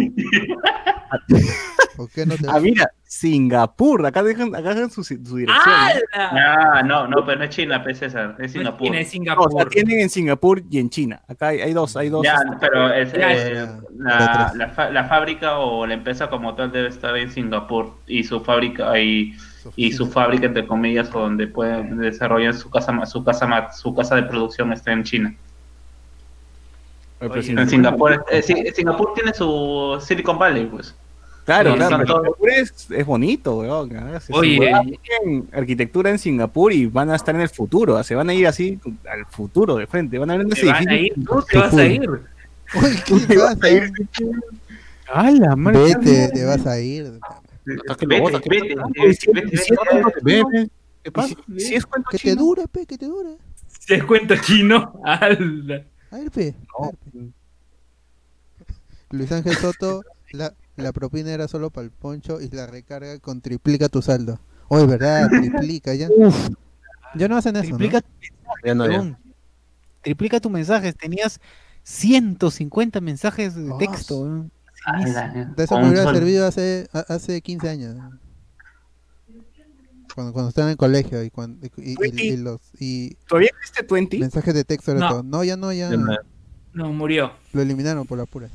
¿Por qué no te ah, mira, Singapur. Acá dejan, acá dejan su, su dirección. Ah, no, no, pero no es China, pues, César, es No Singapur. tiene No, o sea, Singapur. tienen en Singapur y en China. Acá hay, hay dos, hay dos. Ya, pero es, eh, la, la, fa- la fábrica o la empresa como tal debe estar en Singapur y su fábrica y, y su fábrica entre comillas o donde pueden desarrollar su casa su casa su casa de producción está en China. Oye, En Singapur, eh, Singapur tiene su Silicon Valley, pues. Claro, claro. Singapur es, es bonito, weón. se- Oye, se juegan en arquitectura en Singapur y van a estar en el futuro. Se van a ir así al futuro de frente. Van a ver ¿Te van a ir? ¿Tú te vas a ir? Uy, ¿qué pasa? ¡Hala, madre! Te vas a ir. Hasta que lo Vete, bota, ¿qué vete, pasa? vete, si- vete, vete. ¿Qué pasa? Si es cuento Que te chino. dura, pe, que te dura. Si es cuento chino, ¡hala! A ver, pe. a No. ver, pe. Luis Ángel Soto, la, la propina era solo para el poncho y la recarga con triplica tu saldo. Oh, es verdad, triplica ya. Uf, Ya no hacen eso, triplica, ¿no? Ya no, ya. triplica tus mensajes. Tenías 150 mensajes de Ah, texto. weón. Ala, De eso me hubiera servido hace, hace 15 años. Cuando, cuando estaba en el colegio y, cuando, y, y- y los y ¿Todavía existe 20? mensajes de texto era No. todo. No, ya no, ya Ya no. No, murió. lo eliminaron por la pura.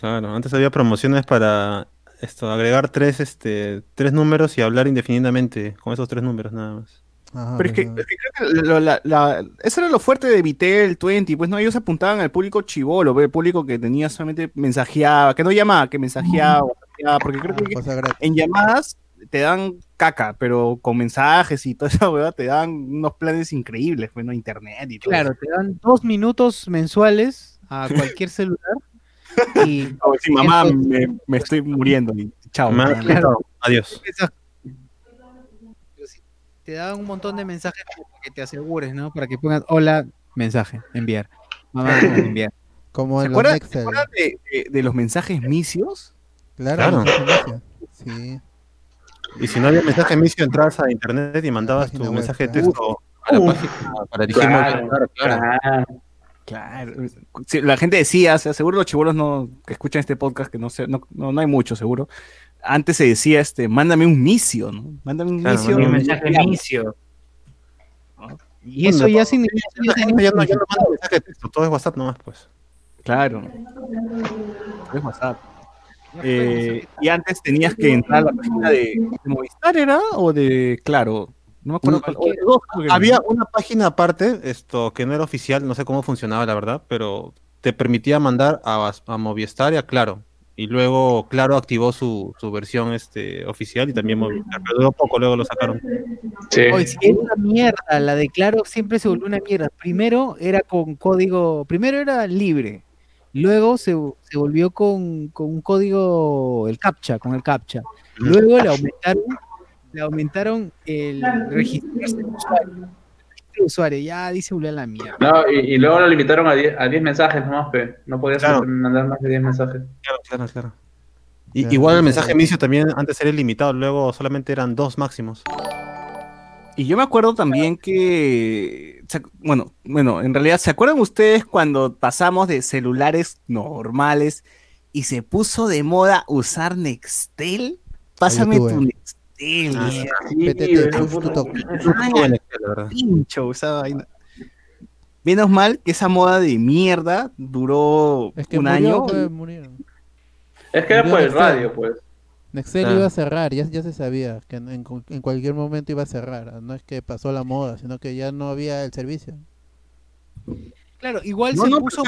Claro, antes había promociones para esto, agregar tres, este, tres números y hablar indefinidamente con esos tres números nada más. Ajá, Pero es que, es que creo que lo- la- la- eso era lo fuerte de Vitel, 20, pues no, ellos apuntaban al público chivolo, pues, el público que tenía solamente mensajeaba, que no llamaba, que mensajeaba, mensajeaba, porque creo que en llamadas te dan caca, pero con mensajes y toda esa hueá te dan unos planes increíbles, bueno, internet y todo. Claro, te dan dos minutos mensuales a cualquier celular. Y mamá, me, me estoy muriendo y chao. Adiós. Te daban un montón de mensajes para que te asegures, ¿no? Para que pongas hola, mensaje, enviar. Mamá, enviar. Como ¿Se en acuerdan. ¿se acuerdan de, de- de los mensajes misios? Claro, Claro. Sí. Y si no había mensaje emisio, entrabas a internet y mandabas tu web, mensaje de claro. texto a la página para dirigir Claro, claro, claro. Claro. Sí, la gente decía, o sea, seguro los chibolos no, que escuchan este podcast, que no sé, no, no, no hay mucho seguro. Antes se decía, este, mándame un misio, ¿no? Mándame un Claro, misio. Un mensaje de inicio. Y eso ya significa. Ya no, ya no manda mensaje de texto, todo es WhatsApp nomás, pues. Claro. Es WhatsApp. Eh, y antes tenías que entrar a la página de, de Movistar, ¿era? O de Claro. No me acuerdo No, cuál. o de dos, creo que Había una página aparte, esto que no era oficial, no sé cómo funcionaba la verdad, pero te permitía mandar a, a Movistar y a Claro. Y luego Claro activó su, su versión este, oficial y también Movistar, pero duró poco, luego lo sacaron. Oye, sí, era una mierda, la de Claro siempre se volvió una mierda. Primero era con código, primero era libre, luego se, se volvió con, con un código, el CAPTCHA, con el CAPTCHA. Luego le aumentaron, le aumentaron el registrarse de usuario. El registro de usuario, ya dice a la mierda. No, y, y luego lo limitaron a 10, a 10 mensajes nomás, pe. No podías Claro. mandar más de 10 mensajes. Claro, claro, claro. Y, Claro, igual el claro. mensaje inicio también antes era ilimitado, luego solamente eran dos máximos. Y yo me acuerdo también que, bueno, bueno, en realidad, ¿se acuerdan ustedes cuando pasamos de celulares normales y se puso de moda usar Nextel? Pásame tu Nextel. Ah, PTT, pincho. Menos mal que esa moda de mierda duró Es que un murió, año. pues. Es que era por el radio, pues. Nextel iba a cerrar, ya, ya se sabía que en, en cu- en cualquier momento iba a cerrar. No es que pasó la moda, sino que ya no había el servicio. Claro, igual No, se no, puso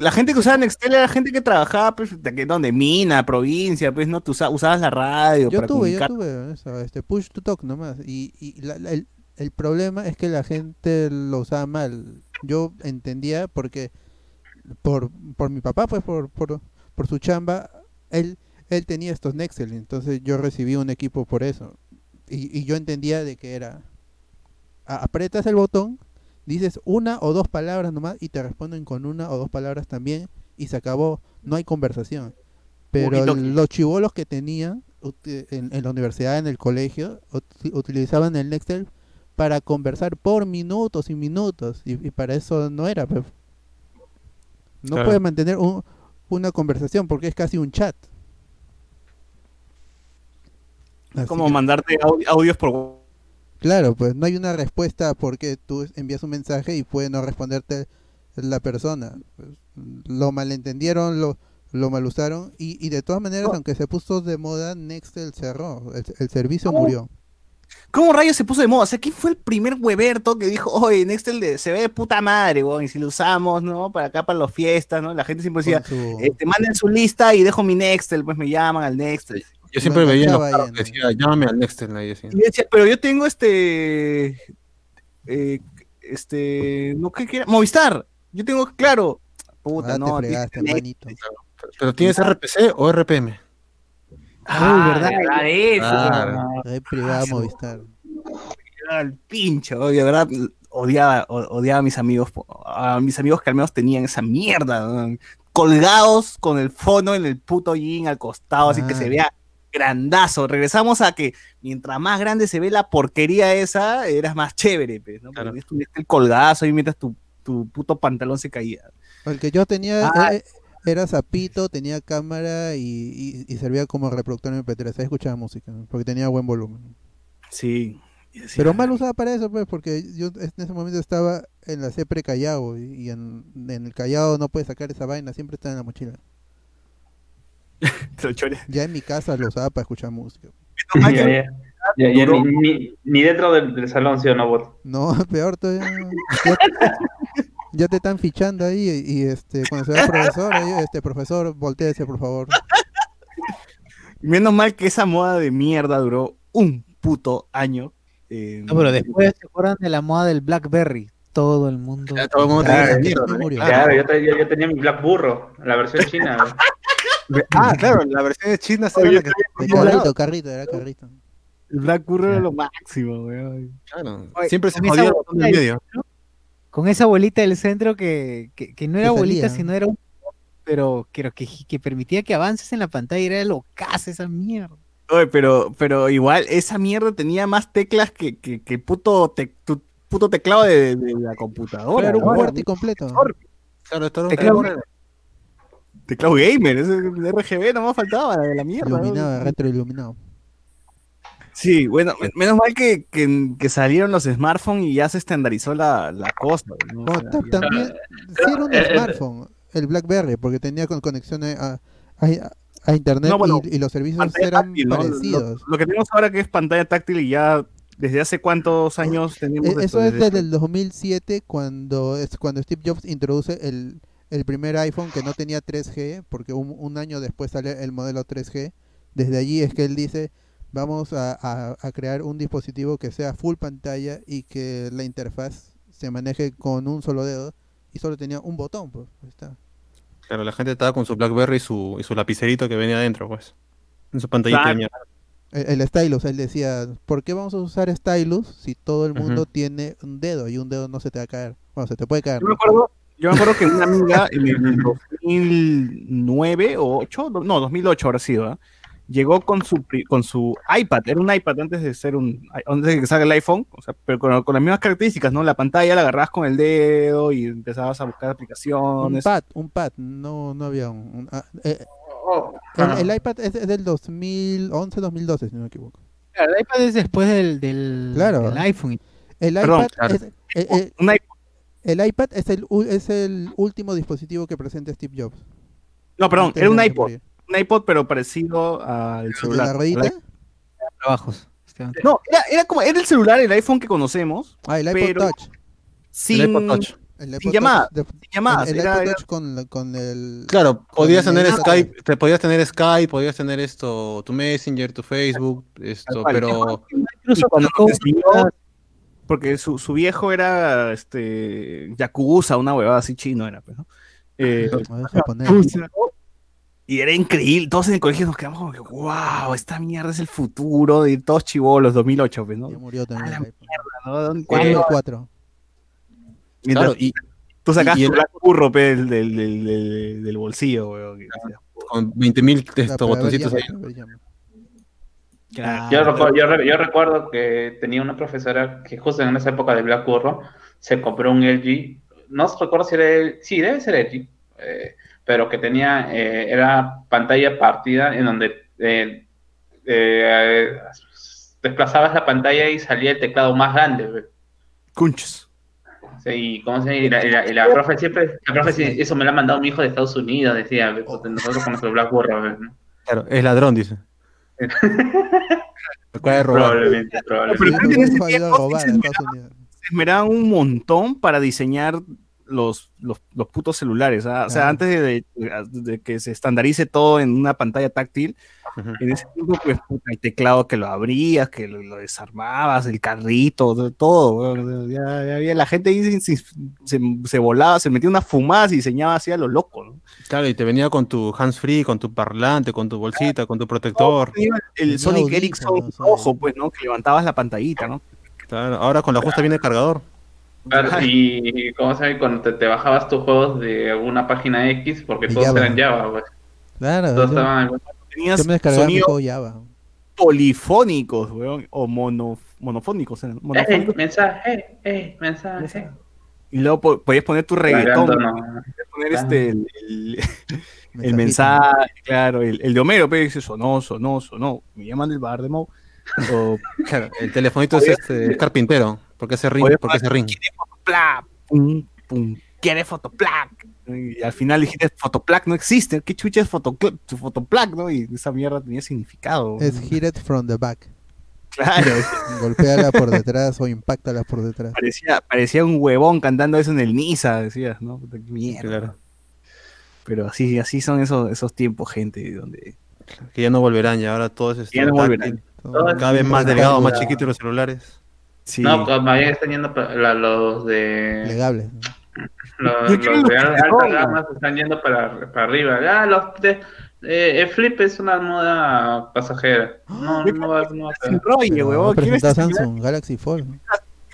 la gente que usaba Nextel era gente que trabajaba, pues, de que, donde mina, provincia, pues, no, tú usa- usabas la radio Yo para tuve, yo comunicar. tuve eso, este push to talk nomás. Y, y la- la- el, el problema es que la gente lo usaba mal. Yo entendía porque por, por mi papá, pues por, por, por su chamba, él, él tenía estos Nextel, entonces yo recibí un equipo por eso. Y, y yo entendía de que era apretas el botón, dices una o dos palabras nomás y te responden con una o dos palabras también y se acabó, no hay conversación. Pero los chivolos que tenían en, la universidad, en el colegio, utilizaban el Nextel para conversar por minutos y minutos y, para eso no era. No puede mantener una conversación porque es casi un chat. Es como mandarte audios por Claro, pues no hay una respuesta porque tú envías un mensaje y puede no responderte la persona. Lo malentendieron, lo, lo mal usaron y, y de todas maneras, aunque se puso de moda, Nextel cerró, el, servicio murió. ¿Cómo rayos se puso de moda? O sea, ¿quién fue el primer Weberto que dijo, oye, Nextel se ve de puta madre, y si lo usamos, ¿no? Para acá, para las fiestas, ¿no? La gente siempre decía, su... este, manden su lista y dejo mi Nextel, pues me llaman al Nextel. Yo siempre veía los que decía, llámame al Nextel. Ahí. Y decía, pero yo tengo este. Eh, este. No, ¿qué quiera? Movistar. Yo tengo, claro. Puta, ah, no. Fregaste, pero tienes RPC o RPM. Ah, verdad, verdad eso. Ah, privada Movistar. El pincho, de verdad odiaba, odiaba a mis amigos, a mis amigos que al menos tenían esa mierda, colgados con el fono en el puto jean al costado, así que se ah. vea grandazo. Regresamos a que mientras más grande se ve la porquería esa, eras más chévere, pues, ¿no? Claro. el colgazo y mientras tu, tu, puto pantalón se caía. El que yo tenía ah. eh, era zapito, tenía cámara y, servía como reproductor MP3. Ahí escuchaba música, porque tenía buen volumen. Sí. Pero mal usaba para eso, pues, porque yo en ese momento estaba en la CEPRE Callao y, en, en, el Callao no puedes sacar esa vaina, siempre está en la mochila. ya en mi casa lo usaba para escuchar música. ni, dentro del, salón, ¿sí o no, bot? No, peor todavía. Ya, te están fichando ahí y, este cuando se ve el profesor, este profesor, volteese por favor. Menos mal que esa moda de mierda duró un puto año. Eh, no, pero después se acuerdan de la moda del Blackberry. Todo el mundo. todo el mundo claro, claro, yo, yo, tenía mi Black Burro, la versión china. Ah, claro, la versión de China era que... carrito, carrito, era carrito. El Black Burro era lo máximo, weón. Claro, siempre se jodía el medio. Con esa bolita del centro que, que, que no era bolita, sino era un... Pero que, que, que permitía que avances en la pantalla, era lo que esa mierda. Oye, pero, pero igual esa mierda tenía más teclas que, que, que puto, te, tu, puto teclado de, de, la computadora. Era un fuerte y completo. Claro, esto era un Teclado gamer, ese de RGB no me faltaba, la mierda. Iluminado, retroiluminado. Sí, bueno, menos mal que, que, salieron los smartphones y ya se estandarizó la, la cosa. también, sí era un smartphone, el BlackBerry, porque tenía conexión a, a, internet y, los servicios eran parecidos. Lo, que tenemos ahora que es pantalla táctil y ya desde hace cuántos años tenemos e, Eso es desde el 2007 cuando es cuando Steve Jobs introduce el el primer iPhone que no tenía 3G, porque un, año después sale el modelo 3G. Desde allí es que él dice, vamos a, crear un dispositivo que sea full pantalla y que la interfaz se maneje con un solo dedo y solo tenía un botón, pues. Está. Claro, la gente estaba con su BlackBerry y su, y su lapicerito que venía adentro, pues. En su pantallita el, stylus, él decía, ¿por qué vamos a usar stylus si todo el mundo tiene un dedo y un dedo no se te va a caer? Bueno, se te puede caer. Yo me acuerdo que una amiga en el 2009 o 8, no, 2008 ahora sido, ¿ah? llegó con su con su iPad, era un iPad antes de ser un antes de que salga el iPhone, o sea, pero con, las mismas características, ¿no? La pantalla la agarrabas con el dedo y empezabas a buscar aplicaciones. Un pad, un pad, no no había un, ah, eh, oh, el, iPad es, del 2011, 2012, si no me equivoco. el iPad es después del, del, claro. iPhone. El iPad es, eh, eh, un iPad el iPad es el, es el último dispositivo que presenta Steve Jobs. No, perdón, era un iPod. Un iPod, pero parecido al celular. ¿La ruedita? Trabajos. No, era, era, como, era el celular, el iPhone que conocemos. Ah, el iPod Touch. Sin, el iPod Touch. El sin llamadas. Sin llamadas. El, iPod Touch con, con, el. Claro, podías tener Skype, te podías tener Skype, podías tener esto, tu Messenger, tu Facebook, esto, pero. Incluso cuando porque su, su viejo era este Yakuza, una huevada así chino era, pues, ¿no? Eh, y era increíble, todos en el colegio nos quedamos como que, wow, esta mierda es el futuro de todos chivolos, 2008, pues, ¿no? Ya murió también. ¿no? Cuatro, cuatro. Mientras Claro, y tú sacas y tu el- curro pe, del, del, del, del- del bolsillo, weón. con 20.000 Ya, estos pero a ver, botoncitos ahí. Claro. Yo, recuerdo, yo, re- yo recuerdo que tenía una profesora que justo en esa época de Black Burro se compró un LG, no recuerdo si era el, sí, debe ser LG, eh, pero que tenía, eh, era pantalla partida en donde eh, eh, desplazabas la pantalla y salía el teclado más grande. Cunches. Sí, y, ¿cómo se llama? Y la, y la- y la profe siempre, la profe, sí, eso me lo ha mandado mi hijo de Estados Unidos, decía, pues, nosotros con nuestro Black Burro, ¿no? Claro, es ladrón, dice. Acaba de robar. Probablemente, Pero probablemente. creo que en ese tiempo robar se se esmeraban un montón para diseñar los, los, los putos celulares. ¿ah? O sea, antes de, de- de que se estandarice todo en una pantalla táctil, en ese tiempo, pues, el teclado que lo abrías, que lo, lo desarmabas, el carrito, todo. Ya, ya había la gente ahí se, se, se volaba, se metía unas fumadas y diseñaba así a lo loco. ¿no? Claro, y te venía con tu hands free, con tu parlante, con tu bolsita, con tu protector. El Tenía Sonic Ericsson rojo, pues, ¿no? Que levantabas la pantallita, ¿no? Claro, ahora con la justa viene el cargador. Claro, y ¿cómo se llama? Cuando te, te bajabas tus juegos de alguna página X, porque Y todos Java. eran Java, pues. Claro, Todos yo, estaban Tenías yo me descargaba mi sonidos juego Java. polifónicos, weón, o mono, monofónicos. eran, ¡Eh, monofónicos. mensaje! ¡Eh, mensaje! Y luego po- podías poner tu reggaetón, no. podías poner este, el, el- el Mensajito. mensaje, claro, el, el de Homero, pero dice sonó, sonó, sonó, me llaman del bar de Mo. O, Claro, el telefonito es este es carpintero. Porque ring? Podías porque ese ring? ¿Quiere fotoplac? Pum, pum, ¿quiere fotoplac? Y al final dijiste, fotoplac no existe, ¿qué chucha es tu fotoplac, no? Y esa mierda tenía significado. Es hit it from the back. Claro, Golpéala por detrás o impactala por detrás. parecía, parecía un huevón cantando eso en el Niza, decías, ¿no? Mierda. Claro. Pero así, así son esos, esos tiempos, gente, donde Que ya no volverán, y ahora todo es este, Ya no volverán. Todo- Cada vez más delgado, más chiquito los celulares. Sí. No, pues, más bien están yendo para la- los de. Legable. Los, los de los que alta gama se están yendo para, para arriba. Ah, los de, eh, el flip es una moda pasajera. No, no va, no va a se ser. enrolle, Pero huevón. ¿Quién presenta es este Samsung Galaxy Fold.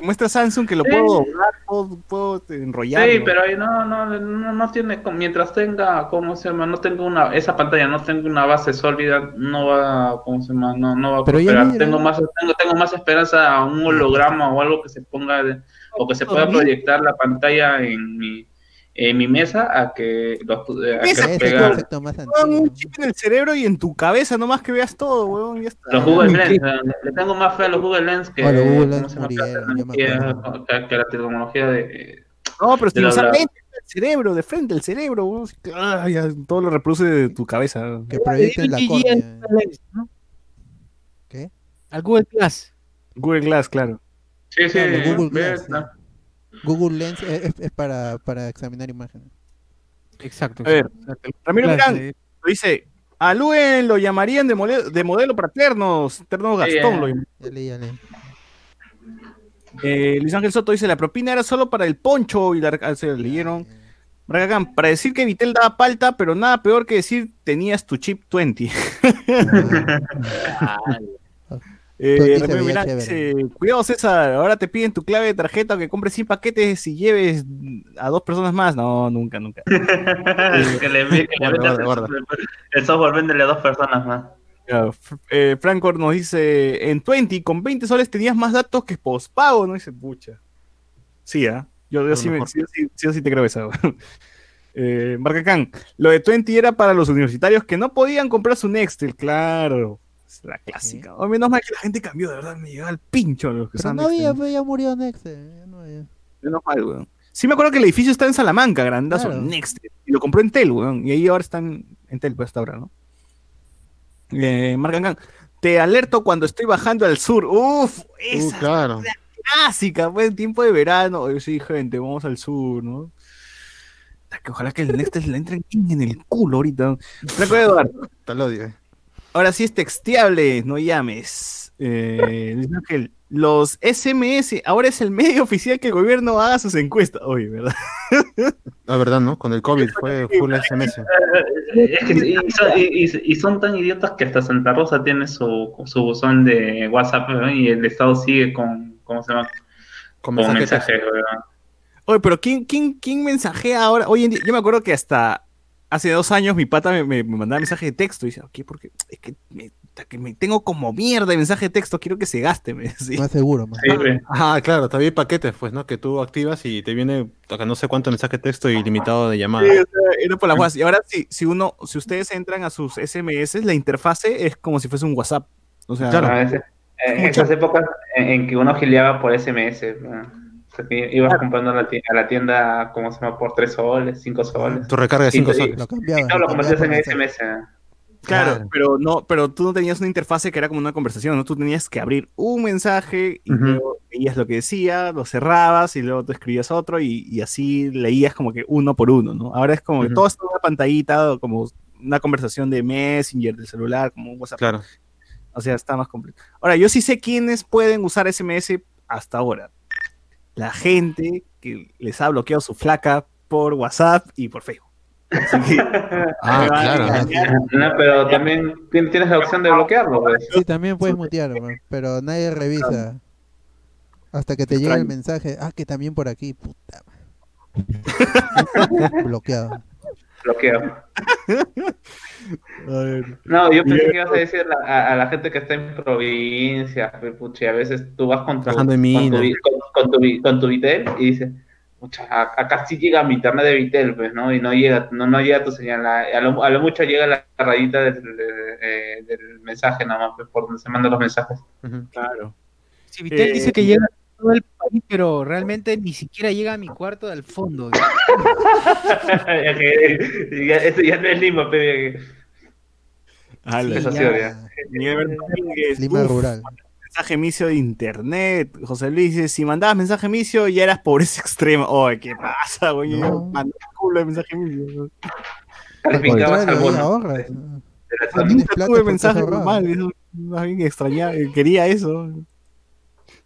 Muestra Samsung que lo Sí. puedo doblar, puedo, puedo enrollar. Sí, pero ahí no, no, no, no tiene, mientras tenga, ¿cómo se llama? No tenga una, esa pantalla no tenga una base sólida, no va, ¿cómo se llama? No, no va a Pero prosperar. mira. Tengo más, tengo, tengo más esperanza a un holograma o algo que se ponga, de- o que se pueda proyectar la pantalla en mi, en mi mesa a que, lo, a que Ese lo Ese pega- concepto más Huevón, antiguo. un chip en el cerebro y en tu cabeza nomás que veas todo, ya está. Los Google Lens, qué- le tengo más fe a los Google Lens que, los que- que la tecnología de... No, pero doblar. lentes, el cerebro, de frente el cerebro, huevón. Ah, ya, todo lo reproduce de tu cabeza. Que proyecten la córnea. ¿no? ¿Qué? Al Google Plus. Google Glass, claro. Sí, sí, Claro, Google Glass, está. Google Lens es, es- es para, para examinar imágenes. Exacto. A ver. Ramiro Mirán dice, a Luen lo llamarían de, mole- de modelo para ternos, terno Sí, Gastón. lo leí. Eh, Luis Ángel Soto dice, la propina era solo para el poncho y la... ah, se lo leyeron. Bragagán, para decir que Vitel daba palta, pero nada peor que decir tenías tu chip 20. Eh, Pues dice, chévere. dice, cuidado César, ahora te piden tu clave de tarjeta o que compres 100 paquetes y lleves a dos personas más. No, nunca, nunca. que le, que le Guarda, guarda, el- El software véndele a dos personas más. Ya, F- eh, Francor nos dice, en 20 con 20 soles tenías más datos que pospago, ¿no? Dice, pucha. Sí, ¿ah? Yo, sí, me- mejor. sí, sí, sí, sí te creo esa. eh, Marcacán, lo de 20 era para los universitarios que no podían comprar su Nextel, claro. Es la clásica. O menos mal que la gente cambió, de verdad, me llegaba al pincho los que Pero no había, Nextel. pues, ya murió Nextel. ya no había. Menos mal, weón. Sí me acuerdo que el edificio está en Salamanca, grandazo, Claro. Nextel. Y lo compró en Tel, weón. Y ahí ahora están en Tel, pues hasta ahora, ¿no? Eh, Marcacán, te alerto cuando estoy bajando al sur. Uf, Uh, esa claro. clásica, pues, en tiempo de verano. Oye, sí, gente, vamos al sur, ¿no? Puta, Que ojalá que el Nextel le entre en el culo ahorita. Franco Eduardo, Tal odio. eh. Ahora sí es texteable, no llames. Eh, Luis Ángel, los SMS, ahora es el medio oficial que el gobierno haga sus encuestas. Oye, ¿verdad? La verdad, ¿no? Con el COVID fue full SMS. Es que, y, son, y- y- y son tan idiotas que hasta Santa Rosa tiene su, su buzón de WhatsApp ¿no? y el Estado sigue con, ¿cómo se llama? Con Como mensaje de mensaje, weón. Oye, pero ¿quién, quién, quién mensajea ahora? Hoy en día, yo me acuerdo que hasta hace dos años mi pata me, me- me mandaba mensaje de texto y decía, ¿qué? Porque es que me, puta, que me tengo como mierda de mensaje de texto, quiero que se gaste. Me decía. Más seguro, más. Sí, weón. Ah, claro, todavía hay paquetes, pues, ¿no? Que tú activas y te viene toca no sé cuánto mensaje de texto ilimitado de llamada. Sí, o sea, era por las guas. Y ahora, si, si uno, si ustedes entran a sus SMS, la interfase es como si fuese un WhatsApp. O sea, Claro. A veces, en esas épocas en, que uno gileaba por SMS, weón. Ibas comprando a la tienda, a la tienda, ¿cómo se llama? Por 3 soles, 5 soles. Tu recarga de 5 Y- y- soles. Lo Y cambiaba. todo lo convertías en SMS. ¿eh? Claro, Claro. pero no, pero tú no tenías una interfase que era como una conversación, ¿no? Tú tenías que abrir un mensaje y Ujú. luego veías lo que decía, lo cerrabas y luego tú escribías otro y, y así leías como que uno por uno, ¿no? Ahora es como que todo está en una pantallita, o como una conversación de Messenger, del celular, como un WhatsApp. Claro. O sea, está más completo. Ahora, yo sí sé quiénes pueden usar SMS hasta ahora. La gente que les ha bloqueado su flaca por WhatsApp y por Facebook. Así que, Ah, claro. No, pero también tien- tienes la opción de bloquearlo, pues. Sí, también puedes mutear, weón, pero nadie revisa. Hasta que te llega el mensaje, ah, que también por aquí, puta. madre. Bloqueado. Bloqueo. A ver. No, yo pensé que ibas a decir a, a- a la gente que está en provincia, pues, pucha, a veces tú vas con tu, con tu, mina. vi- con, con tu, vi- con tu Vitel y dices, pucha, a- acá sí llega mi internet de Vitel, pues, ¿no? Y no llega, no, no llega tu señal, a, lo, a lo mucho llega la rayita del, de- eh, del mensaje nada más, pues, por donde se mandan los mensajes. Claro. Sí, Vitel Eh, dice que llega a todo el país, pero realmente ni siquiera llega a mi cuarto del fondo. Ya que- ya- eso ya no es Lima, pero Miguel Domínguez, Lima uf, rural. mensaje micio de internet. José Luis dice, si mandabas mensaje micio ya eras pobreza extrema. Oye, ¿qué pasa, güey? Yo No. mandé un culo de mensaje micio. Al calificabas contrario, al ahí bono. ahorras. de la Ah, zona. tienes Nunca tuve mensaje normal. Eso, más bien extrañaba, quería eso.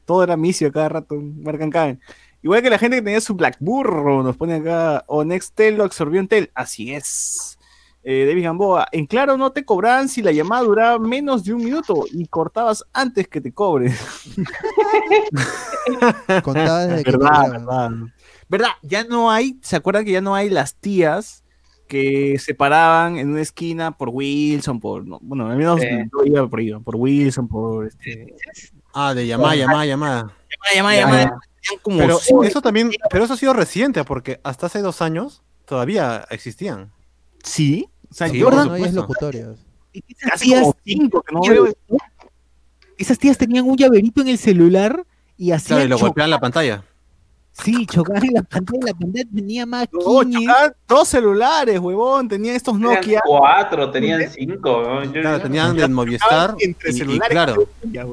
Todo era micio a cada rato. Marcan caen. Igual que la gente que tenía su Blackburro, nos pone acá, o Nextel lo absorbió en Tel. Así es. Eh, David Gamboa, en claro no te cobraban si la llamada duraba menos de un minuto y cortabas antes que te cobres. Que verdad, verdad. ¿Verdad? Ya no hay, ¿se acuerdan que ya no hay las tías que se paraban en una esquina por Wilson, por, no, bueno, al menos Sí. yo iba por por Wilson, por este... Ah, de llamada, llamada, llamada. Llamada, llamada, como Pero eso también, pero eso ha sido reciente, porque hasta hace dos años todavía existían. Sí, o sea, Sí, yo por No, y es supuesto. locutorios. Esas casi tías, cinco que no veo. esas tías tenían un llaverito en el celular y Claro, hacían y lo golpean la pantalla. Sí, chocar en la pantalla, la pantalla tenía más No, 15. chocaban dos celulares, huevón, tenían estos Tenían Nokia. cuatro, tenían cinco. ¿no? Yo- Claro, yo- tenían del Movistar. entre Y, claro, Ya,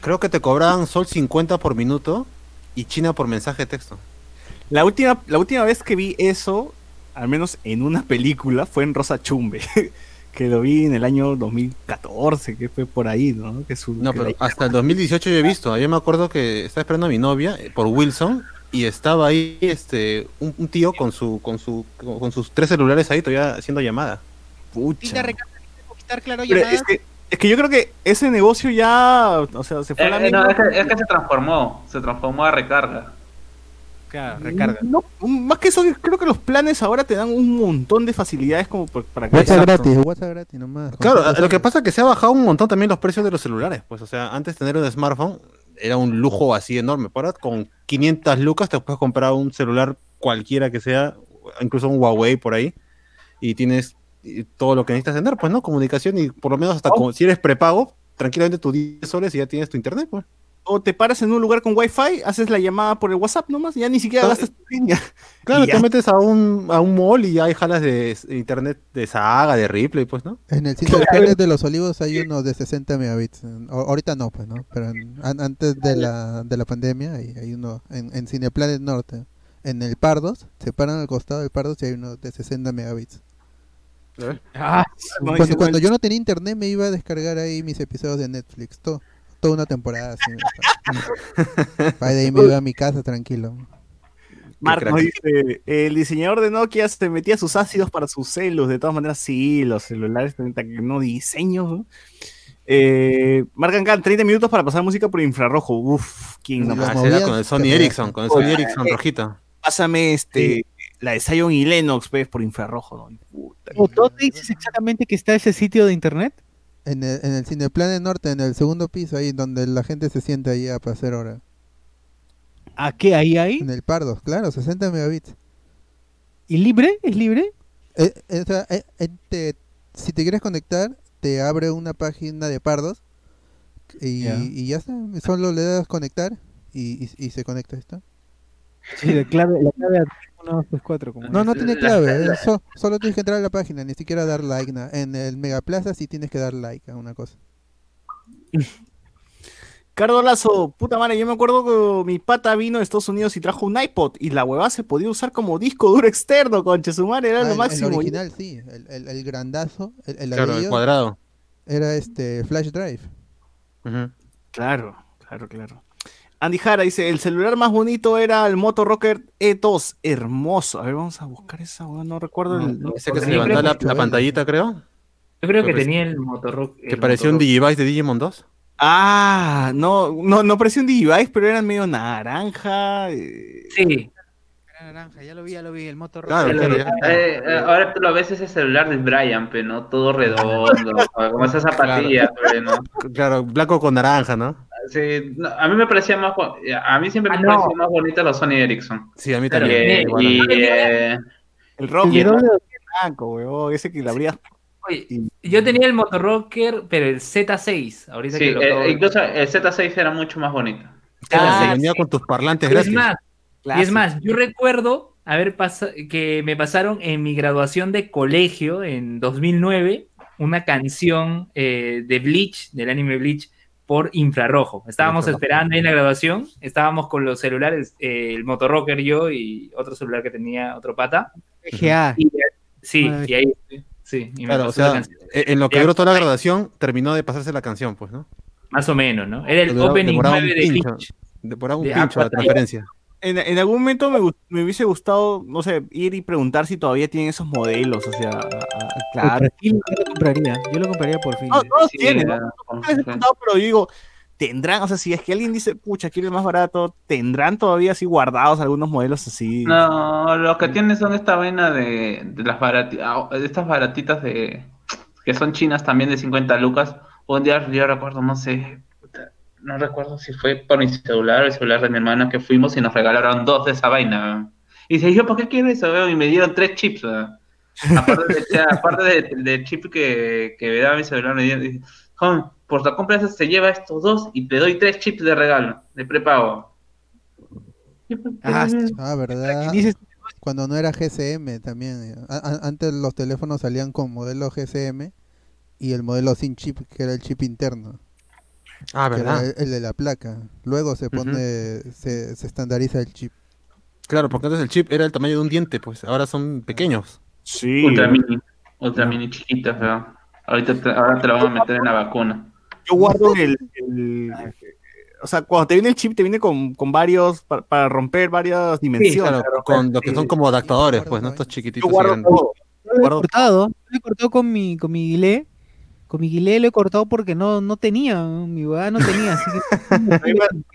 creo que te cobraban sol 50 por minuto y China por mensaje de texto. La última, la última vez que vi eso, al menos en una película, fue en Rosa Chumbe, que lo vi en el año 2014, que fue por ahí, ¿no? Que su, No, que pero hasta el 2018 yo he visto. Yo me acuerdo que estaba esperando a mi novia eh, por Wilson y estaba ahí este un, un tío con su con su con, con sus tres celulares ahí todavía haciendo llamada. Pucha. Claro, Pero es que, es que yo creo que ese negocio ya, o sea, se fue a la Eh, eh, no, mierda. es, que, es que se transformó, se transformó a recarga. Claro, recarga. No, más que eso, creo que los planes ahora te dan un montón de facilidades como por- para que... WhatsApp gratis, WhatsApp gratis nomás. Claro, lo que pasa es que se ha bajado un montón también los precios de los celulares. Pues, o sea, antes tener un smartphone era un lujo así enorme. Ahora con 500 lucas te puedes comprar un celular cualquiera que sea, incluso un Huawei por ahí, y tienes eh, todo lo que necesitas tener, pues, ¿no? Comunicación y por lo menos hasta como, si eres prepago, tranquilamente tus 10 soles y ya tienes tu internet, pues. O te paras en un lugar con wifi, haces la llamada por el WhatsApp nomás, ya ni siquiera Ah, gastas tu línea. Claro, te metes a un, a un mall y ya hay jalas de internet de Saga, de Ripley, pues, ¿no? En el sitio de los Olivos hay uno de 60 megabits. O- ahorita no, pues, ¿no? Pero en- an- antes de la, de la pandemia hay, hay uno en, en Cineplanet Norte. En el Pardos, se paran al costado del Pardos y hay uno de 60 megabits. Ah, Cuando, dice, cuando bueno, yo no tenía internet me iba a descargar ahí mis episodios de Netflix. to- toda una temporada. Así, Ahí de ahí me iba a mi casa tranquilo. Marco dice, el diseñador de Nokia se metía sus ácidos para sus celos, de todas maneras sí, los celulares no diseños, ¿no? Eh, marcan acá 30 minutos para pasar música por infrarrojo. Uf, ¿quién no Ah, con el Sony Ericsson, con el Sony Ericsson rojito. Pásame este, la de Zion y Lennox, pues, por infrarrojo. ¿no? Puta, ¿O ¿Dónde dices exactamente que está ese sitio de internet? En el, en el Cineplanet Norte, en el segundo piso, ahí donde la gente se sienta ahí a pasar hora. ¿A qué? ¿Ahí, ahí? En el Pardos, claro, 60 megabits. ¿Y libre? ¿Es libre? Eh, eh, o sea, eh, te- si te quieres conectar, te abre una página de Pardos y Ya. y ya está. Solo le das conectar y, y, y se conecta. ¿está? Sí, la clave, la clave 1, 2, 3, 4. Como No, no tiene La- clave. la- so- solo tienes que entrar a la página, ni siquiera dar like. na- En el Megaplaza sí tienes que dar like a una cosa. Cardo Lazo, puta madre, yo me acuerdo que mi pata vino de Estados Unidos y trajo un iPod y la huevada se podía usar como disco duro externo, conche su madre, era Ah, lo el- máximo. El original sí, el, el, el grandazo, el, el Claro, el cuadrado. era este flash drive. Claro, claro, claro. Andy Jara dice, el celular más bonito era el Moto Rocker E2, hermoso. A ver, vamos a buscar esa, no recuerdo el... No, Ese que se levantaba la, pantallita, creo. Yo creo que tenía el motorrock. Que parecía un Digivice de Digimon 2. Ah, no, no, no parecía un Digivice, pero eran medio naranja. eh, Sí, Era naranja, ya lo vi, ya lo vi, el motor Claro, el- claro. Eh, eh, ahora tú lo ves ese celular de Brian, pero no todo redondo, como esa zapatilla, pe, ¿no? Claro, blanco con naranja, ¿no? Sí, no, a mí me parecía más, bo- a mí siempre Ah, me no. parecían más bonitos los Sony Ericsson. Sí, a mí también. Eh, y eh, El doble- blanco, huevón, ese que le abrías. Oye, yo tenía el motorrocker, pero el Z6. Ahorita sí, que lo eh, incluso el Z6 era mucho más bonito. Ah, se venía sí. con tus parlantes Y es gratis. más, y es más, yo recuerdo haber pasado que me pasaron en mi graduación de colegio en 2009 una canción eh, de Bleach, del anime Bleach, por infrarrojo. Estábamos Infrarrojo. esperando ahí en la graduación, estábamos con los celulares, eh, el motorrocker yo y otro celular que tenía otro pata. Y, sí, y ahí, sí, y me Claro, o sea, canción. eh, en lo que duró toda la graduación, terminó de pasarse la canción, pues, ¿no? Más o menos, ¿no? Era el opening demoraba un 9 de. Bleach. Demoraba un De pincho la transferencia. En, en algún momento me, me hubiese gustado, no sé, ir y preguntar si todavía tienen esos modelos, o sea, a- a- claro. Yo lo compraría. Yo lo compraría por fin. No, no los Sí, tienen, ¿no? pero yo digo, tendrán, o sea, si es que alguien dice, pucha, quiero el más barato, tendrán todavía así guardados algunos modelos así. No, lo que tienen son esta vaina de, de las baratitas, estas baratitas de que son chinas también de 50 lucas. Un día yo recuerdo, no sé, no recuerdo si fue por mi celular o el celular de mi hermana que fuimos y nos regalaron dos de esa vaina. Y dice, yo, ¿por qué quiero eso? Y me dieron tres chips. Aparte, de, aparte de- del chip que, que me daba mi celular, me dieron, "Joven, por la compra de se lleva estos dos y te doy tres chips de regalo, de prepago. Pues, Ah, Ah, ¿verdad? Cuando no era GSM también. eh. Antes los teléfonos salían con modelo GSM y el modelo sin chip, que era el chip interno, Ah, que era ¿verdad? el, de la placa. Luego se pone, se, se estandariza el chip. Claro, porque antes el chip era el tamaño de un diente, pues ahora son pequeños. Sí. Ultra mini, ultra mini chiquitas, ¿verdad? Ahorita te, ahora te la van a meter en la vacuna. Yo guardo el, el- O sea, cuando te viene el chip, te viene con, con varios, para, para romper varias dimensiones. Claro, con lo que son como adaptadores, pues, ¿no? guardo Estos Yo chiquititos. guardo grandes. todo. Yo lo he Guardo- cortado, lo he cortado con mi, con mi guilé. Con mi guilé lo he cortado porque no, no tenía, mi huevada no tenía, así que A mí,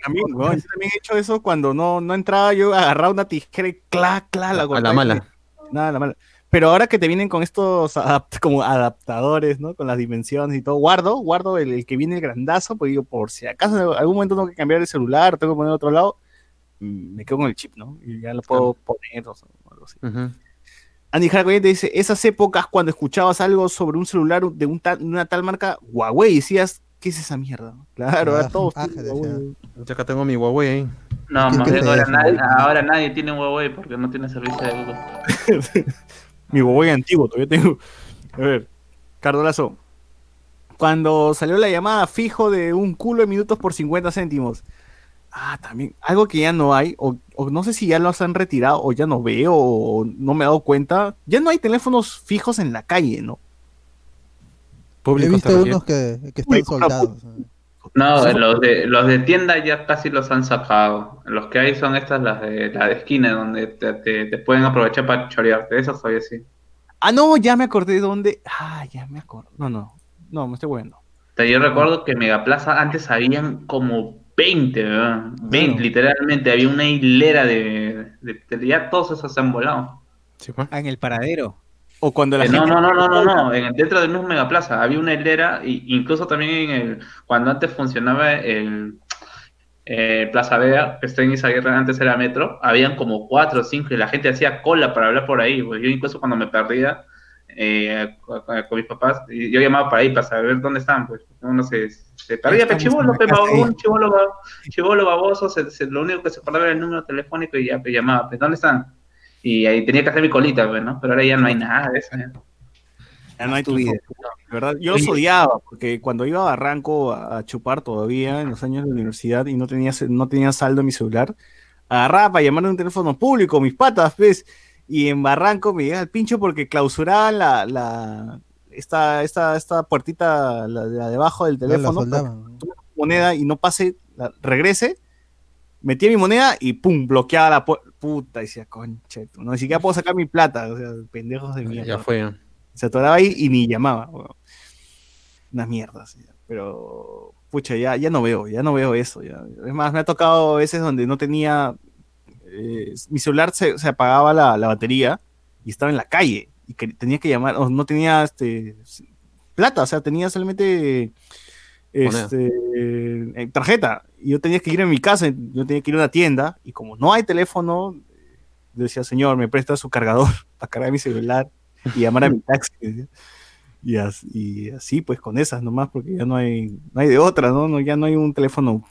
a mí, yo también he hecho eso cuando no, no entraba, yo agarraba una tijera y cla, cla, la A cortaba la y- mala. Nada, a la mala. Pero ahora que te vienen con estos adapt- como adaptadores, ¿no? Con las dimensiones y todo, guardo, guardo el, el que viene el grandazo, pues digo, por si acaso en algún momento tengo que cambiar el celular, tengo que poner otro lado, mm, me quedo con el chip, ¿no? Y ya lo puedo poner o algo así. Ujú. Andy Harcourt dice, esas épocas cuando escuchabas algo sobre un celular de un tal- una tal marca, Huawei, decías, ¿qué es esa mierda? Claro, ahora Ah, todos. Yo acá tengo mi Huawei ahí. No, ¿Qué- más bien te ahora nadie, ahora nadie tiene un Huawei porque no tiene servicio de Google. Mi Huawei antiguo, todavía tengo. A ver, Cardolazo. Cuando salió la llamada fijo de un culo de minutos por 50 céntimos. Ah, también. Algo que ya no hay, o, o no sé si ya los han retirado, o ya no veo, o no me he dado cuenta. Ya no hay teléfonos fijos en la calle, ¿no? He visto unos que, que están soldados. No, los de, los de tienda ya casi los han sacado. Los que hay son estas, las de, la de esquina, donde te, te- te pueden aprovechar para chorearte. Eso todavía sí. Ah, no, ya me acordé de dónde. Ah, ya me acordé. No, no. No, me estoy bueno. yo recuerdo que Megaplaza antes habían como 20, ¿verdad? 20, literalmente, había una hilera de, de, Ya todos esos se han volado. Pues. Ah, en el paradero. O cuando la eh, no, no, no, no, no, no, en, dentro del mismo Megaplaza había una hilera, y, incluso también en el, cuando antes funcionaba el eh, Plaza Vea, que está en Izaguirre, antes era metro, habían como cuatro o cinco y la gente hacía cola para hablar por ahí. Pues yo incluso cuando me perdía eh, con, mis papás, yo llamaba para ahí para saber dónde estaban, pues uno se, se perdía, pero chivolo, chivolo, chivolo baboso, se, lo único que se acordaba era el número telefónico y ya pues, llamaba, pues ¿dónde están? Y ahí tenía que hacer mi colita, pues, ¿no? Pero ahora ya no hay nada de eso. Ya no hay tu vida. ¿verdad? Yo los odiaba, porque cuando iba a Barranco a, chupar todavía en los años de la universidad y no tenía, no tenía saldo en mi celular, agarraba para llamar a un teléfono público, mis patas, pues, y en Barranco me llegaba el pincho porque clausuraban la, la esta, esta, esta puertita, la de debajo del teléfono, moneda y no pase, regrese, metía mi moneda y pum, bloqueaba la puta, decía, concha, no, ni siquiera puedo sacar mi plata, o sea, pendejos de mierda. Ya fue se atoraba ahí y ni llamaba. Unas mierdas. Pero, pucha, ya, ya no veo, ya no veo eso. Ya. Es más, me ha tocado veces donde no tenía. Eh, mi celular se, apagaba la, batería y estaba en la calle y que, tenía que llamar, o no tenía este, plata, o sea, tenía solamente este, eh, tarjeta. Y yo tenía que ir a mi casa, yo tenía que ir a una tienda y como no hay teléfono, decía, señor, me presta su cargador para cargar mi celular y llamar a mi taxi. Y así, pues con esas nomás, porque ya no hay, no hay de otra, ¿no? Ya no hay un teléfono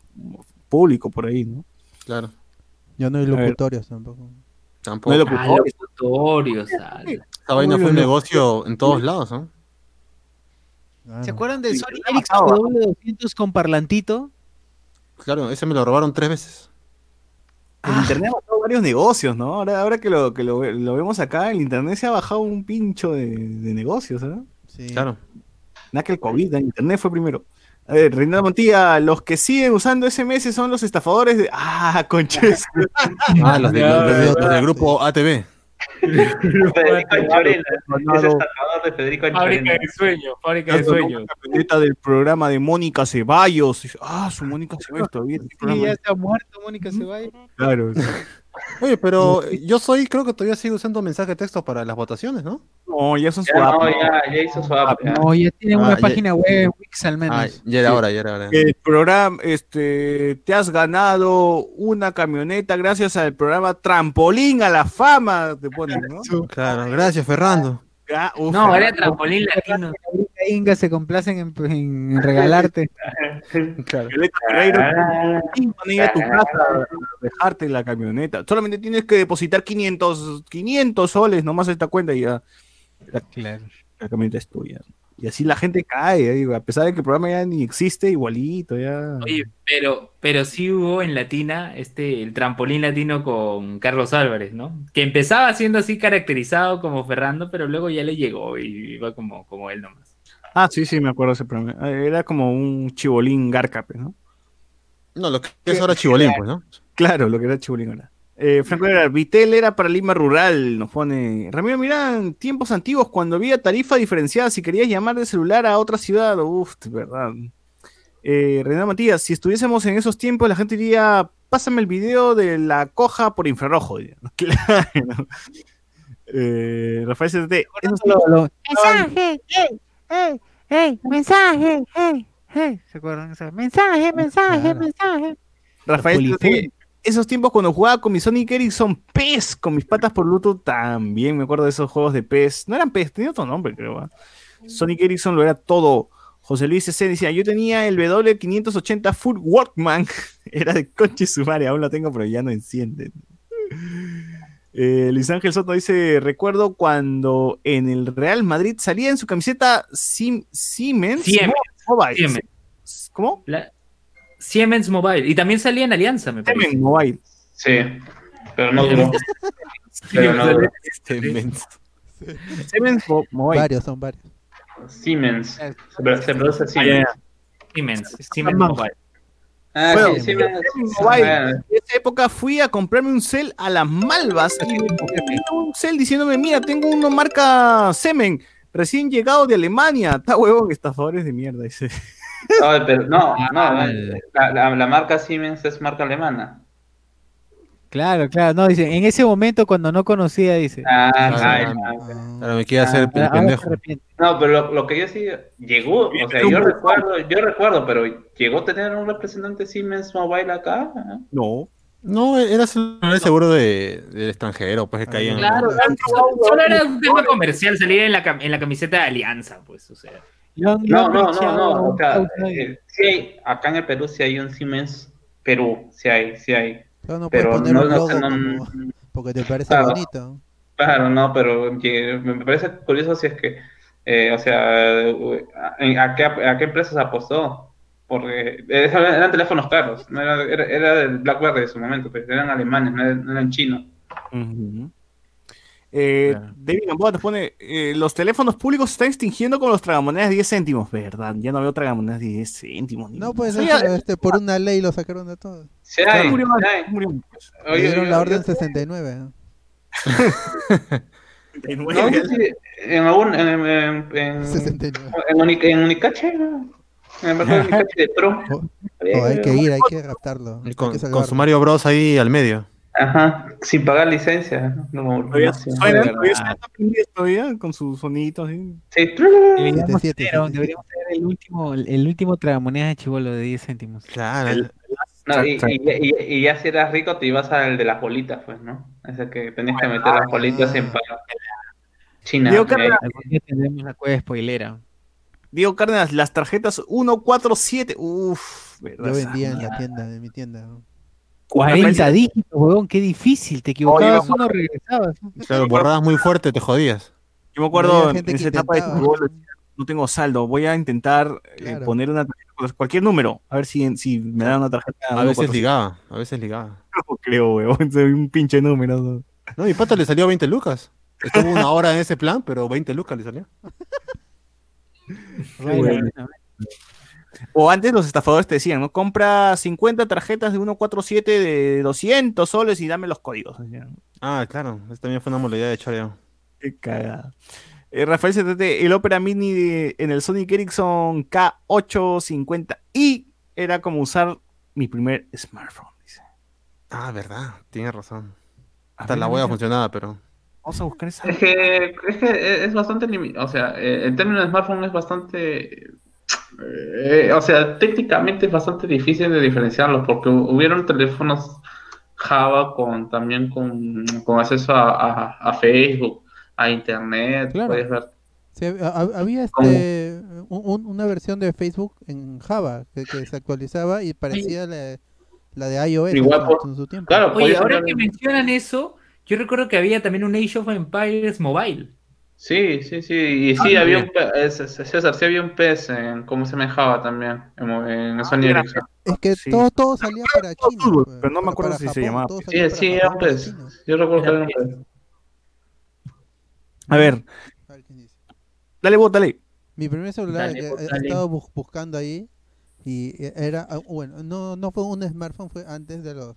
público por ahí, ¿no? Claro. Ya no hay locutorios tampoco. Tampoco. No hay locutorios. Ah, Esta vaina fue un negocio en todos lados, ¿no? ¿Se acuerdan del Sony Ericsson W200 con parlantito? Claro, ese me lo robaron tres veces. El ah. internet ha bajado varios negocios, ¿no? Ahora, ahora que, lo, que lo, vemos acá, el internet se ha bajado un pincho de, negocios, ¿eh? Sí. Claro. Nada que el COVID, el internet fue primero. A ver, Reinaldo Montilla, los que siguen usando SMS son los estafadores de. Ah, conches. ah, los, de, los, del grupo ATV. Federico Anchorena. Es estafador de Federico Fábrica de sueños, fábrica de sueños. La del programa de Mónica Ceballos. Ah, su Mónica Ceballos todavía. Sí, ya está muerto Mónica Ceballos. Claro. Oye, pero yo soy, creo que todavía sigo usando mensaje de texto para las votaciones, ¿no? No, ya son. No, ya, ya hizo su app. No, ya tiene una ah, página web, Wix al menos. Ah, ya era hora, ya era hora. El programa, este, te has ganado una camioneta gracias al programa Trampolín a la Fama, te ponen, ¿no? Claro, gracias, Fernando. no, era trampolín latino. Inga se complacen en, regalarte. claro. Ah. a tu casa dejarte la camioneta. Solamente tienes que depositar 500, 500 soles nomás a esta cuenta y ya. La, la camioneta es tuya. Y así la gente cae, a pesar de que el programa ya ni existe, igualito, ya. Oye, pero, pero sí hubo en Latina este, el trampolín latino con Carlos Álvarez, ¿no? Que empezaba siendo así caracterizado como Ferrando, pero luego ya le llegó y iba como, como él nomás. Ah, sí, sí, me acuerdo ese programa. Era como un chibolín garcape, ¿no? No, lo que es ahora chibolín, pues, ¿no? Claro, lo que era chibolín ahora. Eh, Franco era, Vitel era para Lima Rural, nos pone. Ramiro, mira, en tiempos antiguos, cuando había tarifa diferenciada, si querías llamar de celular a otra ciudad, uff, verdad. Eh, René Matías, si estuviésemos en esos tiempos, la gente diría, pásame el video de la coja por infrarrojo. Claro. Eh, Rafael CT. Hey, hey, mensaje, hey, hey. ¿Se acuerdan? Mensaje, mensaje, mensaje. Rafael esos tiempos cuando jugaba con mi Sonic Ericsson PES, con mis patas por Bluetooth, también me acuerdo de esos juegos de PES. No eran PES, tenía otro nombre, creo. ¿eh? Sonic Ericsson lo era todo. José Luis C. decía, yo tenía el W580 Full Walkman. era de coche sumaria, aún lo tengo, pero ya no enciende. Eh, Luis Ángel Soto dice, recuerdo cuando en el Real Madrid salía en su camiseta Siemens, Siemens, ¿Cómo? Siemens Mobile. Y también salía en Alianza, me parece. Siemens Mobile. Sí, pero no duró. pero no duró. Siemens. Siemens Mobile. Varios, son varios. Siemens. Se, produce Siemens. Siemens. Siemens Mobile. Ah, bueno, sí. Mobile. En esa época fui a comprarme un cel a las malvas y me un cel diciéndome, mira, tengo uno marca Semen, recién llegado de Alemania. Está huevón, estafadores de mierda. No, pero no, no, la, la, la marca Siemens es marca alemana. Claro, claro, no, dice, en ese momento cuando no conocía, dice. Ah, Claro, ay, claro. no. Ahora me quiere hacer el pendejo. No, pero lo, lo que yo sí llegó, o sea, yo recuerdo, yo recuerdo, pero llegó a tener un representante Siemens Mobile acá. No. No, era solo el seguro de, del extranjero, pues que caían. Claro, solo era un tema comercial, salir en la, cam- en la camiseta de Alianza, pues, o sea. No, no, no, no, o sea, eh, sí hay, acá en el Perú sí hay un Siemens Perú, sí hay, sí hay, Pero no puedes pero poner no, un no, logo sé, no- como- porque te parece Claro. bonito. Claro, no, pero me parece curioso si es que, eh, o sea, eh, ¿a qué, a qué empresas apostó? Porque eh, eran teléfonos caros, no era, era, era del BlackBerry de su momento, pues, eran alemanes, no eran, no eran chinos. Eh, Claro. David Gamboa nos pone, eh, los teléfonos públicos se están extinguiendo con los tragamonedas de 10 céntimos, ¿verdad? Ya no veo tragamonedas de 10 céntimos. ni- No, pues Sí, este, por una ley lo sacaron de todo. Sí hay, murió, sí hay. murió. Le Oye, dieron la orden 69. ¿eh? No, sí, en algún, en, en, en, 69. en, en Unicache, en el de Unicache de Pro. Oh, oh, hay que ir, hay que raptarlo. Hay Con, que con su Mario Bros ahí al medio. Ajá, sin pagar licencia. No, Todavía suena, verdad. todavía con sus sonitos. ¿sí? Sí. Deberíamos, 77, tener, 77. deberíamos tener el último, el, último tragamoneda de chivolo de 10 céntimos. Claro. El- No, y, y, y- y ya si eras rico te ibas al de las bolitas, pues, ¿no? Ese que tenías que meter las bolitas en pagar. China. Diego día tendremos la cueva spoilera. Diego Cárdenas, las tarjetas 147. Uff, Yo vendía en la tienda, en mi tienda. ¿no? 40 dígitos, huevón, qué difícil. Te equivocabas uno, regresabas. Claro, borrabas muy fuerte, te jodías. Yo me acuerdo en esa etapa de fútbol, no tengo saldo, voy a intentar eh, Claro. poner una tarjeta, pues, cualquier número, a ver si, si me dan una tarjeta. A veces 147. ligaba, a veces ligaba. No creo, weón, soy un pinche número. ¿no? No, mi pata le salió 20 lucas. Estuvo una hora en ese plan, pero 20 lucas le salió. Bueno, O antes los estafadores te decían, ¿no? Compra 50 tarjetas de 147 de 200 soles y dame los códigos. decían. Ah, claro. Esa también fue una modalidad de choreo. Qué cagada. Eh, Rafael CTT, el Opera Mini de- en el Sonic Ericsson K850i era como usar mi primer smartphone. Dice. Ah, verdad. Tienes razón. Hasta la voy a mira, funcionar, pero. Vamos a buscar esa. Es que, es que es bastante limitado. O sea, eh, en términos de smartphone es bastante. Eh, o sea, técnicamente es bastante difícil de diferenciarlos porque hu- hubieron teléfonos Java con también con, con acceso a, a- a Facebook, a Internet. Claro. Puedes ver. Sí, había este, un- un- una versión de Facebook en Java que, que se actualizaba y parecía la, la de iOS Igual en, por- su- en su tiempo. Claro, Oye, ahora que mencionan eso, yo recuerdo que había también un Age of Empires Mobile. Sí, sí, sí. Y sí, había un eh, C- C- César, sí había un pez en cómo se me Java también, en, en Sony mira. Ericsson. Es que Sí. todo, todo salía para China. pues, pero no me acuerdo si se llamaba. Sí, sí, era un pez. Yo recuerdo que era un pez. A ver, dale vos, dale. Mi primer celular Dale, que he dale. estado bus- buscando ahí y era ah, bueno, no no fue un smartphone, fue antes de los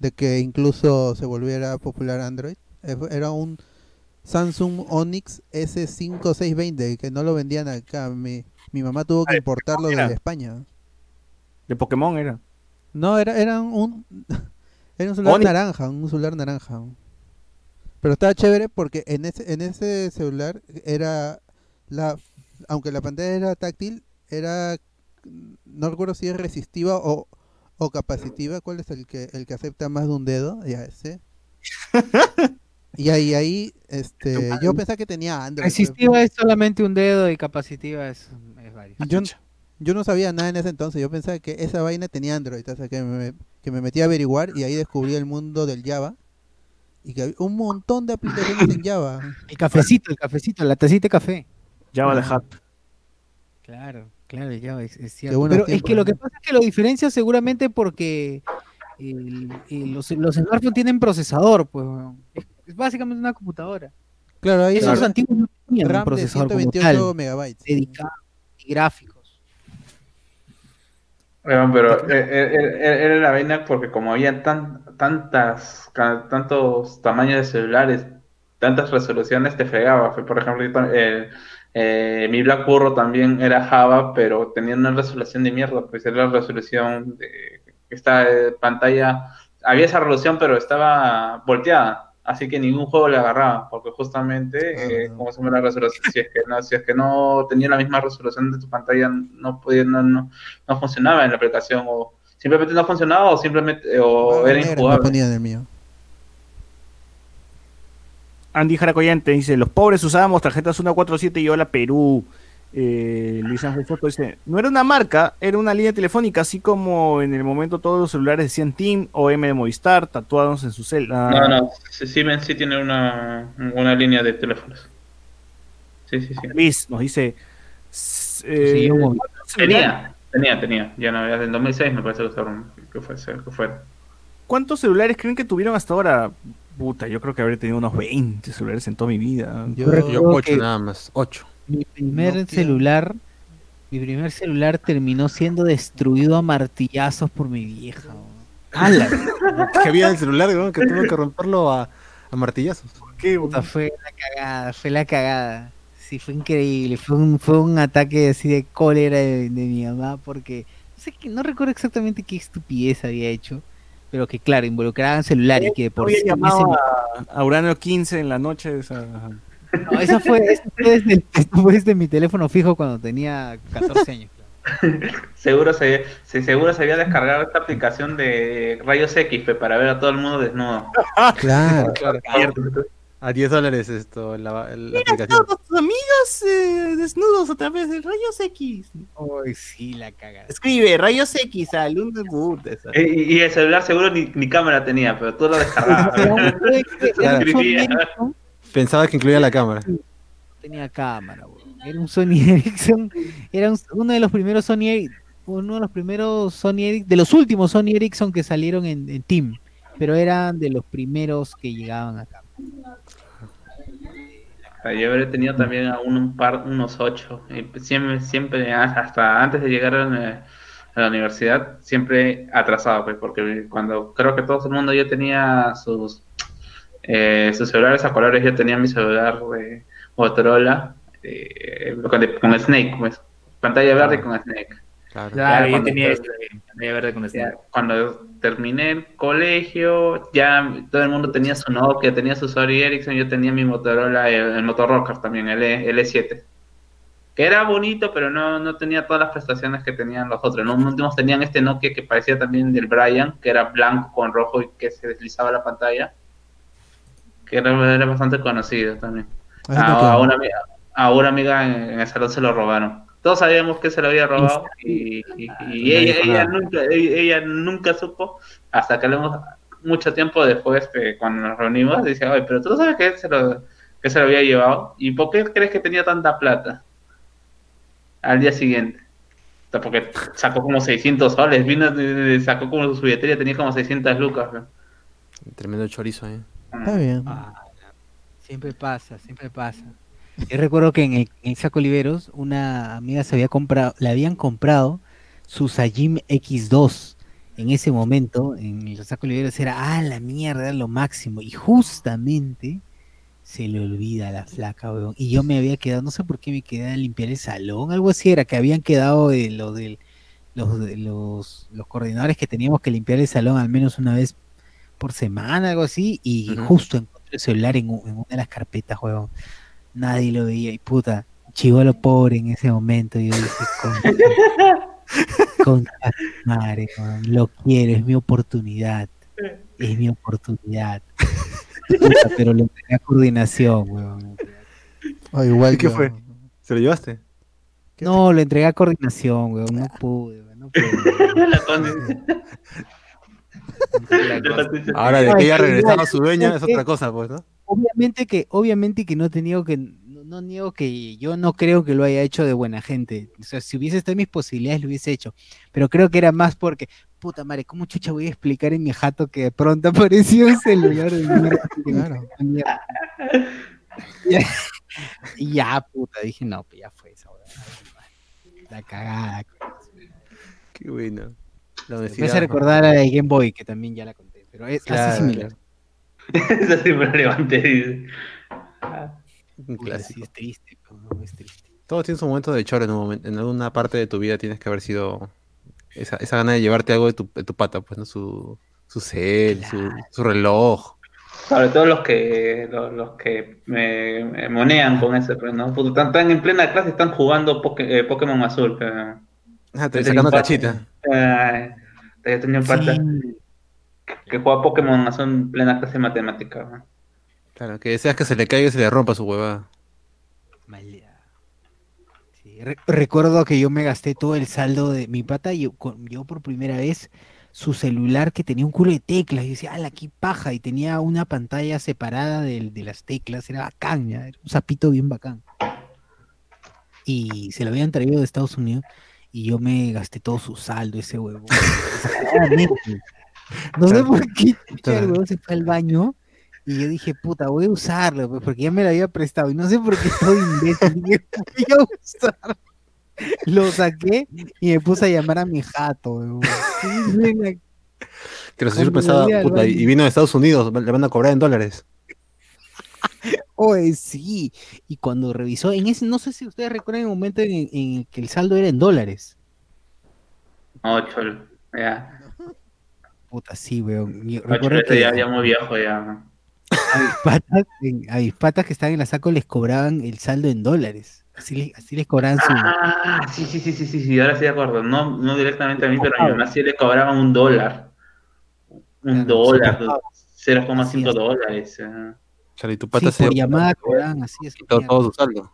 de que incluso se volviera popular Android. Eh, Era un Samsung Onyx S5620 que no lo vendían acá. Mi, mi mamá tuvo que importarlo desde España. De Pokémon era. No, era era un era un celular Onyx. naranja, un celular naranja. Pero estaba chévere porque en ese en ese celular era la aunque la pantalla era táctil, era no recuerdo si es resistiva o, o capacitiva, ¿cuál es el que el que acepta más de un dedo? Ya ese. y ahí ahí este yo pensaba que tenía Android. Resistiva es solamente un dedo y capacitiva es, es varios. Yo, yo no sabía nada en ese entonces, yo pensaba que esa vaina tenía Android, hasta que me, que me metí a averiguar y ahí descubrí el mundo del Java y que había un montón de aplicaciones en Java. El cafecito, el cafecito, la tacita de café. Java de Ah. Hat. Claro, claro, ya es, es cierto. Pero es que lo que pasa es que lo diferencia seguramente porque el- el- los, los smartphones tienen procesador, pues. Es, básicamente una computadora. Claro, ahí Esos antiguos no tenían un RAM de procesador como 128 tal, megabytes. dedicado y gráficos. Bueno, pero eh, eh, eh, era la vaina porque como había tan, tantas, tantos tamaños de celulares, tantas resoluciones, te fregaba. Por ejemplo, eh, Eh, mi Black Burro también era Java, pero tenía una resolución de mierda, pues era la resolución de esta pantalla, había esa resolución, pero estaba volteada, así que ningún juego le agarraba, porque justamente, eh, como se me la resolución, si es que no, si es que no tenía la misma resolución de tu pantalla, no podía, no, no, no funcionaba en la aplicación, o simplemente no funcionaba, o simplemente, o era injugable. del mío. Andy Jaracoyante dice, los pobres usábamos tarjetas 147 y hola Perú. Eh, Luis Ángel Soto dice, no era una marca, era una línea telefónica, así como en el momento todos los celulares decían Team o M de Movistar, tatuados en su celda. No, no, Siemens sí tiene una, una línea de teléfonos. Sí, sí, sí. Luis nos dice... Eh, tenía, tenía, tenía, ya no, en 2006 me parece que fue, que fue. ¿Cuántos celulares creen que tuvieron hasta ahora? Puta, yo creo que habría tenido unos 20 celulares en toda mi vida. Yo, yo 8 nada más, 8. Mi primer celular, mi primer celular terminó siendo destruido a martillazos por mi vieja. ¡Hala! que había el celular, que tuvo que romperlo a, a martillazos. ¿Qué, Puta, fue la cagada, fue la cagada. Sí, fue increíble. Fue un, fue un ataque así de cólera de, de mi mamá porque no, sé, no recuerdo exactamente qué estupidez había hecho pero que claro, involucraban celular y que por sí llamado a, Urano 15 en la noche esa... No, esa fue, esa fue, desde, fue, desde, mi teléfono fijo cuando tenía 14 años. seguro se, seguro se había descargado esta aplicación de rayos X para ver a todo el mundo desnudo. claro, claro. A 10 dólares esto, la, la Mira aplicación. todos tus amigos eh, desnudos a través de rayos X. Uy, sí, la cagada. Escribe rayos X al boot. Y, y, el celular seguro ni, ni, cámara tenía, pero tú lo descargabas. Pensaba que incluía la cámara. No tenía cámara, bro. Era un Sony Ericsson. Era un, uno de los primeros Sony uno de los primeros Sony Ericsson, de los últimos Sony Ericsson que salieron en, en Team, pero eran de los primeros que llegaban acá. Yo habré tenido también a un, par, unos ocho. Siempre, siempre, hasta antes de llegar a la, universidad, siempre atrasado, pues, porque cuando creo que todo el mundo ya tenía sus, eh, sus celulares a colores, yo tenía mi celular de Motorola eh, con, Snake, pues, pantalla verde ah. con Snake. Claro, yo tenía pantalla verde con Snake. Cuando terminé el colegio, ya todo el mundo tenía su Nokia, tenía su Sony Ericsson, yo tenía mi Motorola, el, el Rocker también, el, e, el E7. Que era bonito, pero no, no tenía todas las prestaciones que tenían los otros. Los últimos tenían este Nokia que parecía también del Brian, que era blanco con rojo y que se deslizaba la pantalla. Que era, bastante conocido también. A, una, a una amiga en el salón se lo robaron todos sabíamos que se lo había robado y, ella, nunca, ella, nunca supo hasta que hablamos mucho tiempo después que cuando nos reunimos dice, oye, pero tú sabes que se, lo, que se lo había llevado y ¿por qué crees que tenía tanta plata al día siguiente? Porque sacó como 600 soles, vino, sacó como su billetería, tenía como 600 lucas. Tremendo chorizo, ¿eh? Está bien. Ah, siempre pasa, siempre pasa. Yo recuerdo que en el, en Saco Oliveros una amiga se había comprado, le habían comprado su Sajim X2 en ese momento, en el Saco Oliveros era, ah, la mierda, era lo máximo. Y justamente se le olvida a la flaca, weón. Y yo me había quedado, no sé por qué me quedé a limpiar el salón, algo así era, que habían quedado de lo de los, los, los coordinadores que teníamos que limpiar el salón al menos una vez por semana, algo así, y justo encontré el celular en, en, una de las carpetas, weón nadie lo veía y puta, chivolo pobre en ese momento. Yo dije, con, madre, lo quiero, es mi oportunidad. Es mi oportunidad. pero le entregué a coordinación, weón. Oh, igual ¿Qué fue? ¿Se lo llevaste? No, le entregué a coordinación, weón. No pude, weón. No pude. Ahora de que ella regresaba a su dueña es otra cosa, pues, ¿no? obviamente que, obviamente que no he tenido que, no, niego que yo no creo que lo haya hecho de buena gente. O sea, si hubiese estado en mis posibilidades lo hubiese hecho. Pero creo que era más porque, puta madre, ¿cómo chucha voy a explicar en mi jato que de pronto apareció un celular de mierda? y ya, puta, dije, no, pues ya fue esa hora. La cagada. Qué bueno. Me hace recordar a Game Boy, que también ya la conté, pero es casi similar. Eso sí me levanté. Un clásico. es triste, es triste. Todo tiene su momento de choro en un momento, en alguna parte de tu vida tienes que haber sido esa, esa gana de llevarte algo de tu, de tu pata, pues, ¿no? Su, su cel, su, su reloj. Sobre todo los que los, los que me, monean con ese, pues, ¿no? Porque están, en plena clase están jugando eh, Pokémon Azul. Pero... Ah, te sacando cachita. Eh, tenía un pata que, juega Pokémon Azul en plena clase de matemática. Claro, que deseas que se le caiga y se le rompa su huevada. recuerdo que yo me gasté todo el saldo de mi pata y yo, yo por primera vez su celular que tenía un culo de teclas. Y decía, ala, qué paja. Y tenía una pantalla separada de, de las teclas. Era bacán, era un zapito bien bacán. Y se lo habían traído de Estados Unidos. Y yo me gasté todo su saldo, ese huevo. no sé por qué el huevo se fue al baño. Y yo dije, puta, voy a usarlo, pues, porque ya me lo había prestado. Y no sé por qué estoy imbécil. Voy a usarlo. Lo saqué y me puse a llamar a mi jato. Que lo señor pensaba, puta, y vino de Estados Unidos, le van a cobrar en dólares. Oye, sí. Y cuando revisó, en ese, no sé si ustedes recuerdan el momento en, en que el saldo era en dólares. Ocho, ya. Puta, sí, weón. Recuerdo que ya, ya muy viejo ya. A mis, patas, a mis patas que estaban en la saco les cobraban el saldo en dólares. Así, así les cobraban su. Ah, sí, sí, sí, sí, sí, sí, ahora sí de acuerdo. No, no directamente a mí, pero a mi mamá sí le cobraban un dólar. Un dólar, 0,5 dólares. Charlie, tu pata sí, por llamada cobraban así. Es todo, todo su saldo.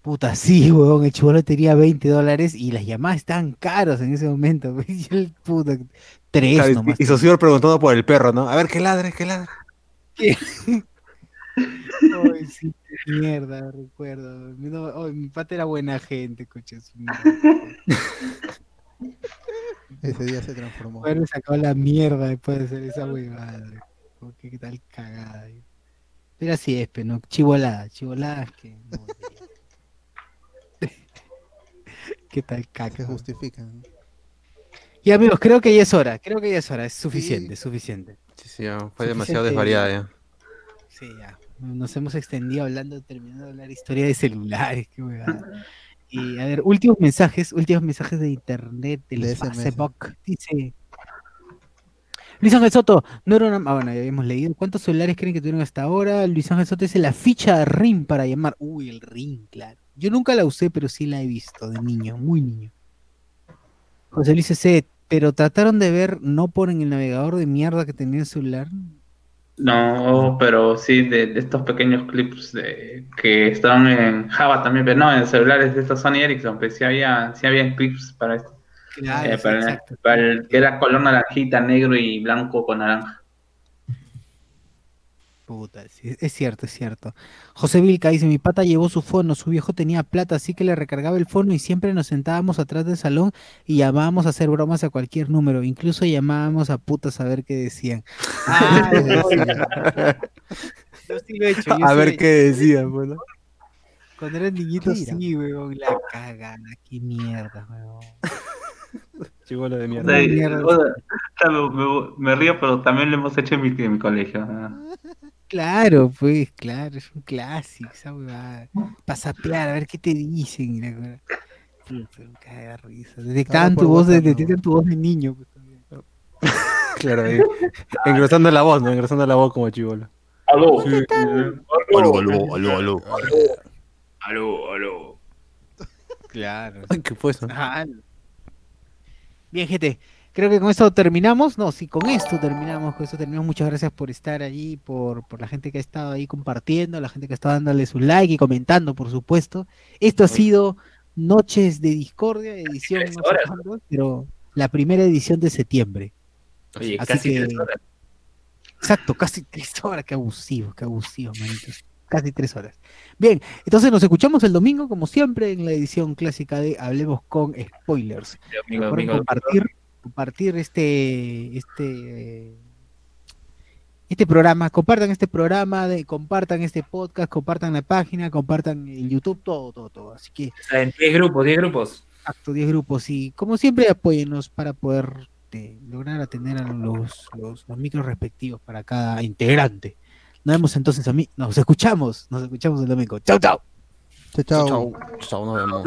Puta, sí, weón, el chivolo tenía 20 dólares y las llamadas estaban caros en ese momento. Y el puta, tres nomás. Y su señor preguntando por el perro, ¿no? A ver, ¿qué ladre, qué ladre? ¿Qué? Ay, sí, mierda, recuerdo. mi pata era buena gente, coches. Ese día se transformó. Bueno, sacó la mierda después de hacer esa huevada. Qué tal cagada. Pero así es, pero no, chivolada, chivolada que no ¿Qué tal caca? Que justifican. Y amigos, creo que ya es hora, creo que ya es hora, es suficiente, suficiente. Sí, sí, fue demasiado desvariada ya. Sí, ya. Nos hemos extendido hablando, terminando de hablar historia de celulares, qué Y a ver, últimos mensajes, últimos mensajes de internet del Facebook. Dice Luis Ángel Soto, no era una. Ah, bueno, ya habíamos leído. ¿Cuántos celulares creen que tuvieron hasta ahora? Luis Ángel Soto dice la ficha RIM para llamar. Uy, el RIM, claro. Yo nunca la usé, pero sí la he visto de niño, muy niño. José Luis C. Pero trataron de ver, no ponen el navegador de mierda que tenía el celular. No, pero sí de, estos pequeños clips de, que estaban en Java también, pero no, en celulares de estos Sony Ericsson, pues sí había, sí había clips para esto. Eh, para, el, que era color naranjita, negro y blanco con naranja. Puta, es cierto, es cierto. José Vilca dice, mi pata llevó su fono, su viejo tenía plata, así que le recargaba el fono y siempre nos sentábamos atrás del salón y llamábamos a hacer bromas a cualquier número, incluso llamábamos a putas a ver qué decían. Ah, a ver qué decían, bueno. Cuando eran niñitos, sí, weón, la cagada, qué mierda, weón. Chivolo de mierda. me, río, pero también lo hemos hecho en mi, en mi colegio. Claro, pues, claro, es un clásico, esa huevada. Pasapear, a ver qué te dicen. La caga risa. Detectaban tu voz, de, detectan tu voz de niño. Pues, claro, ahí. engrosando la voz, ¿no? Engrosando la voz como chivolo. Aló. aló, aló, aló, aló. Aló, aló. Claro. ¿Qué fue eso? Bien, gente. Creo que con esto terminamos. No, sí, con esto terminamos. Con esto terminamos. Muchas gracias por estar allí, por, por la gente que ha estado ahí compartiendo, la gente que ha estado dándole su like y comentando, por supuesto. Esto ha sido Noches de Discordia, edición, no pero la primera edición de septiembre. Oye, casi tres horas. Exacto, casi tres horas. Qué abusivo, qué abusivo, manitos. Casi tres horas. Bien, entonces nos escuchamos el domingo, como siempre, en la edición clásica de Hablemos con Spoilers. compartir compartir este, este, este programa, compartan este programa, de, compartan este podcast, compartan la página, compartan el YouTube, todo, todo, todo. Así que. En 10 grupos, 10 grupos. Exacto, 10 grupos. Y como siempre, apóyennos para poder eh, lograr atender a los, los, los micros respectivos para cada integrante Nos vemos entonces a mí. Nos escuchamos. Nos escuchamos el domingo. Chau, chau. Chao, chao. Chao, chao, nos vemos.